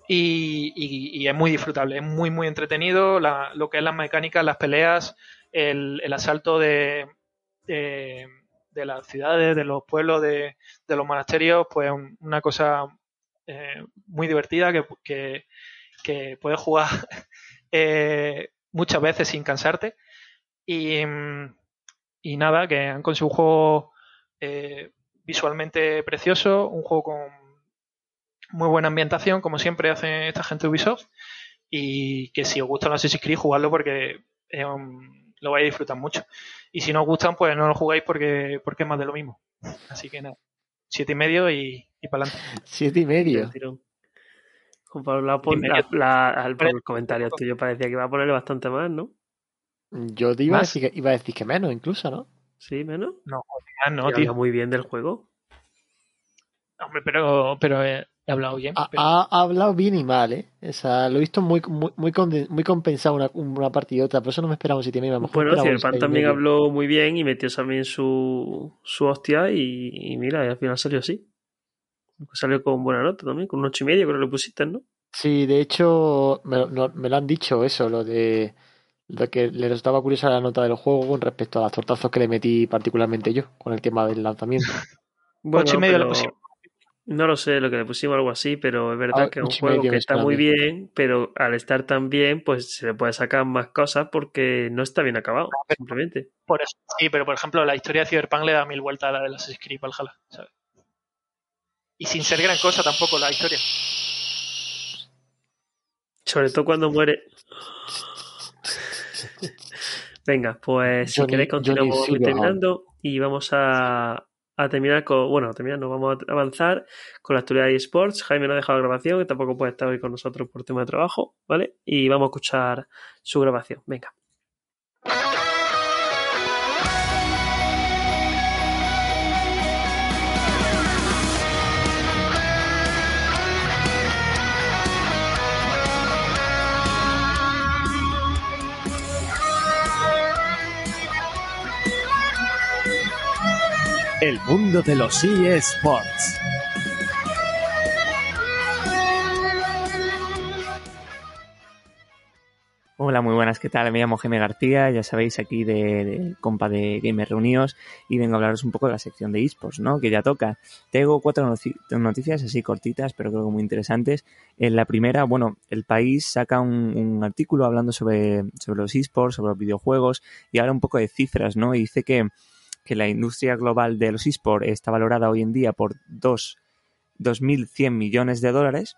y, y- es muy disfrutable, es muy muy entretenido, la- lo que es las mecánicas, las peleas, el, el asalto de, de, las ciudades, de los pueblos, de, de los monasterios, pues un- una cosa eh, muy divertida que, que, que puedes jugar eh, muchas veces sin cansarte. Y, y nada, que han conseguido un juego eh, visualmente precioso, un juego con muy buena ambientación, como siempre hace esta gente de Ubisoft. Y que si os gusta los Assassin's Creed, jugadlo porque lo vais a disfrutar mucho. Y si no os gustan, pues no lo jugáis porque, porque es más de lo mismo. Así que nada, siete y medio y, y para adelante. Siete y medio. Del tirón. Juan Pablo, la, la- la- al- por el comentario tuyo parecía que iba a ponerle bastante más, ¿no? Yo te iba a, decir que, iba a decir que menos, incluso, ¿no? Sí, menos. No, no, tío. habla muy bien del juego. Hombre, pero, pero he, he hablado bien. Ha, pero- ha- ha hablado bien y mal, ¿eh? O sea, lo he visto muy, muy, muy, conden- muy compensado una, una parte y otra, por eso no me esperaba un 7 y medio. a lo mejor Bueno, Cyberpunk seis y también medio. habló muy bien y metió también su, su hostia y, y mira, y al final salió así. Salió con buena nota también, con un ocho y medio creo que le pusiste, ¿no? Sí, de hecho, me, lo- no- me lo han dicho eso, lo de lo que le resultaba curiosa la nota del juego con respecto a los tortazos que le metí particularmente yo con el tema del lanzamiento. Bueno, Ocho y medio pero pusimos. No lo sé, lo que le pusimos algo así, pero es verdad Ah, que es un juego que está muy bien, pero al estar tan bien, pues se le puede sacar más cosas porque no está bien acabado, simplemente. Por eso, sí, pero por ejemplo, la historia de Cyberpunk le da mil vueltas a la de las Creed Valhalla, ¿sabes? Y sin ser gran cosa tampoco la historia. Sobre todo cuando muere. Venga, pues si queréis continuamos terminando y vamos a, a terminar con, bueno, a terminar, nos vamos a avanzar con la actualidad de eSports. Jaime no ha dejado la grabación, que tampoco puede estar hoy con nosotros por tema de trabajo, ¿vale? Y vamos a escuchar su grabación. Venga. El mundo de los eSports. Hola, muy buenas, ¿qué tal? Me llamo Geme García, ya sabéis, aquí de, de compa de Gamer Reunidos y vengo a hablaros un poco de la sección de esports, ¿no? Que ya toca. Tengo cuatro noticias así cortitas, pero creo que muy interesantes. En la primera, bueno, el país saca un, artículo hablando sobre, sobre los esports, sobre los videojuegos y habla un poco de cifras, ¿no? Y dice que que la industria global de los esports está valorada hoy en día por dos 2.100 millones de dólares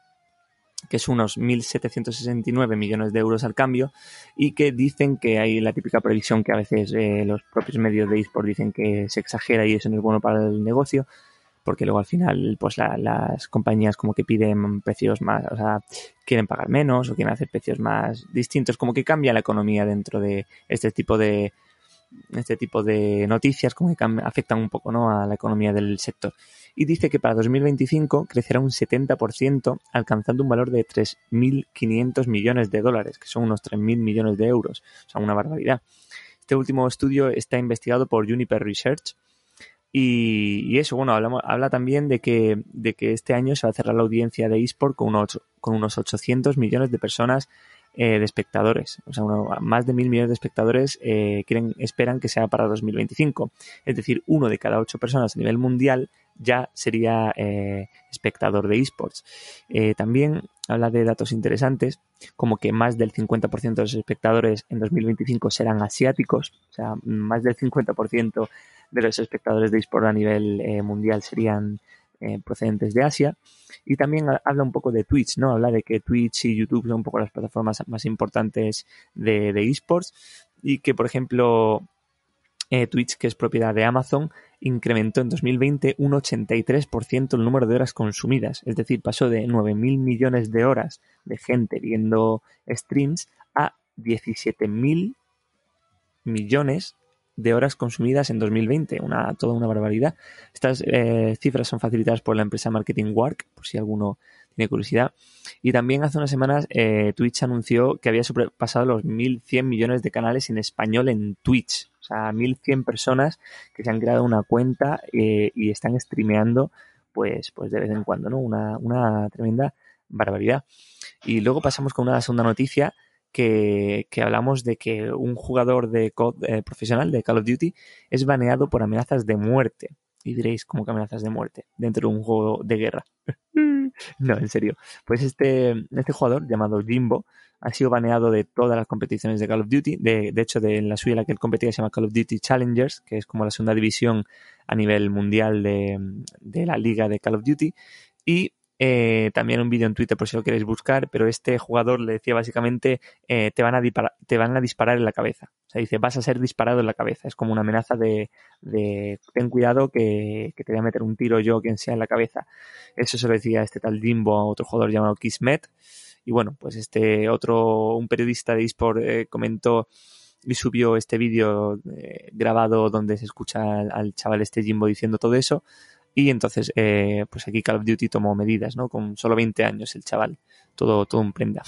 que es unos 1.769 millones de euros al cambio, y que dicen que hay la típica previsión que a veces eh, los propios medios de eSport dicen que se exagera y eso no es bueno para el negocio, porque luego al final pues la- las compañías como que piden precios más, o sea, quieren pagar menos o quieren hacer precios más distintos, como que cambia la economía dentro de este tipo de este tipo de noticias como que afectan un poco ¿no? a la economía del sector. Y dice que para 2025 crecerá un 70%, alcanzando un valor de 3.500 millones de dólares, que son unos 3.000 millones de euros. O sea, una barbaridad. Este último estudio está investigado por Juniper Research. Y, y eso, bueno, hablamos, habla también de que, de que este año se va a cerrar la audiencia de eSport con unos, con unos 800 millones de personas eh, de espectadores. O sea, uno- más de mil millones de espectadores eh, esperan que sea para 2025. Es decir, uno de cada ocho personas a nivel mundial ya sería eh, espectador de esports. Eh, también habla de datos interesantes, como que más del 50% de los espectadores en 2025 serán asiáticos, o sea, más del 50% de los espectadores de esports a nivel mundial serían eh, procedentes de Asia. Y también ha- habla un poco de Twitch, ¿no? Habla de que Twitch y YouTube son un poco las plataformas más importantes de, de esports y que, por ejemplo, eh, Twitch, que es propiedad de Amazon, incrementó en 2020 un 83% el número de horas consumidas. Es decir, pasó de 9.000 millones de horas de gente viendo streams a 17.000 millones de horas consumidas en 2020, una, toda una barbaridad. Estas eh, cifras son facilitadas por la empresa Marketing Work, por si alguno tiene curiosidad. Y también hace unas semanas eh, Twitch anunció que había sobrepasado los 1.100 millones de canales en español en Twitch. O sea, 1.100 personas que se han creado una cuenta eh, y están streameando pues, pues de vez en cuando, ¿no? Una, una tremenda barbaridad. Y luego pasamos con una segunda noticia que, hablamos de que un jugador de eh, profesional de Call of Duty es baneado por amenazas de muerte. Y diréis, ¿cómo que amenazas de muerte? Dentro de un juego de guerra. no, en serio. Pues este, este jugador, llamado Jimbo, ha sido baneado de todas las competiciones de Call of Duty. De, de hecho, de la suya en la que él competía se llama Call of Duty Challengers, que es como la segunda división a nivel mundial de, de la liga de Call of Duty. Y eh, también un vídeo en Twitter por si lo queréis buscar, pero este jugador le decía básicamente eh, te, van a te van a disparar en la cabeza. O sea, dice vas a ser disparado en la cabeza. Es como una amenaza de, de ten cuidado que, que te voy a meter un tiro yo, quien sea, en la cabeza. Eso se lo decía este tal Jimbo a otro jugador llamado Kismet. Y bueno, pues este otro, un periodista de eSport eh, comentó y subió este vídeo eh, grabado donde se escucha al, al chaval este Jimbo diciendo todo eso. Y entonces, eh, pues aquí Call of Duty tomó medidas, ¿no? Con solo 20 años el chaval, todo, todo un prenda.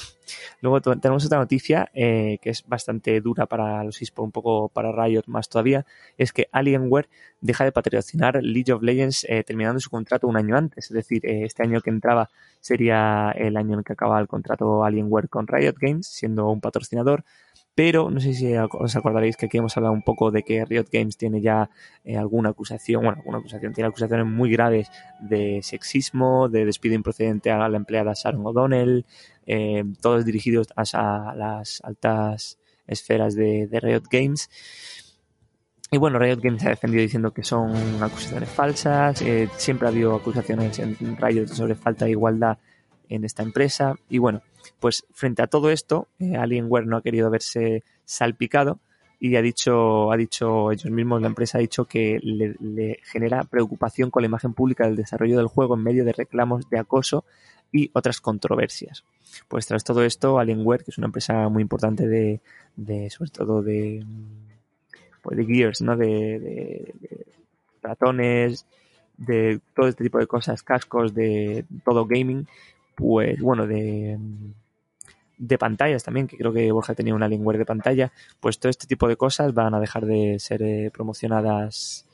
Luego tenemos otra noticia eh, que es bastante dura para los eSports, un poco para Riot más todavía, es que Alienware deja de patrocinar League of Legends eh, terminando su contrato un año antes. Es decir, eh, este año que entraba sería el año en que acaba el contrato Alienware con Riot Games, siendo un patrocinador. Pero no sé si os acordaréis que aquí hemos hablado un poco de que Riot Games tiene ya eh, alguna acusación, bueno, alguna acusación, tiene acusaciones muy graves de sexismo, de despido improcedente a la empleada Sharon O'Donnell, eh, todos dirigidos a, las altas esferas de, de Riot Games. Y bueno, Riot Games se ha defendido diciendo que son acusaciones falsas. Eh, siempre ha habido acusaciones en Riot sobre falta de igualdad en esta empresa. Y bueno, pues frente a todo esto, eh, Alienware no ha querido verse salpicado y ha dicho, ha dicho ellos mismos, la empresa ha dicho que le, genera preocupación con la imagen pública del desarrollo del juego en medio de reclamos de acoso y otras controversias. Pues tras todo esto, Alienware, que es una empresa muy importante de, de sobre todo de, pues de Gears, ¿no? De, de, de ratones, de todo este tipo de cosas, cascos, de todo gaming, pues bueno, de, de pantallas también, que creo que Borja tenía una Alienware de pantalla, pues todo este tipo de cosas van a dejar de ser eh, promocionadas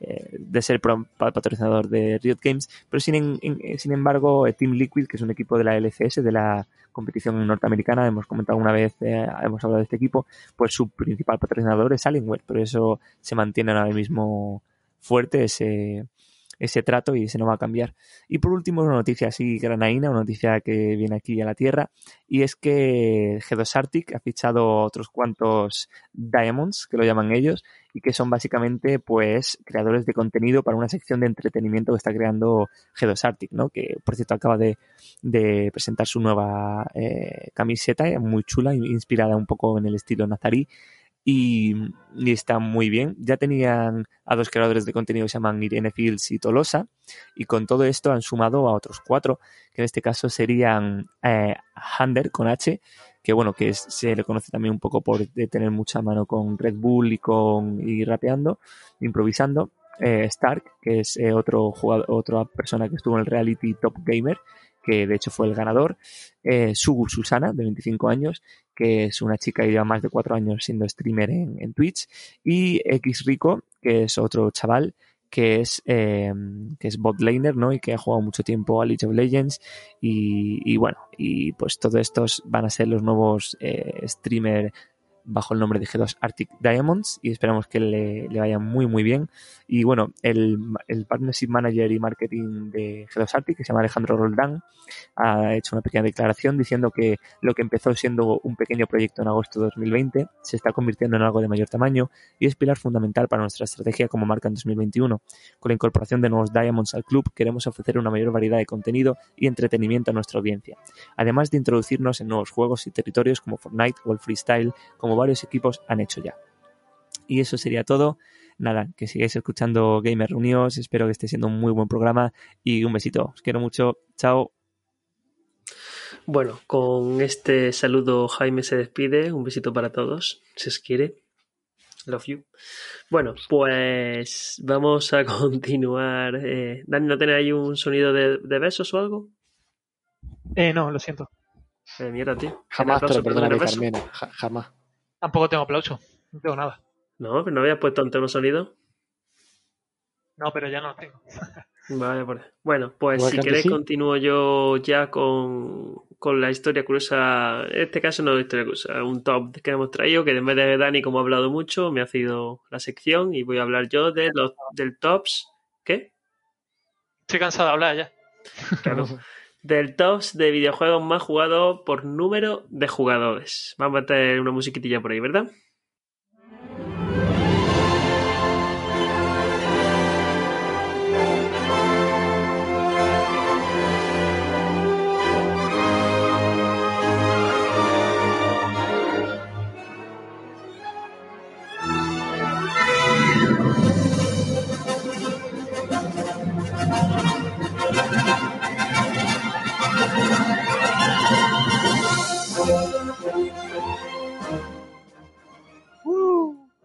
eh, de ser pro- pa- patrocinador de Riot Games, pero sin, en- sin embargo eh, Team Liquid, que es un equipo de la LCS, de la competición norteamericana, hemos comentado una vez, eh, hemos hablado de este equipo, pues su principal patrocinador es Alienware, pero eso se mantiene ahora mismo fuerte ese, ese trato y ese no va a cambiar. Y por último, una noticia así granaína, una noticia que viene aquí a la Tierra, y es que G2 Arctic ha fichado otros cuantos Diamonds, que lo llaman ellos, y que son básicamente pues creadores de contenido para una sección de entretenimiento que está creando G2 Arctic, ¿no? Que por cierto acaba de, de presentar su nueva eh, camiseta, muy chula, inspirada un poco en el estilo nazarí. Y, está muy bien. Ya tenían a dos creadores de contenido que se llaman Irene Fields y Tolosa, y con todo esto han sumado a otros cuatro, que en este caso serían eh, Hander con H, que bueno, que se le conoce también un poco por tener mucha mano con Red Bull y con y rapeando, improvisando. Eh, Stark, que es eh, otro jugador, otra persona que estuvo en el reality Top Gamer, que de hecho fue el ganador. Eh, Sugur Susana, de 25 años, que es una chica que lleva más de 4 años siendo streamer en, Twitch. Y X Rico, que es otro chaval que es, eh, que es bot laner, ¿no? Y que ha jugado mucho tiempo a League of Legends. Y, y bueno, y pues todos estos van a ser los nuevos eh, streamer bajo el nombre de G2 Arctic Diamonds y esperamos que le, le vaya muy muy bien. Y bueno el, el Partnership Manager y Marketing de G2 Arctic que se llama Alejandro Roldán ha hecho una pequeña declaración diciendo que lo que empezó siendo un pequeño proyecto en agosto de 2020 se está convirtiendo en algo de mayor tamaño y es pilar fundamental para nuestra estrategia como marca en 2021 con la incorporación de nuevos Diamonds al club queremos ofrecer una mayor variedad de contenido y entretenimiento a nuestra audiencia además de introducirnos en nuevos juegos y territorios como Fortnite o el Freestyle, como varios equipos han hecho ya. Y eso sería todo. Nada, que sigáis escuchando Gamer Reunidos, espero que esté siendo un muy buen programa y un besito. Os quiero mucho. Chao. Bueno, con este saludo Jaime se despide. Un besito para todos, si os quiere. Love you. Bueno, pues vamos a continuar. Eh, Dani, ¿no tenéis ahí un sonido de, de besos o algo? Eh, no, lo siento. Eh, mierda, tío. Jamás te ¿Tienes lo aplauso por tener perdonaré, beso? Carmena. Ja- jamás. Tampoco tengo aplauso. No tengo nada. No, pero no habías puesto antes un sonido. No, pero ya no lo tengo. Vale, por ahí. Bueno, pues si queréis sí. continúo yo ya con, con la historia curiosa. En este caso no es historia curiosa, un top que hemos traído, que en vez de Dani, como ha hablado mucho, me ha sido la sección y voy a hablar yo de los del tops. ¿Qué? Estoy cansado de hablar ya. Claro. Del tops de videojuegos más jugados por número de jugadores. Vamos a meter una musiquitilla por ahí, ¿verdad?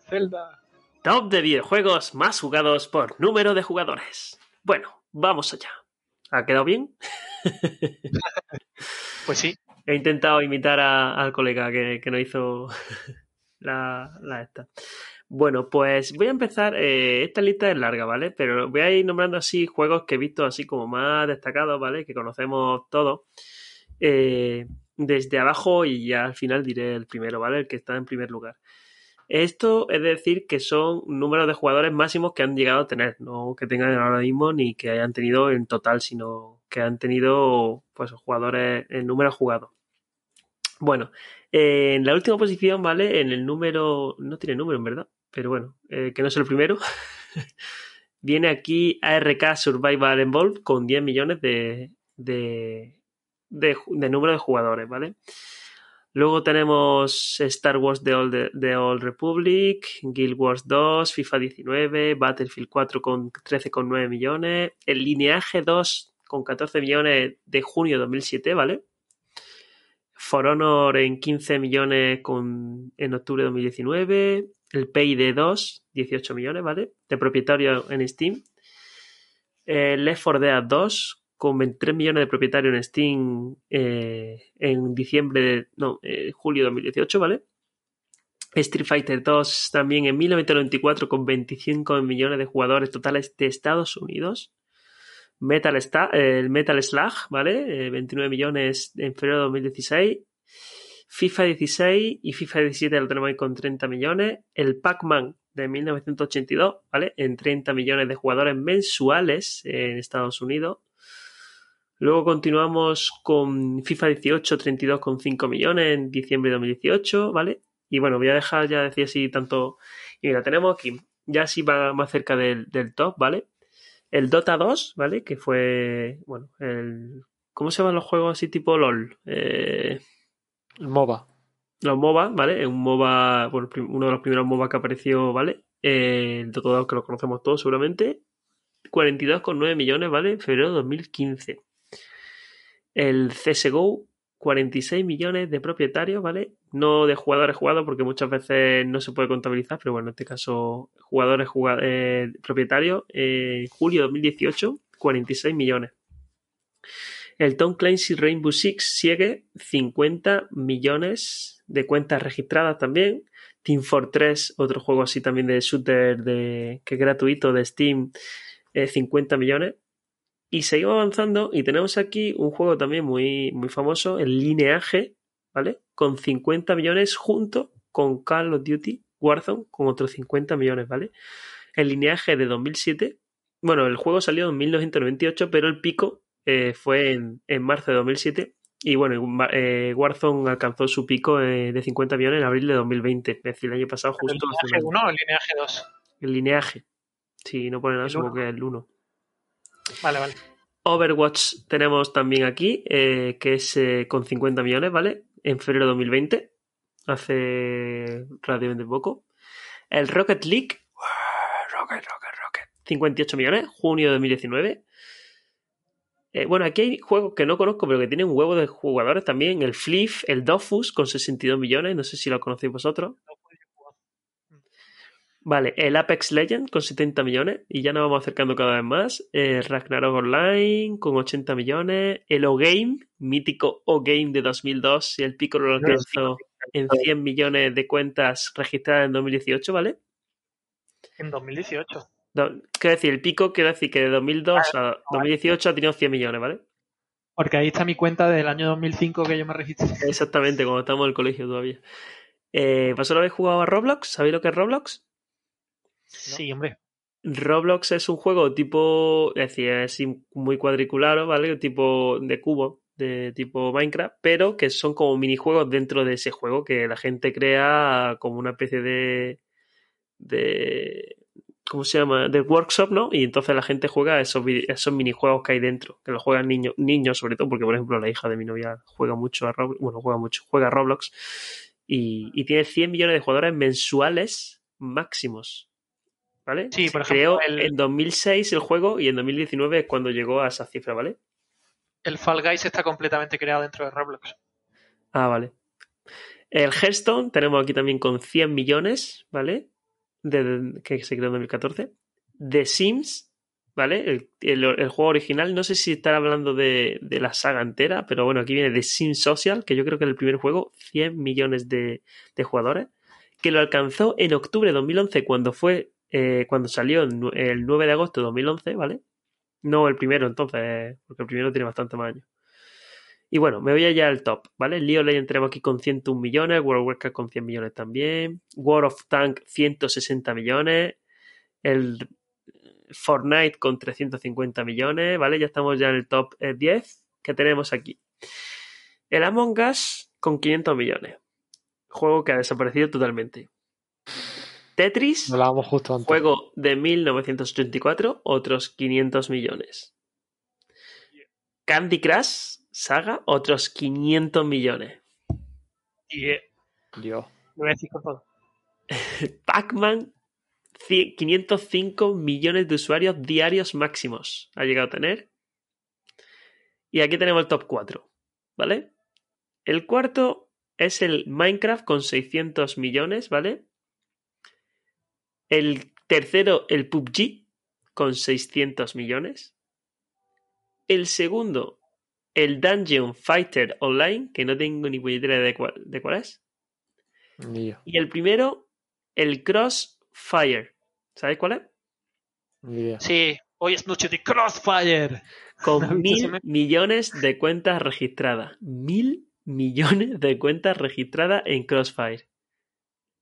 Zelda. Top de videojuegos más jugados por número de jugadores. Bueno, vamos allá. ¿Ha quedado bien? Pues sí. He intentado imitar a- al colega que, que no hizo la, la esta. Bueno, pues voy a empezar. eh, esta lista es larga, ¿vale? Pero voy a ir nombrando así juegos que he visto así como más destacados, ¿vale? Que conocemos todos. eh, desde abajo y ya al final diré el primero, ¿vale? El que está en primer lugar. Esto es decir que son números de jugadores máximos que han llegado a tener, no que tengan ahora mismo ni que hayan tenido en total, sino que han tenido pues jugadores en número jugados. Bueno, en la última posición, ¿vale? En el número, no tiene número en verdad, pero bueno, eh, que no es el primero. Viene aquí ARK Survival Evolved con 10 millones de, de, de número de jugadores, ¿vale? Luego tenemos Star Wars The Old, Republic, Guild Wars 2, FIFA 19, Battlefield 4 con 13,9 millones, el Lineaje 2 con 14 millones de junio de 2007, ¿vale? For Honor en 15 millones con, en octubre de 2019, el PID 2, 18 millones, ¿vale? De propietario en Steam. El Left 4 Dead 2 con 23 millones de propietarios en Steam eh, en diciembre, de, no, eh, julio de 2018, ¿vale? Street Fighter 2 también en 1994 con 25 millones de jugadores totales de Estados Unidos. Metal Sta- eh, el Metal Slug, ¿vale? Eh, 29 millones en febrero de 2016. FIFA 16 y FIFA 17 lo tenemos ahí con 30 millones. El Pac-Man de 1982, ¿vale? En 30 millones de jugadores mensuales en Estados Unidos. Luego continuamos con FIFA 18, 32,5 millones en diciembre de 2018, ¿vale? Y bueno, voy a dejar ya decir así tanto. Y mira, tenemos aquí, ya así va más cerca del, del top, ¿vale? El Dota 2, ¿vale? Que fue, bueno, el. ¿Cómo se llaman los juegos así tipo LOL? Eh, El MOBA. los MOBA, ¿vale? Es un MOBA, bueno, uno de los primeros MOBA que apareció, ¿vale? Eh, el Dota 2 que lo conocemos todos seguramente. 42,9 millones, ¿vale? En febrero de 2015. El CSGO, 46 millones de propietarios, ¿vale? No de jugadores jugados porque muchas veces no se puede contabilizar, pero bueno, en este caso, jugadores juga- eh, propietarios. En julio de 2018, 46 millones. El Tom Clancy Rainbow Six sigue 50 millones de cuentas registradas también. Team Fortress, otro juego así también de shooter de, que es gratuito de Steam, eh, 50 millones. Y seguimos avanzando y tenemos aquí un juego también muy, muy famoso, el Lineaje, ¿vale? Con 50 millones junto con Call of Duty Warzone con otros 50 millones, ¿vale? El Lineaje de 2007. Bueno, el juego salió en 1998, pero el pico eh, fue en, en marzo de 2007. Y bueno, eh, Warzone alcanzó su pico eh, de 50 millones en abril de 2020. Es decir, el año pasado ¿El justo un lineaje año. 1 o el lineaje 2? El lineaje. Si no pone nada, El supongo que es el 1. Vale, vale. Overwatch tenemos también aquí, eh, que es eh, con 50 millones, ¿vale? En febrero de 2020. Hace relativamente poco. El Rocket League. Rocket, Rocket, Rocket. 58 millones, junio de 2019. Eh, bueno, aquí hay juegos que no conozco, pero que tienen un huevo de jugadores también. El Flip, el Dofus con 62 millones. No sé si lo conocéis vosotros. Vale, el Apex Legend con 70 millones y ya nos vamos acercando cada vez más. El Ragnarok Online con 80 millones. El O-Game, mítico O-Game de 2002 y el pico lo alcanzó en 100 millones de cuentas registradas en 2018, ¿vale? En 2018. Do- Quiero decir, el pico quiero decir que de 2002 a 2018 ha tenido 100 millones, ¿vale? Porque ahí está mi cuenta del año 2005 que yo me registré. Exactamente, cuando estamos en el colegio todavía. Eh, ¿Vosotros habéis jugado a Roblox? ¿Sabéis lo que es Roblox? Sí, hombre. Roblox es un juego tipo, es decir, es muy cuadriculado, ¿vale? Tipo de cubo, de tipo Minecraft, pero que son como minijuegos dentro de ese juego que la gente crea como una especie de, de ¿cómo se llama? De workshop, ¿no? Y entonces la gente juega esos, esos minijuegos que hay dentro, que los juegan niños, niños sobre todo, porque por ejemplo la hija de mi novia juega mucho a Roblox, bueno, juega mucho, juega a Roblox y, y tiene 100 millones de jugadores mensuales máximos. ¿Vale? Sí, por ejemplo, creó el- en 2006 el juego y en 2019 es cuando llegó a esa cifra, ¿vale? El Fall Guys está completamente creado dentro de Roblox. Ah, vale. El Hearthstone tenemos aquí también con 100 millones, ¿vale? De, de- que se creó en 2014. The Sims, ¿vale? El, el- el juego original, no sé si estar hablando de, de la saga entera, pero bueno, aquí viene The Sims Social, que yo creo que es el primer juego, 100 millones de, de jugadores, que lo alcanzó en octubre de 2011 cuando fue, eh, cuando salió el nue- el 9 de agosto de 2011, ¿vale? No el primero entonces, porque el primero tiene bastante más años. Y bueno, me voy allá al top, ¿vale? League of Legends tenemos aquí con 101 millones, World of Warcraft con 100 millones también, World of Tank 160 millones, el Fortnite con 350 millones, ¿vale? Ya estamos ya en el top eh, 10 que tenemos aquí. El Among Us con 500 millones. Juego que ha desaparecido totalmente. Tetris, hablábamos justo antes. juego de 1984, otros 500 millones. Candy Crush, saga, otros 500 millones. Y eh, Dios. lo voy a decir con todo. Pac-Man, ci- 505 millones de usuarios diarios máximos ha llegado a tener. Y aquí tenemos el top 4, ¿vale? El cuarto es el Minecraft con 600 millones, ¿vale? El tercero, el PUBG, con 600 millones. El segundo, el Dungeon Fighter Online, que no tengo ni puñetera de cuál, de cuál es. Y el primero, el Crossfire. ¿Sabéis cuál es? idea. Sí, hoy es noche de Crossfire. Con ¿Has visto mil millones de cuentas registradas. Mil millones de cuentas registradas en Crossfire.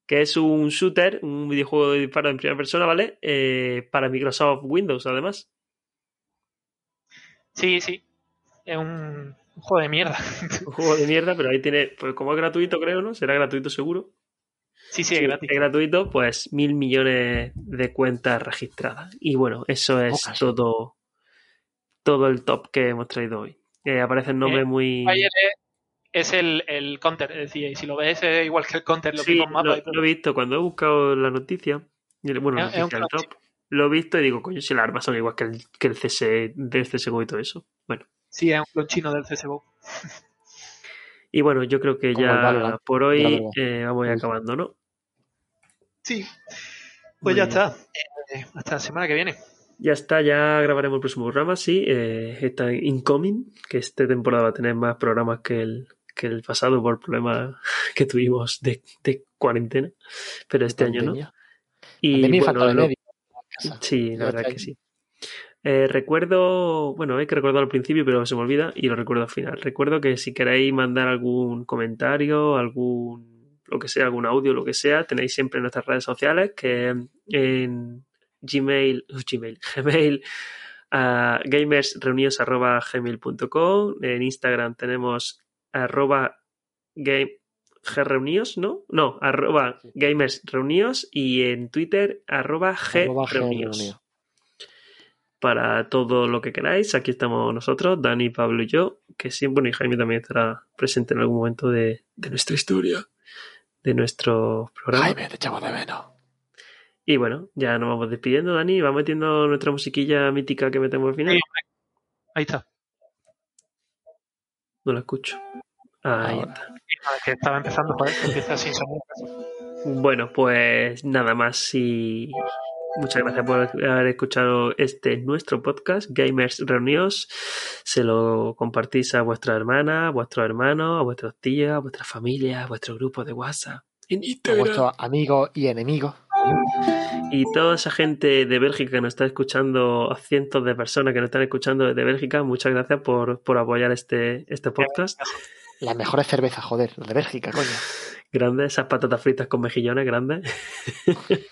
Que es un shooter, un videojuego de disparo en primera persona, ¿vale? Eh, para Microsoft Windows, además. Sí, sí. Es un, juego de mierda. Un juego de mierda, pero ahí tiene, pues como es gratuito, creo, ¿no? Será gratuito seguro. Sí, sí, es gratis. Es gratuito, pues mil millones de cuentas registradas. Y bueno, eso es Pocas. todo, todo el top que hemos traído hoy. Eh, aparecen nombres Eh, muy. Es, el, el counter, es decir, y si lo ves es igual que el counter, los Sí, mapas lo, y lo he visto cuando he buscado la noticia. Bueno, la noticia, el clásico. top. Lo he visto y digo, coño, si las armas son igual que el, que el CS, del CSGO y todo eso. Bueno, Sí, es un clon chino del CSGO. y bueno, yo creo que Como ya Valorant, por hoy eh, vamos a ir acabando, ¿no? Sí. Muy Pues ya bien. está. Eh, hasta la semana que viene. Ya está, ya grabaremos el próximo programa, sí. eh, está en Incoming, que esta temporada va a tener más programas que el, que el pasado por problemas que tuvimos de, de cuarentena. Pero este año no. Y bueno, falta de. Sí, la verdad que sí. Eh, recuerdo, bueno, hay que recordar al principio, pero se me olvida y lo recuerdo al final. Recuerdo que si queréis mandar algún comentario, algún, lo que sea, algún audio, lo que sea, tenéis siempre en nuestras redes sociales, que en Gmail, uh, Gmail, Gmail, gamersreunidos.gmail.com, en Instagram tenemos arroba game, greunidos, ¿no? No, arroba Sí. gamersreunidos y en Twitter arroba Arroba greunidos G-Reunido. para todo lo que queráis. Aquí estamos nosotros, Dani, Pablo y yo, que siempre, bueno, y Jaime también estará presente en algún momento de, de nuestra historia, de nuestro programa. Jaime, te echamos de menos. Y bueno, ya nos vamos despidiendo, Dani. Va metiendo nuestra musiquilla mítica que metemos al final. Ahí está. No la escucho. Ahí Ahora. está. Que estaba empezando, joder, que empieza sin sonido. Bueno, pues nada más y muchas gracias por haber escuchado este nuestro podcast, Gamers Reunidos. Se lo compartís a vuestra hermana, a vuestros hermanos, a vuestros tíos, a vuestra familia, a vuestro grupo de WhatsApp. En A vuestros amigos y enemigos. Y toda esa gente de Bélgica que nos está escuchando, a cientos de personas que nos están escuchando desde Bélgica, muchas gracias por, por apoyar este, este podcast. Las mejores cervezas, joder, las de Bélgica, coño. Grandes, esas patatas fritas con mejillones grandes.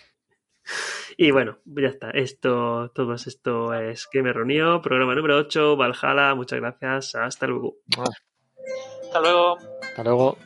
y bueno, ya está. Esto, todo esto es que me reunió. Programa número 8, Valhalla. Muchas gracias. Hasta luego. Hasta luego. Hasta luego.